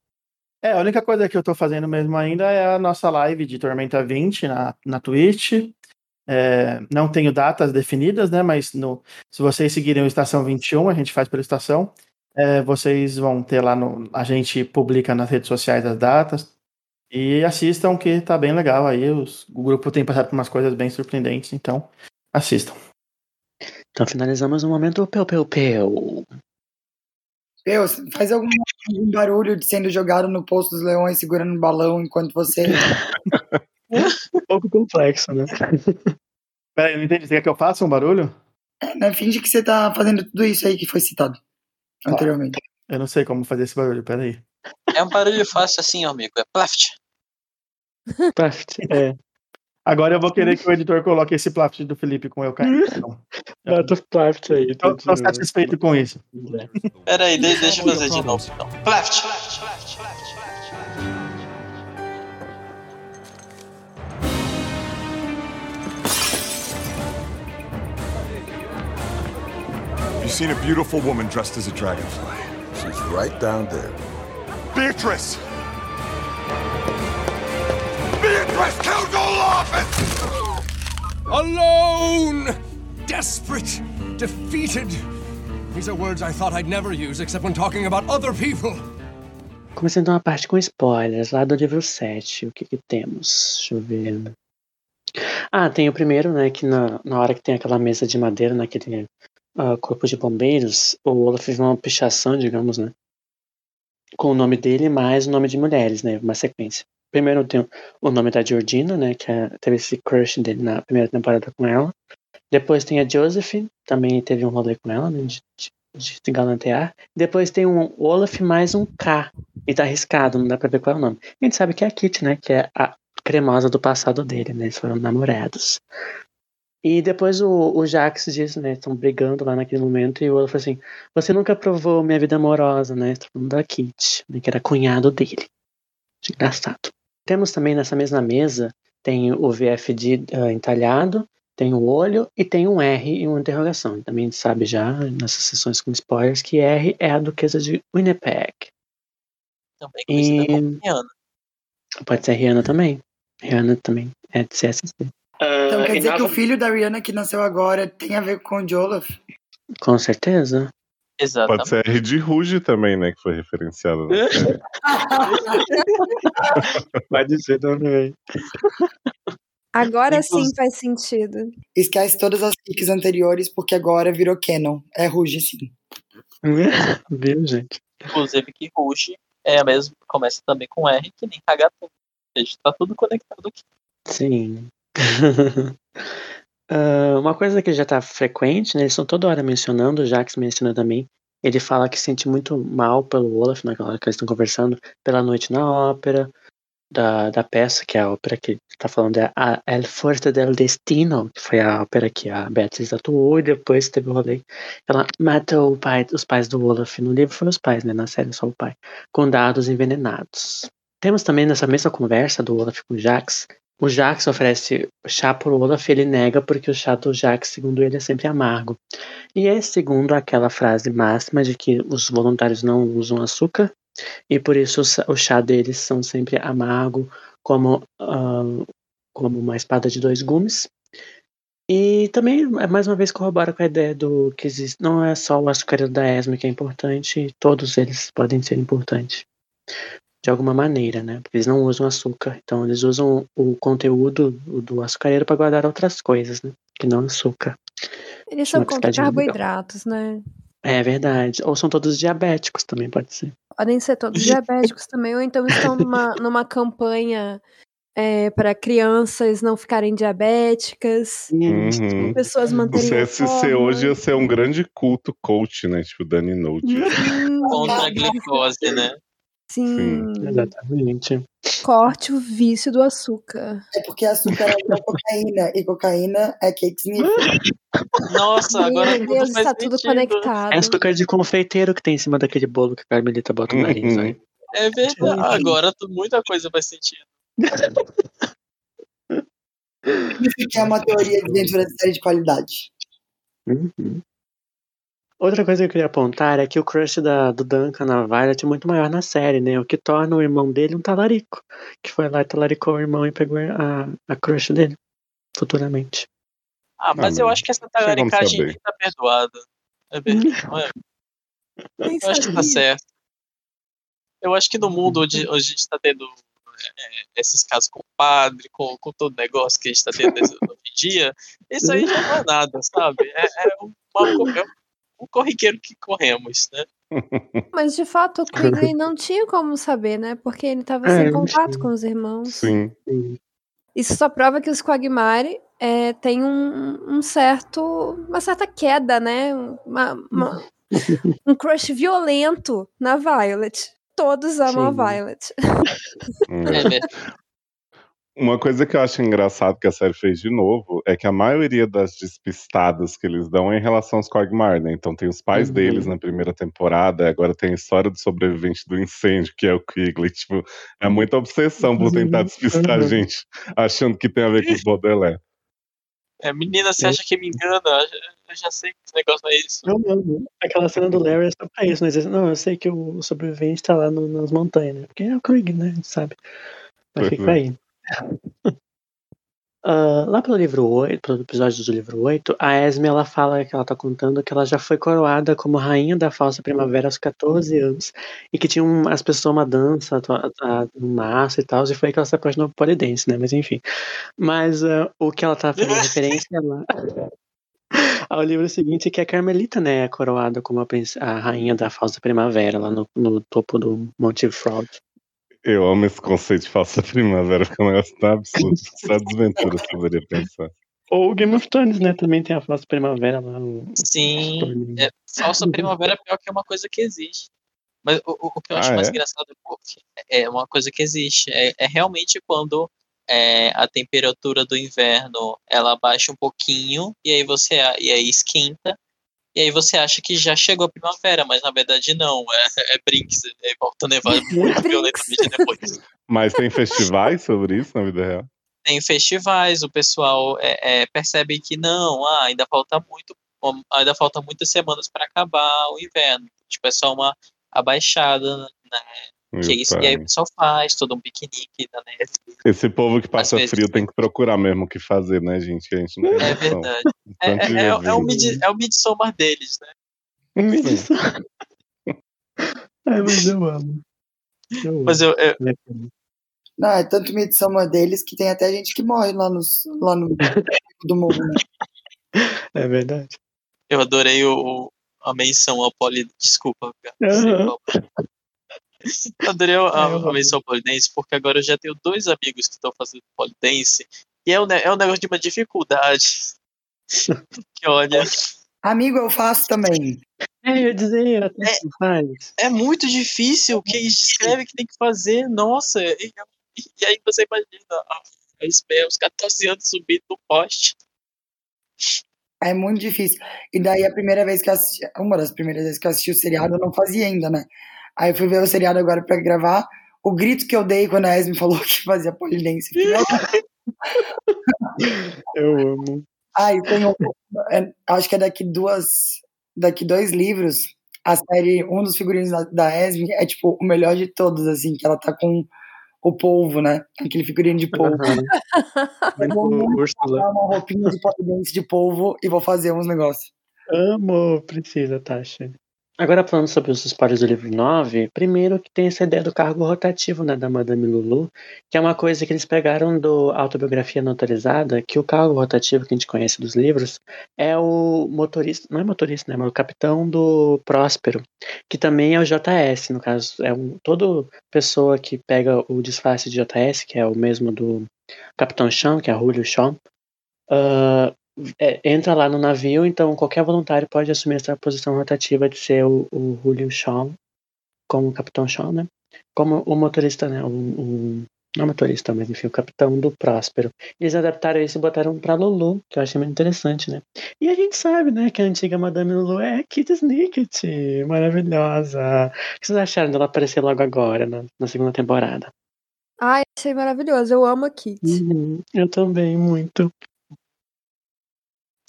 É, a única coisa que eu tô fazendo mesmo ainda é a nossa live de Tormenta 20 na, na Twitch. É, não tenho datas definidas, né? Mas no, se vocês seguirem o Estação 21, a gente faz pela estação. É, vocês vão ter lá no. A gente publica nas redes sociais as datas. E assistam, que tá bem legal aí. Os, o grupo tem passado por umas coisas bem surpreendentes, então assistam. Então finalizamos o momento Peu Peu Peu. Peu, faz algum, algum barulho de sendo jogado no posto dos leões segurando um balão enquanto você. um pouco complexo, né? Peraí, não entendi. Você quer que eu faça um barulho? É, né? Finge que você tá fazendo tudo isso aí que foi citado anteriormente. Eu não sei como fazer esse barulho, peraí. É um barulho fácil assim, amigo. É plaft. Plaft, é. Agora eu vou querer que o editor coloque esse plaft do Felipe com eu caindo. Então, Bota o plaft aí. Tô, tô satisfeito com isso. Peraí, deixa eu fazer de novo. Então. Plaft. you seen a beautiful woman dressed as a dragonfly? She's right down there. Beatrice! Beatrice Olaf! Alone! Desperate! Defeated! These are words I thought I'd never use except when talking about other people. Começando uma parte com spoilers, lá do livro 7. O que, que temos? Deixa eu ver. Ah, tem o primeiro, né? Que na, na hora que tem aquela mesa de madeira, naquele uh, corpo de bombeiros, o Olaf fez uma pichação, digamos, né? Com o nome dele mais o nome de mulheres, né? Uma sequência. Primeiro tem o nome da Georgina, né? Que é, teve esse crush dele na primeira temporada com ela. Depois tem a Josephine, também teve um rolê com ela, né? De, de, de se galantear. Depois tem um Olaf mais um K. E tá arriscado, não dá pra ver qual é o nome. A gente sabe que é a Kitty, né? Que é a cremosa do passado dele, né? Eles foram namorados. E depois o, o Jax diz, né? Estão brigando lá naquele momento e o Olaf assim: Você nunca provou minha vida amorosa, né? Estou falando da Kitty, né, que era cunhado dele. Engraçado. Temos também nessa mesma mesa: tem o VFD uh, entalhado, tem o olho e tem um R e uma interrogação. Também a gente sabe já nessas sessões com spoilers que R é a duquesa de Winnipeg. Também conhecida E- como Rihanna. Pode ser Rihanna também. Rihanna também é de CSC. Então quer dizer que o filho da Rihanna que nasceu agora tem a ver com o Jolaf? Com certeza. Exatamente. Pode ser R de Ruge também, né? Que foi referenciado na série. Pode ser também. Agora Inclusive- sim faz sentido. Esquece todas as fics anteriores, porque agora virou canon. É Ruge, sim. Viu, gente? Inclusive que Ruge é a mesma, começa também com R, que nem Hagatum. A gente tá tudo conectado aqui. Sim. Ah, uma coisa que já tá frequente, né? Eles estão toda hora mencionando, o Jax menciona também. Ele fala que sente muito mal pelo Olaf, naquela hora que eles estão conversando, pela noite na ópera, da, da peça, que é a ópera que ele tá falando, é a El Forte del Destino, que foi a ópera que a Beatriz atuou, e depois teve o rolê. Ela matou pai, os pais do Olaf. No livro foi os pais, né? Na série só o pai. Com dados envenenados. Temos também nessa mesma conversa do Olaf com Jax, o Jax oferece chá pro Olaf e ele nega porque o chá do Jax, segundo ele, é sempre amargo. E é segundo aquela frase máxima de que os voluntários não usam açúcar e por isso o chá deles são sempre amargo, como, ah, como uma espada de dois gumes. E também, é, mais uma vez, corrobora com a ideia do que existe, não é só o açucareiro da ESMA que é importante, todos eles podem ser importantes de alguma maneira, né? Porque eles não usam açúcar, então eles usam o conteúdo do açucareiro para guardar outras coisas, né? Que não açúcar. Eles são contra legal. carboidratos, né? É verdade. Ou são todos diabéticos também, pode ser. Podem ser todos diabéticos também, ou então estão numa, numa campanha para crianças não ficarem diabéticas, Uhum. pessoas O manterem a CSC forma. hoje ia ser um grande culto coach, né? Tipo Dani Note. Contra a glicose, né? Sim. Exatamente. Corte o vício do açúcar. É porque açúcar é cocaína, e cocaína é cake sniff. Nossa, agora Meu tudo Deus, faz está tudo sentido. conectado. É açúcar de confeiteiro que tem em cima daquele bolo que a Carmelita bota no nariz, né? É verdade. Agora muita coisa faz sentido. Isso que é uma teoria de dentro da série de qualidade. Uhum. Outra coisa que eu queria apontar é que o crush da, do Duncan na Violet é muito maior na série, né? O que torna o irmão dele um talarico. Que foi lá e talaricou o irmão e pegou a, a crush dele futuramente. Ah, mas eu acho que essa talaricagem tá perdoada. É verdade, não é? Eu acho que tá certo. Eu acho que no mundo onde, onde a gente tá tendo é, esses casos com o padre, com, com todo negócio que a gente tá tendo hoje em dia, isso aí já não é nada, sabe? É, é uma- é um corriqueiro que corremos, né? Mas de fato o Quigley não tinha como saber, né? Porque ele estava É, sem contato tinha. com os irmãos. Sim. Isso só prova que os Quagmire é, têm um, um certo, uma certa queda, né? Uma- uma- um crush violento na Violet. Todos amam Sim. a Violet. Hum. Uma coisa que eu acho engraçado que a série fez de novo é que a maioria das despistadas que eles dão é em relação aos Quagmire, né? Então tem os pais Uhum. deles na primeira temporada, agora tem a história do sobrevivente do incêndio, que é o Quigley. Tipo, é muita obsessão por tentar despistar a Uhum. gente, achando que tem a ver com os Baudelaire. É, menina, você acha que me engana? Eu já sei que esse negócio não é isso. Não, não, não. Aquela cena do Larry é só pra isso, mas não, eu sei que o sobrevivente tá lá no- nas montanhas, né? Porque é o Krieg, né? A gente sabe. Mas fica é. aí. Ah, lá pelo livro 8, pelo episódio do livro 8, a Esme ela fala que ela tá contando que ela já foi coroada como rainha da falsa primavera aos 14 anos e que tinha um, as pessoas uma dança no massa e tal, e foi que ela se apaixonou por polidense, né? Mas enfim. Mas ah, o que ela tá fazendo referência lá ao livro seguinte, que a Carmelita, né, é coroada como a, a rainha da falsa primavera lá no, no topo do Monte Fraud. Eu amo esse conceito de falsa primavera, porque é um negócio tão absurdo. Só desventura você poderia pensar. Ou o Game of Thrones, né? Também tem a falsa primavera lá. Sim, é, falsa primavera é pior que uma coisa que existe. Mas o, o- o que eu acho Ah, mais é? engraçado é porque é uma coisa que existe. É, é realmente quando é, a temperatura do inverno ela baixa um pouquinho e aí você e aí esquenta e aí você acha que já chegou a primavera, mas na verdade não. É, é Brinks, aí volta a nevar muito violentamente depois. Mas tem festivais sobre isso na vida real? tem festivais, o pessoal é, é, percebe que não, ah, ainda falta muito, ainda falta muitas semanas para acabar o inverno. Tipo, é só uma abaixada, né? Meu Que é isso que aí o pai. pessoal faz, todo um piquenique na neve. Esse povo que passa vezes frio tem que procurar mesmo o que fazer, né, gente? Que a gente não tem É verdade. É, é, é, é o mid, é o Midsommar deles, né? Ai, mas eu amo. Eu Mas eu, eu- Não, é tanto Midsommar deles que tem até gente que morre lá, nos, lá no do morro, né? É verdade. eu adorei o, o- a menção ao poli... Desculpa, cara. Aham. Eu adorei a, É, eu a amo. menção polidense, porque agora eu já tenho dois amigos que estão fazendo polidense, e é um, é um negócio de uma dificuldade. que olha, Amigo, eu faço também. É, eu dizer, faz. é muito difícil o que eles descrevem que tem que fazer, nossa. E, e aí você imagina a, a Esme, os 14 anos subindo no poste. É muito difícil. E daí a primeira vez que eu assisti, uma das primeiras vezes que eu assisti o seriado, eu não fazia ainda, né? Aí eu fui ver o seriado agora pra gravar. O grito que eu dei quando a Esme falou que fazia polidense. Eu amo. E tem um, é, acho que é daqui duas, daqui dois livros, a série, um dos figurinos da, da Esme é tipo o melhor de todos, assim, que ela tá com o polvo, né? Aquele figurino de polvo. Eu vou comprar uma roupinha de polidense de polvo e vou fazer uns negócios. Amo, precisa, Tasha. Agora falando sobre os spoilers do livro 9, primeiro que tem essa ideia do cargo rotativo, né, da Madame Lulu, que é uma coisa que eles pegaram do Autobiografia Não Autorizada, que o cargo rotativo que a gente conhece dos livros é o motorista, não é motorista, né, mas o capitão do Próspero, que também é o JS, no caso, é um, toda pessoa que pega o disfarce de JS, que é o mesmo do Capitão Sean, que é Julio Sean, ah, é, entra lá no navio, então qualquer voluntário pode assumir essa posição rotativa de ser o, o Julio Shaw, como o Capitão Shaw, né? Como o motorista, né? O, o- não motorista, mas enfim, o capitão do Próspero. Eles adaptaram isso e botaram pra Lulu, que eu achei muito interessante, né? E a gente sabe, né, que a antiga Madame Lulu é Kit Snicket, maravilhosa. O que vocês acharam dela aparecer logo agora, na, na segunda temporada? Ai, achei maravilhoso. Eu amo a Kit. Uhum, eu também, muito.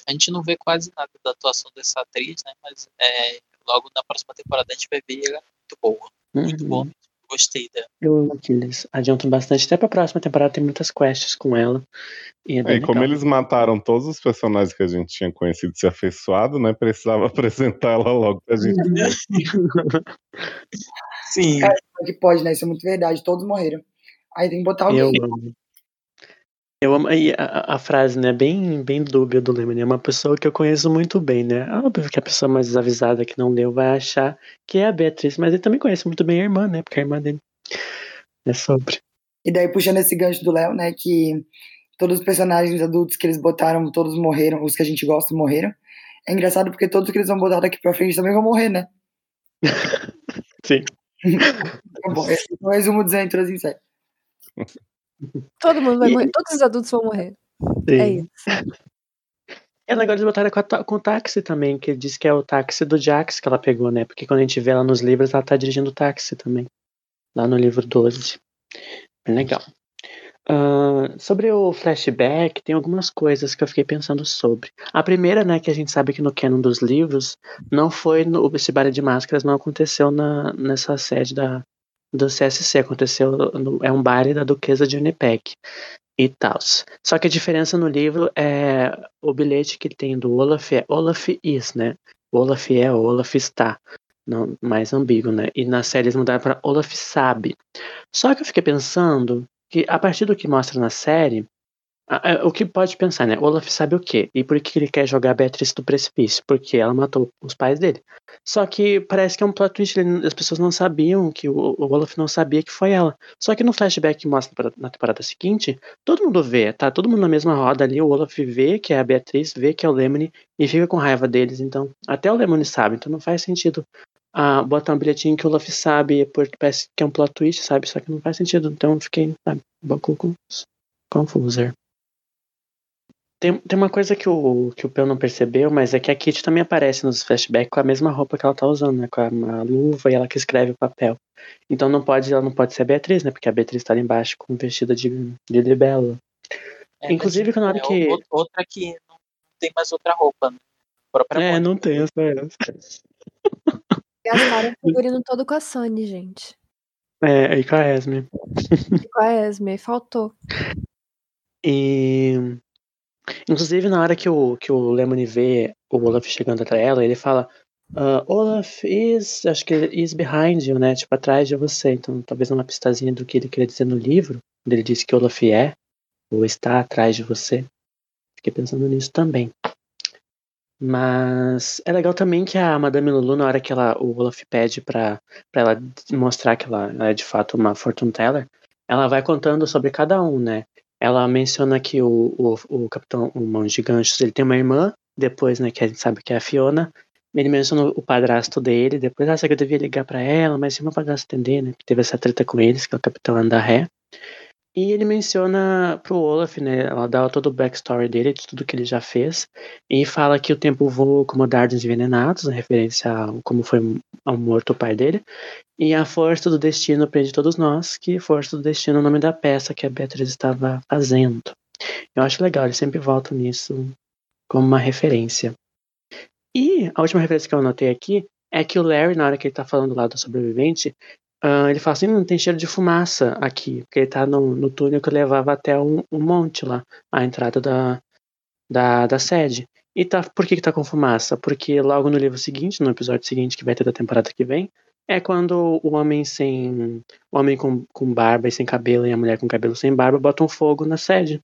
A gente não vê quase nada da atuação dessa atriz, né? Mas é, logo na próxima temporada a gente vai ver ela muito boa. Muito Uhum. boa. Gostei dela. Eu amo que eles adiantam bastante. Até pra próxima temporada tem muitas quests com ela. E é É, e como eles mataram todos os personagens que a gente tinha conhecido e se afeiçoado, né? Precisava apresentar ela logo pra gente. Sim. Cara, que pode, né? Isso é muito verdade. Todos morreram. Aí tem que botar alguém. Eu. Eu amo. A, a frase, né? Bem, bem dúbia do Lemon. É uma pessoa que eu conheço muito bem, né? Óbvio que a pessoa mais desavisada que não leu vai achar que é a Beatriz, mas ele também conhece muito bem a irmã, né? Porque a irmã dele é sobre. E daí, puxando esse gancho do Léo, né? Que todos os personagens adultos que eles botaram, todos morreram. Os que a gente gosta morreram. É engraçado porque todos que eles vão botar daqui pra frente também vão morrer, né? Sim. Tá bom, esse é o resumo dos Aventuras em Série. Todo mundo vai E- morrer. Todos os adultos vão morrer. Sim. É isso. É legal eles botaram com, com o táxi também, que diz que é o táxi do Jax que ela pegou, né? Porque quando a gente vê ela nos livros, ela tá dirigindo o táxi também. Lá no livro 12. Bem legal. Uh, sobre o flashback, tem algumas coisas que eu fiquei pensando sobre. A primeira, né, que a gente sabe que no canon dos livros, não foi no, esse baile de máscaras não aconteceu na, nessa sede da, do CSC, aconteceu no, é um baile da Duquesa de Winnipeg e tal. Só que a diferença no livro é o bilhete que tem do Olaf é Olaf is, né? Olaf é, Olaf está. Não, mais ambíguo, né? E na série eles mudaram para Olaf sabe. Só que eu fiquei pensando que a partir do que mostra na série, o que pode pensar, né? Olaf sabe o quê? E por que ele quer jogar a Beatriz do precipício? Porque ela matou os pais dele. Só que parece que é um plot twist, as pessoas não sabiam que o, Olaf não sabia que foi ela. Só que no flashback que mostra na temporada seguinte, todo mundo vê, tá todo mundo na mesma roda ali, o Olaf vê que é a Beatriz, vê que é o Lemony e fica com raiva deles, então até o Lemony sabe, então não faz sentido ah, botar um bilhetinho que o Olaf sabe, porque parece que é um plot twist, sabe? Só que não faz sentido. Então fiquei, sabe, um pouco confuso. Tem, tem uma coisa que o, que o Pel não percebeu, mas é que a Kitty também aparece nos flashbacks com a mesma roupa que ela tá usando, né? Com a, a luva e ela que escreve o papel. Então não pode, ela não pode ser a Beatriz, né? Porque a Beatriz tá ali embaixo com vestida de, de libelo. É, Inclusive, na hora é que. Outra que não tem mais outra roupa, né? É, não tem essa. essa. Gastaram o figurino todo com a Sunny, gente. É, e com a Esme. E com a Esme, faltou. E. Inclusive, na hora que o, que o Lemony vê o Olaf chegando atrás dela, ele fala: uh, Olaf is. Acho que is behind you, né? Tipo, atrás de você. Então, talvez uma pistazinha do que ele queria dizer no livro, onde ele disse que Olaf é, ou está atrás de você. Fiquei pensando nisso também. Mas é legal também que a Madame Lulu, na hora que ela, o Olaf pede pra, ela mostrar que ela, ela é de fato uma fortune teller, ela vai contando sobre cada um, né? Ela menciona que o, o, o capitão, mão de ganchos, ele tem uma irmã, depois, né, que a gente sabe que é a Fiona. Ele menciona o padrasto dele, depois, ah, que eu devia ligar para ela, mas se meu padrasto atender, né? Teve essa treta com eles, que é o capitão Andarré. E ele menciona pro Olaf, né? Ela dá todo o backstory dele, de tudo que ele já fez. E fala que o tempo voa como dardos envenenados, na referência a como foi ao morto o pai dele. E a força do destino prende todos nós, que força do destino é o nome da peça que a Beatriz estava fazendo. Eu acho legal, ele sempre volta nisso como uma referência. E a última referência que eu anotei aqui é que o Larry, na hora que ele tá falando lá do sobrevivente, Uh, ele fala assim: não tem cheiro de fumaça aqui, porque ele tá no, no túnel que levava até um, um monte lá, a entrada da, da, da sede. E tá, por que, que tá com fumaça? Porque logo no livro seguinte, no episódio seguinte, que vai ter da temporada que vem, é quando o homem sem. O homem com, com barba e sem cabelo e a mulher com cabelo sem barba botam fogo na sede.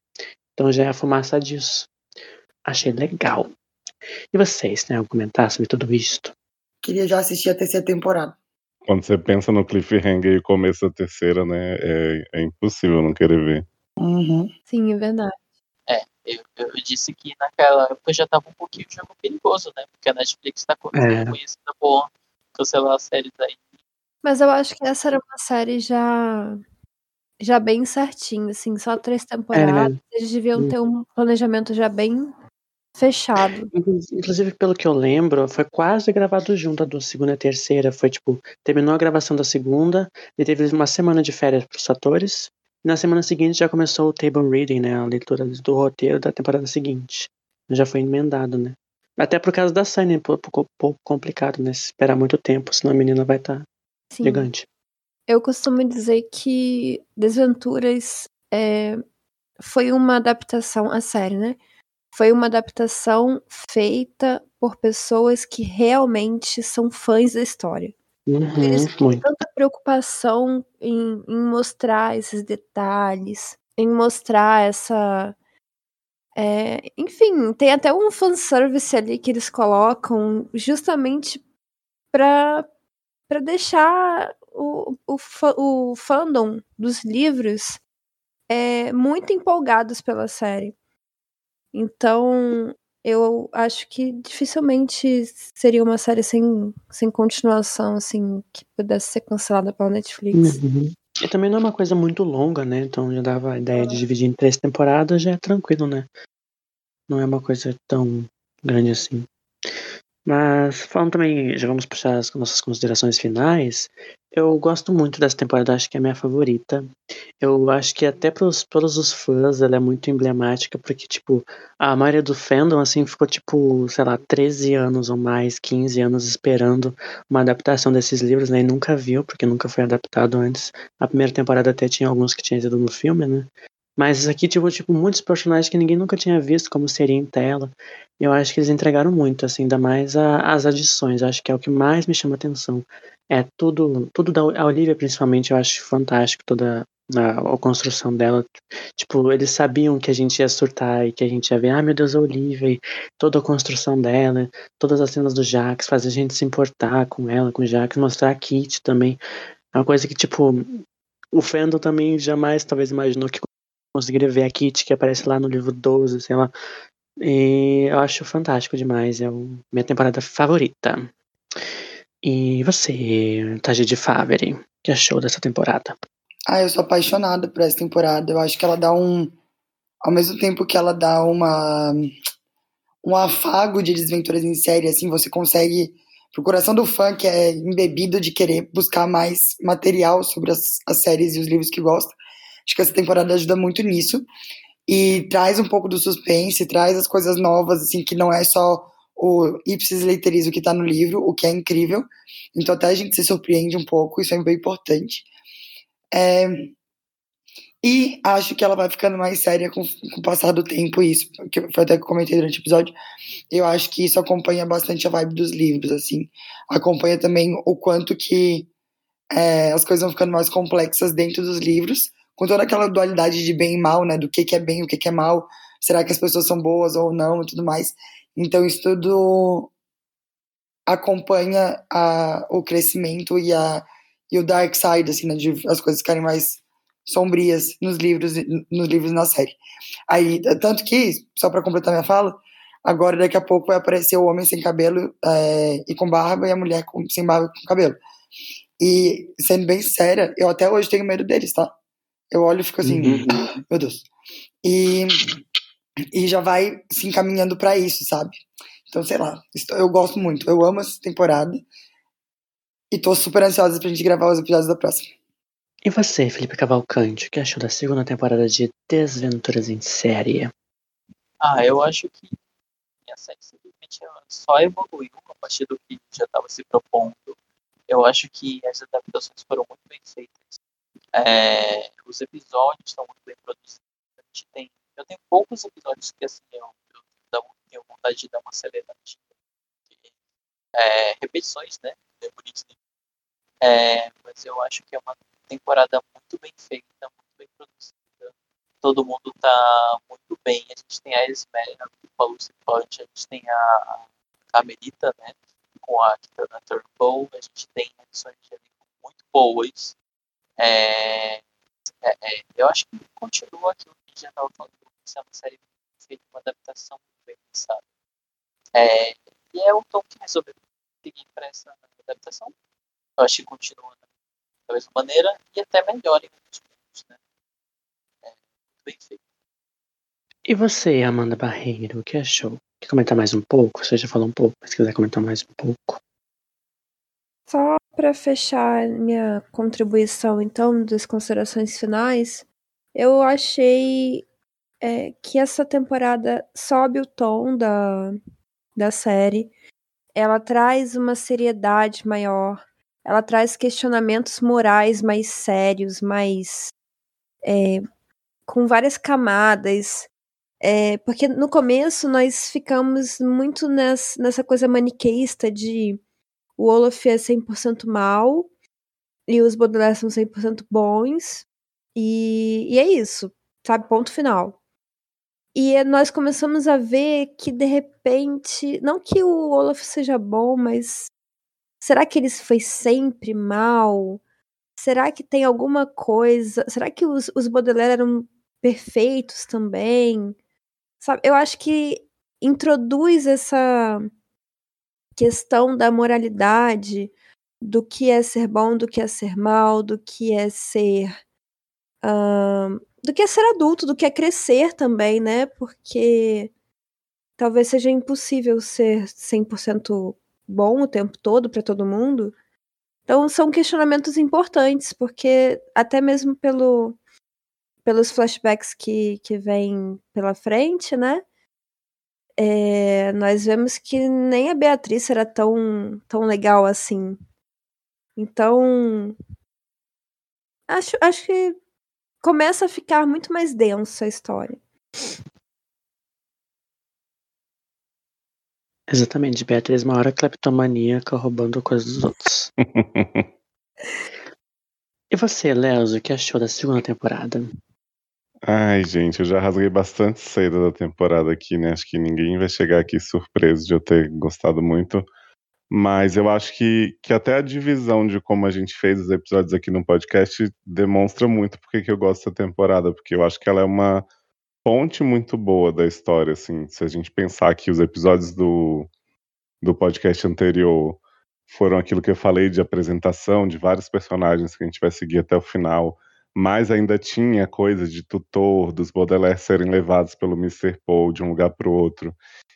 Então já é a fumaça disso. Achei legal. E vocês, né? Comentar sobre tudo isto? Queria já assistir a terceira temporada. Quando você pensa no cliffhanger e o começo da terceira, né? É, é impossível não querer ver. Uhum. Sim, é verdade. É, eu, eu, disse que naquela época já tava um pouquinho de jogo perigoso, né? Porque a Netflix tá começando é. com isso, tá bom cancelar as séries aí. Mas eu acho que essa era uma série já já bem certinho, assim, só três temporadas. É. Eles deviam ter um planejamento já bem Fechado. Inclusive, pelo que eu lembro, foi quase gravado junto a do segunda e terceira. Foi tipo, terminou a gravação da segunda, e teve uma semana de férias pros atores. E na semana seguinte já começou o table reading, né? A leitura do roteiro da temporada seguinte. Já foi emendado, né? Até por causa da Sunny, um pouco, pouco complicado, né? esperar muito tempo, senão a menina vai estar tá gigante. Eu costumo dizer que Desventuras é, foi uma adaptação à série, né? Foi uma adaptação feita por pessoas que realmente são fãs da história. Uhum, Eles têm tanta preocupação em, em, mostrar esses detalhes, em mostrar essa. É, enfim, tem até um fanservice ali que eles colocam justamente para deixar o, o, o fandom dos livros é, muito empolgados pela série. Então, eu acho que dificilmente seria uma série sem, sem continuação, assim, que pudesse ser cancelada pela Netflix. Uhum. E também não é uma coisa muito longa, né? Então já dava a ideia de dividir em três temporadas, já é tranquilo, né? Não é uma coisa tão grande assim. Mas falando também, já vamos puxar as nossas considerações finais. Eu gosto muito dessa temporada, acho que é a minha favorita. Eu acho que até pros, todos os fãs ela é muito emblemática, porque, tipo, a maioria do fandom, assim, ficou, tipo, sei lá, 13 anos ou mais, 15 anos esperando uma adaptação desses livros, né? E nunca viu, porque nunca foi adaptado antes. A primeira temporada até tinha alguns que tinham ido no filme, né? Mas aqui, tipo, tipo, muitos personagens que ninguém nunca tinha visto, como seria em tela. Eu acho que eles entregaram muito, assim, ainda mais a, as adições. Eu acho que é o que mais me chama atenção. É tudo, tudo da Olivia, principalmente, eu acho fantástico toda a, a, construção dela. Tipo, eles sabiam que a gente ia surtar e que a gente ia ver, ah, meu Deus, a Olivia, e toda a construção dela, todas as cenas do Jax, fazer a gente se importar com ela, com o Jax, mostrar a Kit também. É uma coisa que, tipo, o fandom também jamais talvez imaginou que conseguiria ver a Kit que aparece lá no livro 12, sei lá. E eu acho fantástico demais. É a minha temporada favorita. E você, Taji de Favre, que achou dessa temporada? Ah, eu sou apaixonada por essa temporada. Eu acho que ela dá um. Ao mesmo tempo que ela dá uma. Um afago de desventuras em série, assim, você consegue. Pro coração do fã que é embebido de querer buscar mais material sobre as, as séries e os livros que gosta. Acho que essa temporada ajuda muito nisso. E traz um pouco do suspense, traz as coisas novas, assim, que não é só o ipsis literis, o que tá no livro, o que é incrível. Então até a gente se surpreende um pouco, isso é bem importante. É... E acho que ela vai ficando mais séria com, com o passar do tempo, isso, que foi até que eu comentei durante o episódio. Eu acho que isso acompanha bastante a vibe dos livros, assim. Acompanha também o quanto que é, as coisas vão ficando mais complexas dentro dos livros, com toda aquela dualidade de bem e mal, né? Do que, que é bem, o que, que é mal, será que as pessoas são boas ou não e tudo mais. Então isso tudo acompanha a, o crescimento e, a, e o dark side, assim, né? De as coisas ficarem mais sombrias nos livros, nos livros na série. Aí, tanto que, só para completar minha fala, agora daqui a pouco vai aparecer o homem sem cabelo é, e com barba e a mulher com, sem barba e com cabelo. E, sendo bem séria, eu até hoje tenho medo deles, tá? Eu olho e fico assim, uhum. meu Deus. E, e já vai se encaminhando para isso, sabe? Então, sei lá, eu gosto muito, eu amo essa temporada e tô super ansiosa pra gente gravar os episódios da próxima. E você, Felipe Cavalcante, o que achou da segunda temporada de Desventuras em Série? Ah, eu acho que a série simplesmente só evoluiu a partir do que já estava se propondo. Eu acho que as adaptações foram muito bem feitas. É, os episódios estão muito bem produzidos. A gente tem, eu tenho poucos episódios que assim eu, eu tenho vontade de dar uma aceleradinha. É, repetições, né? É, mas eu acho que é uma temporada muito bem feita, muito bem produzida. Todo mundo tá muito bem. A gente tem a Esmera com a Lucy Punch, a gente tem a Carmelita, né? Com a Kitana Turnbull, a gente tem edições de muito boas. É, é, é, eu acho que continua aquilo que já estava falando, é uma série feita uma adaptação muito bem pensada. É, e é o Tom que resolveu seguir para essa adaptação. Eu acho que continua da mesma maneira e até melhor em muitos pontos. Né? É, muito bem feito. E você, Amanda Barreiro, o que achou? Quer comentar mais um pouco? Você já falou um pouco, mas se quiser comentar mais um pouco. Só para fechar minha contribuição, então, das considerações finais, eu achei é, que essa temporada sobe o tom da, da série. Ela traz uma seriedade maior. Ela traz questionamentos morais mais sérios, mais. É, com várias camadas. É, porque no começo nós ficamos muito nessa, coisa maniqueísta de o Olaf é 100% mal e os Baudelaire são 100% bons. E, e é isso, sabe? Ponto final. E nós começamos a ver que, de repente, não que o Olaf seja bom, mas será que ele foi sempre mal? Será que tem alguma coisa? Será que os, os Baudelaire eram perfeitos também? Sabe? Eu acho que introduz essa questão da moralidade, do que é ser bom, do que é ser mal, do que é ser. Uh, do que é ser adulto, do que é crescer também, né? Porque talvez seja impossível ser 100% bom o tempo todo para todo mundo. Então são questionamentos importantes, porque até mesmo pelo, pelos flashbacks que, que vêm pela frente, né? É, nós vemos que nem a Beatriz era tão, tão legal assim. Então, acho, acho que começa a ficar muito mais denso a história. Exatamente, Beatriz uma hora cleptomaníaca roubando coisas dos outros. e você, Léo, o que achou da segunda temporada? Ai, gente, eu já rasguei bastante cedo da temporada aqui, né? Acho que ninguém vai chegar aqui surpreso de eu ter gostado muito. Mas eu acho que, que até a divisão de como a gente fez os episódios aqui no podcast demonstra muito porque que eu gosto da temporada, porque eu acho que ela é uma ponte muito boa da história, assim. Se a gente pensar que os episódios do, do podcast anterior foram aquilo que eu falei de apresentação de vários personagens que a gente vai seguir até o final, mas ainda tinha coisa de tutor, dos Baudelaire serem levados pelo Mr. Paul de um lugar para o outro.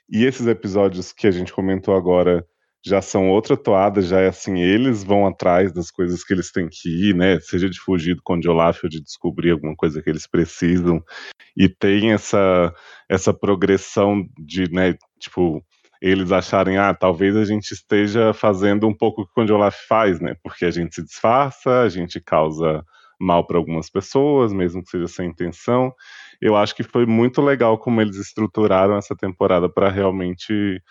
E esses episódios que a gente comentou agora já são outra toada, já é assim, eles vão atrás das coisas que eles têm que ir, né? Seja de fugir do Conde Olaf ou de descobrir alguma coisa que eles precisam. E tem essa essa progressão de, né, tipo, eles acharem, ah, talvez a gente esteja fazendo um pouco o que o Conde Olaf faz, né? Porque a gente se disfarça, a gente causa mal para algumas pessoas, mesmo que seja sem intenção. Eu acho que foi muito legal como eles estruturaram essa temporada para realmente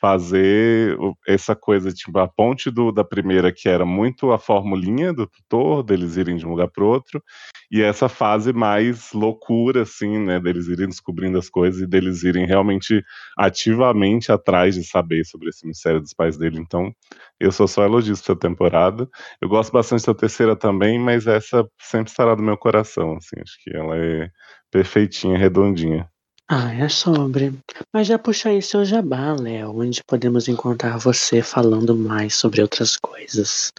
fazer essa coisa, tipo, a ponte do, da primeira, que era muito a formulinha do tutor, deles irem de um lugar para outro, e essa fase mais loucura, assim, né, deles irem descobrindo as coisas e deles irem realmente ativamente atrás de saber sobre esse mistério dos pais dele. Então, eu sou só elogista essa temporada. Eu gosto bastante da terceira também, mas essa sempre estará no meu coração, assim, acho que ela é perfeitinha, redondinha. Ah, é sobre. Mas já puxa aí seu jabá, Léo, onde podemos encontrar você falando mais sobre outras coisas.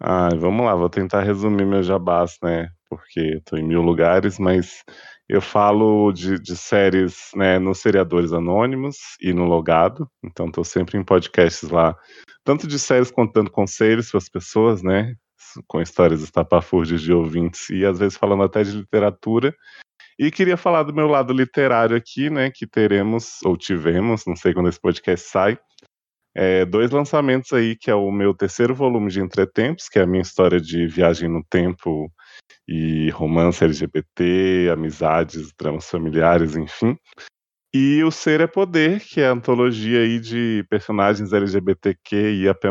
Ah, vamos lá, vou tentar resumir meu jabás, né? Porque estou em mil lugares, mas eu falo de, de, séries né, no Seriadores Anônimos e no Logado, então estou sempre em podcasts lá, tanto de séries contando conselhos para as pessoas, né? Com histórias estapafúrdias de ouvintes e às vezes falando até de literatura. E queria falar do meu lado literário aqui, né? Que teremos, ou tivemos, não sei quando esse podcast sai, é, dois lançamentos aí, que é o meu terceiro volume de Entretempos, que é a minha história de viagem no tempo e romance LGBT, amizades, dramas familiares, enfim. E o Ser é Poder, que é a antologia aí de personagens LGBTQ e AP+,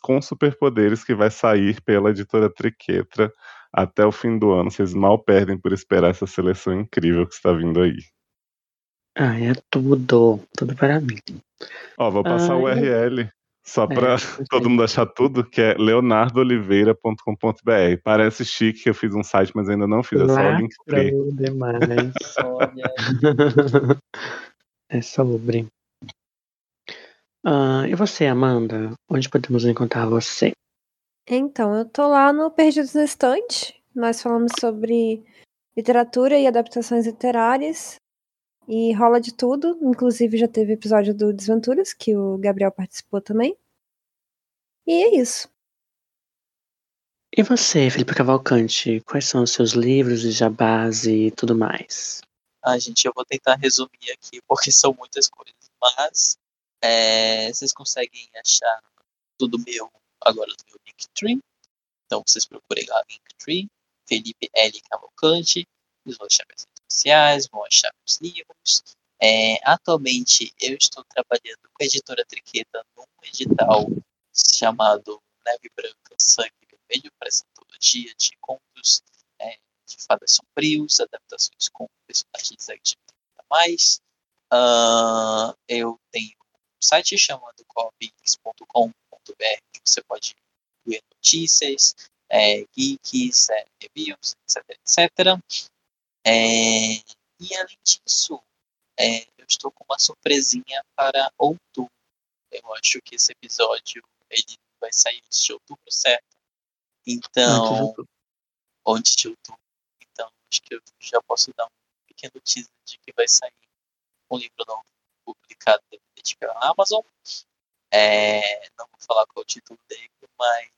com superpoderes, que vai sair pela editora Triquetra até o fim do ano. Vocês mal perdem por esperar essa seleção incrível que está vindo aí. Ah, é tudo. Tudo para mim. Ó, vou passar ah, o URL só para é, todo mundo achar tudo, que é leonardooliveira.com.br. Parece chique que eu fiz um site, mas ainda não fiz. É só o link. demais. Olha. é sobre. Uh, e você, Amanda? Onde podemos encontrar você? Então, eu tô lá no Perdidos na Estante. Nós falamos sobre literatura e adaptações literárias. E rola de tudo. Inclusive, já teve episódio do Desventuras, que o Gabriel participou também. E é isso. E você, Felipe Cavalcante, quais são os seus livros de jabás e tudo mais? Ah, gente, eu vou tentar resumir aqui, porque são muitas coisas, mas é, vocês conseguem achar tudo meu agora no Linktree. Então vocês procurem lá Linktree, Felipe L. Cavalcante, vocês vão achar minhas redes sociais, vão achar os livros. É, atualmente eu estou trabalhando com a editora Triqueta num edital chamado Neve Branca, Sangue Vermelho, para essa antologia de contos é, de fadas sombrios, adaptações com personagens LGBT+. Uh, eu tenho um site chamado copics.com.br, que você pode ver notícias, é, geeks, é, reviews, etc, etc. É, e além disso, é, eu estou com uma surpresinha para outubro. Eu acho que esse episódio ele vai sair antes de outubro, certo? Então, antes de outubro. Então, acho que eu já posso dar um pequeno teaser de que vai sair um livro novo publicado pela Amazon. É, não vou falar qual é o título dele, mas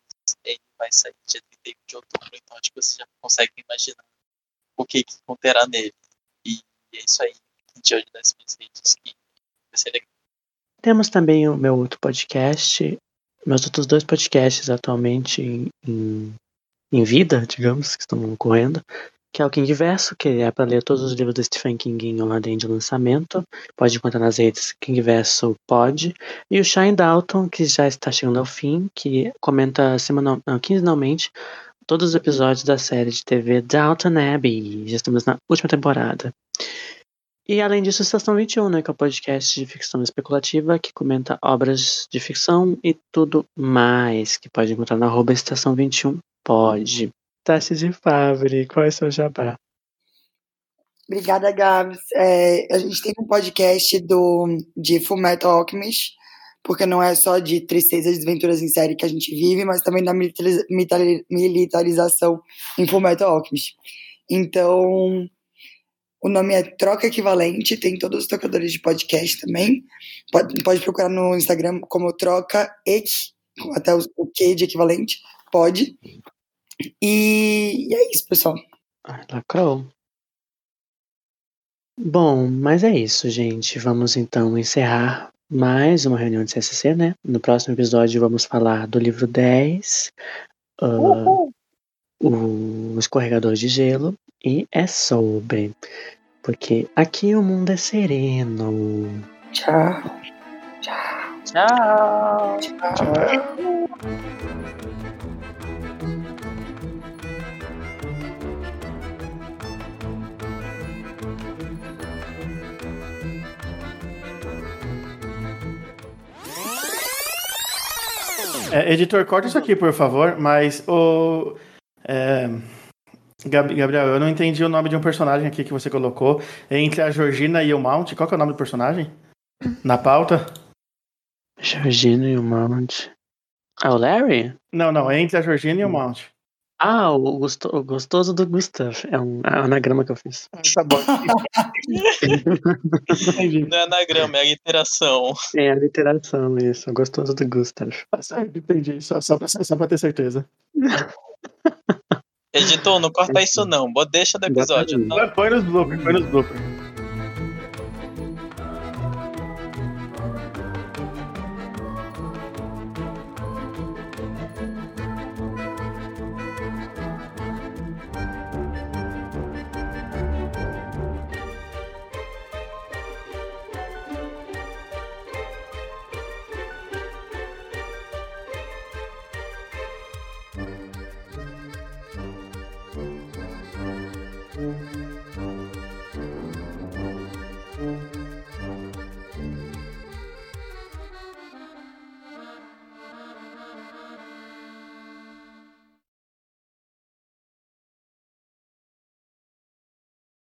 ele vai sair dia 31 de outubro, então acho que você já consegue imaginar o que, que conterá nele. E é isso aí. De olho nas minhas redes que vai ser legal. Temos também o meu outro podcast, meus outros dois podcasts atualmente em, em, em vida, digamos, que estão ocorrendo, que é o King Verso, que é para ler todos os livros do Stephen King em ordem de lançamento. Pode encontrar nas redes King Verso Pode. E o Shine Dalton, que já está chegando ao fim, que comenta semanal, não, quinzenalmente todos os episódios da série de TV Downton Abbey. Já estamos na última temporada. E além disso, Estação 21, né, que é o podcast de ficção especulativa que comenta obras de ficção e tudo mais, que pode encontrar na arroba Estação 21 pode. Tassi de Favre, qual é o seu jabá? Obrigada, Gabs. É, a gente tem um podcast do, de Fullmetal Alchemist, porque não é só de tristeza e desventuras em série que a gente vive, mas também da militarização em Fullmetal Alchemist. Então, o nome é Troca Equivalente, tem todos os tocadores de podcast também. Pode, pode procurar no Instagram como Troca Eq, até o, o Q de equivalente, pode. E, e é isso, pessoal. Ai, lacrou. Bom, mas é isso, gente. Vamos então encerrar mais uma reunião de CSC, né? No próximo episódio vamos falar do livro 10, uh, o escorregador de gelo, e é sobre. Porque aqui o mundo é sereno. Tchau. Tchau. Tchau. Tchau. É, editor, corta isso aqui, por favor, mas o. É, Gabriel, eu não entendi o nome de um personagem aqui que você colocou. Entre a Georgina e o Mount, qual que é o nome do personagem? Na pauta? Georgina e o Mount. Ah, o Larry? Não, não, é entre a Georgina e o Mount. Ah, o, gosto, o gostoso do Gustav. É um anagrama que eu fiz. Tá bom. Não é anagrama, é a literação. É a literação, isso. O gostoso do Gustav. Entendi, só, só, pra, só pra ter certeza. Editor, não corta isso não. Deixa do episódio. Põe nos bloopers, põe nos bloopers.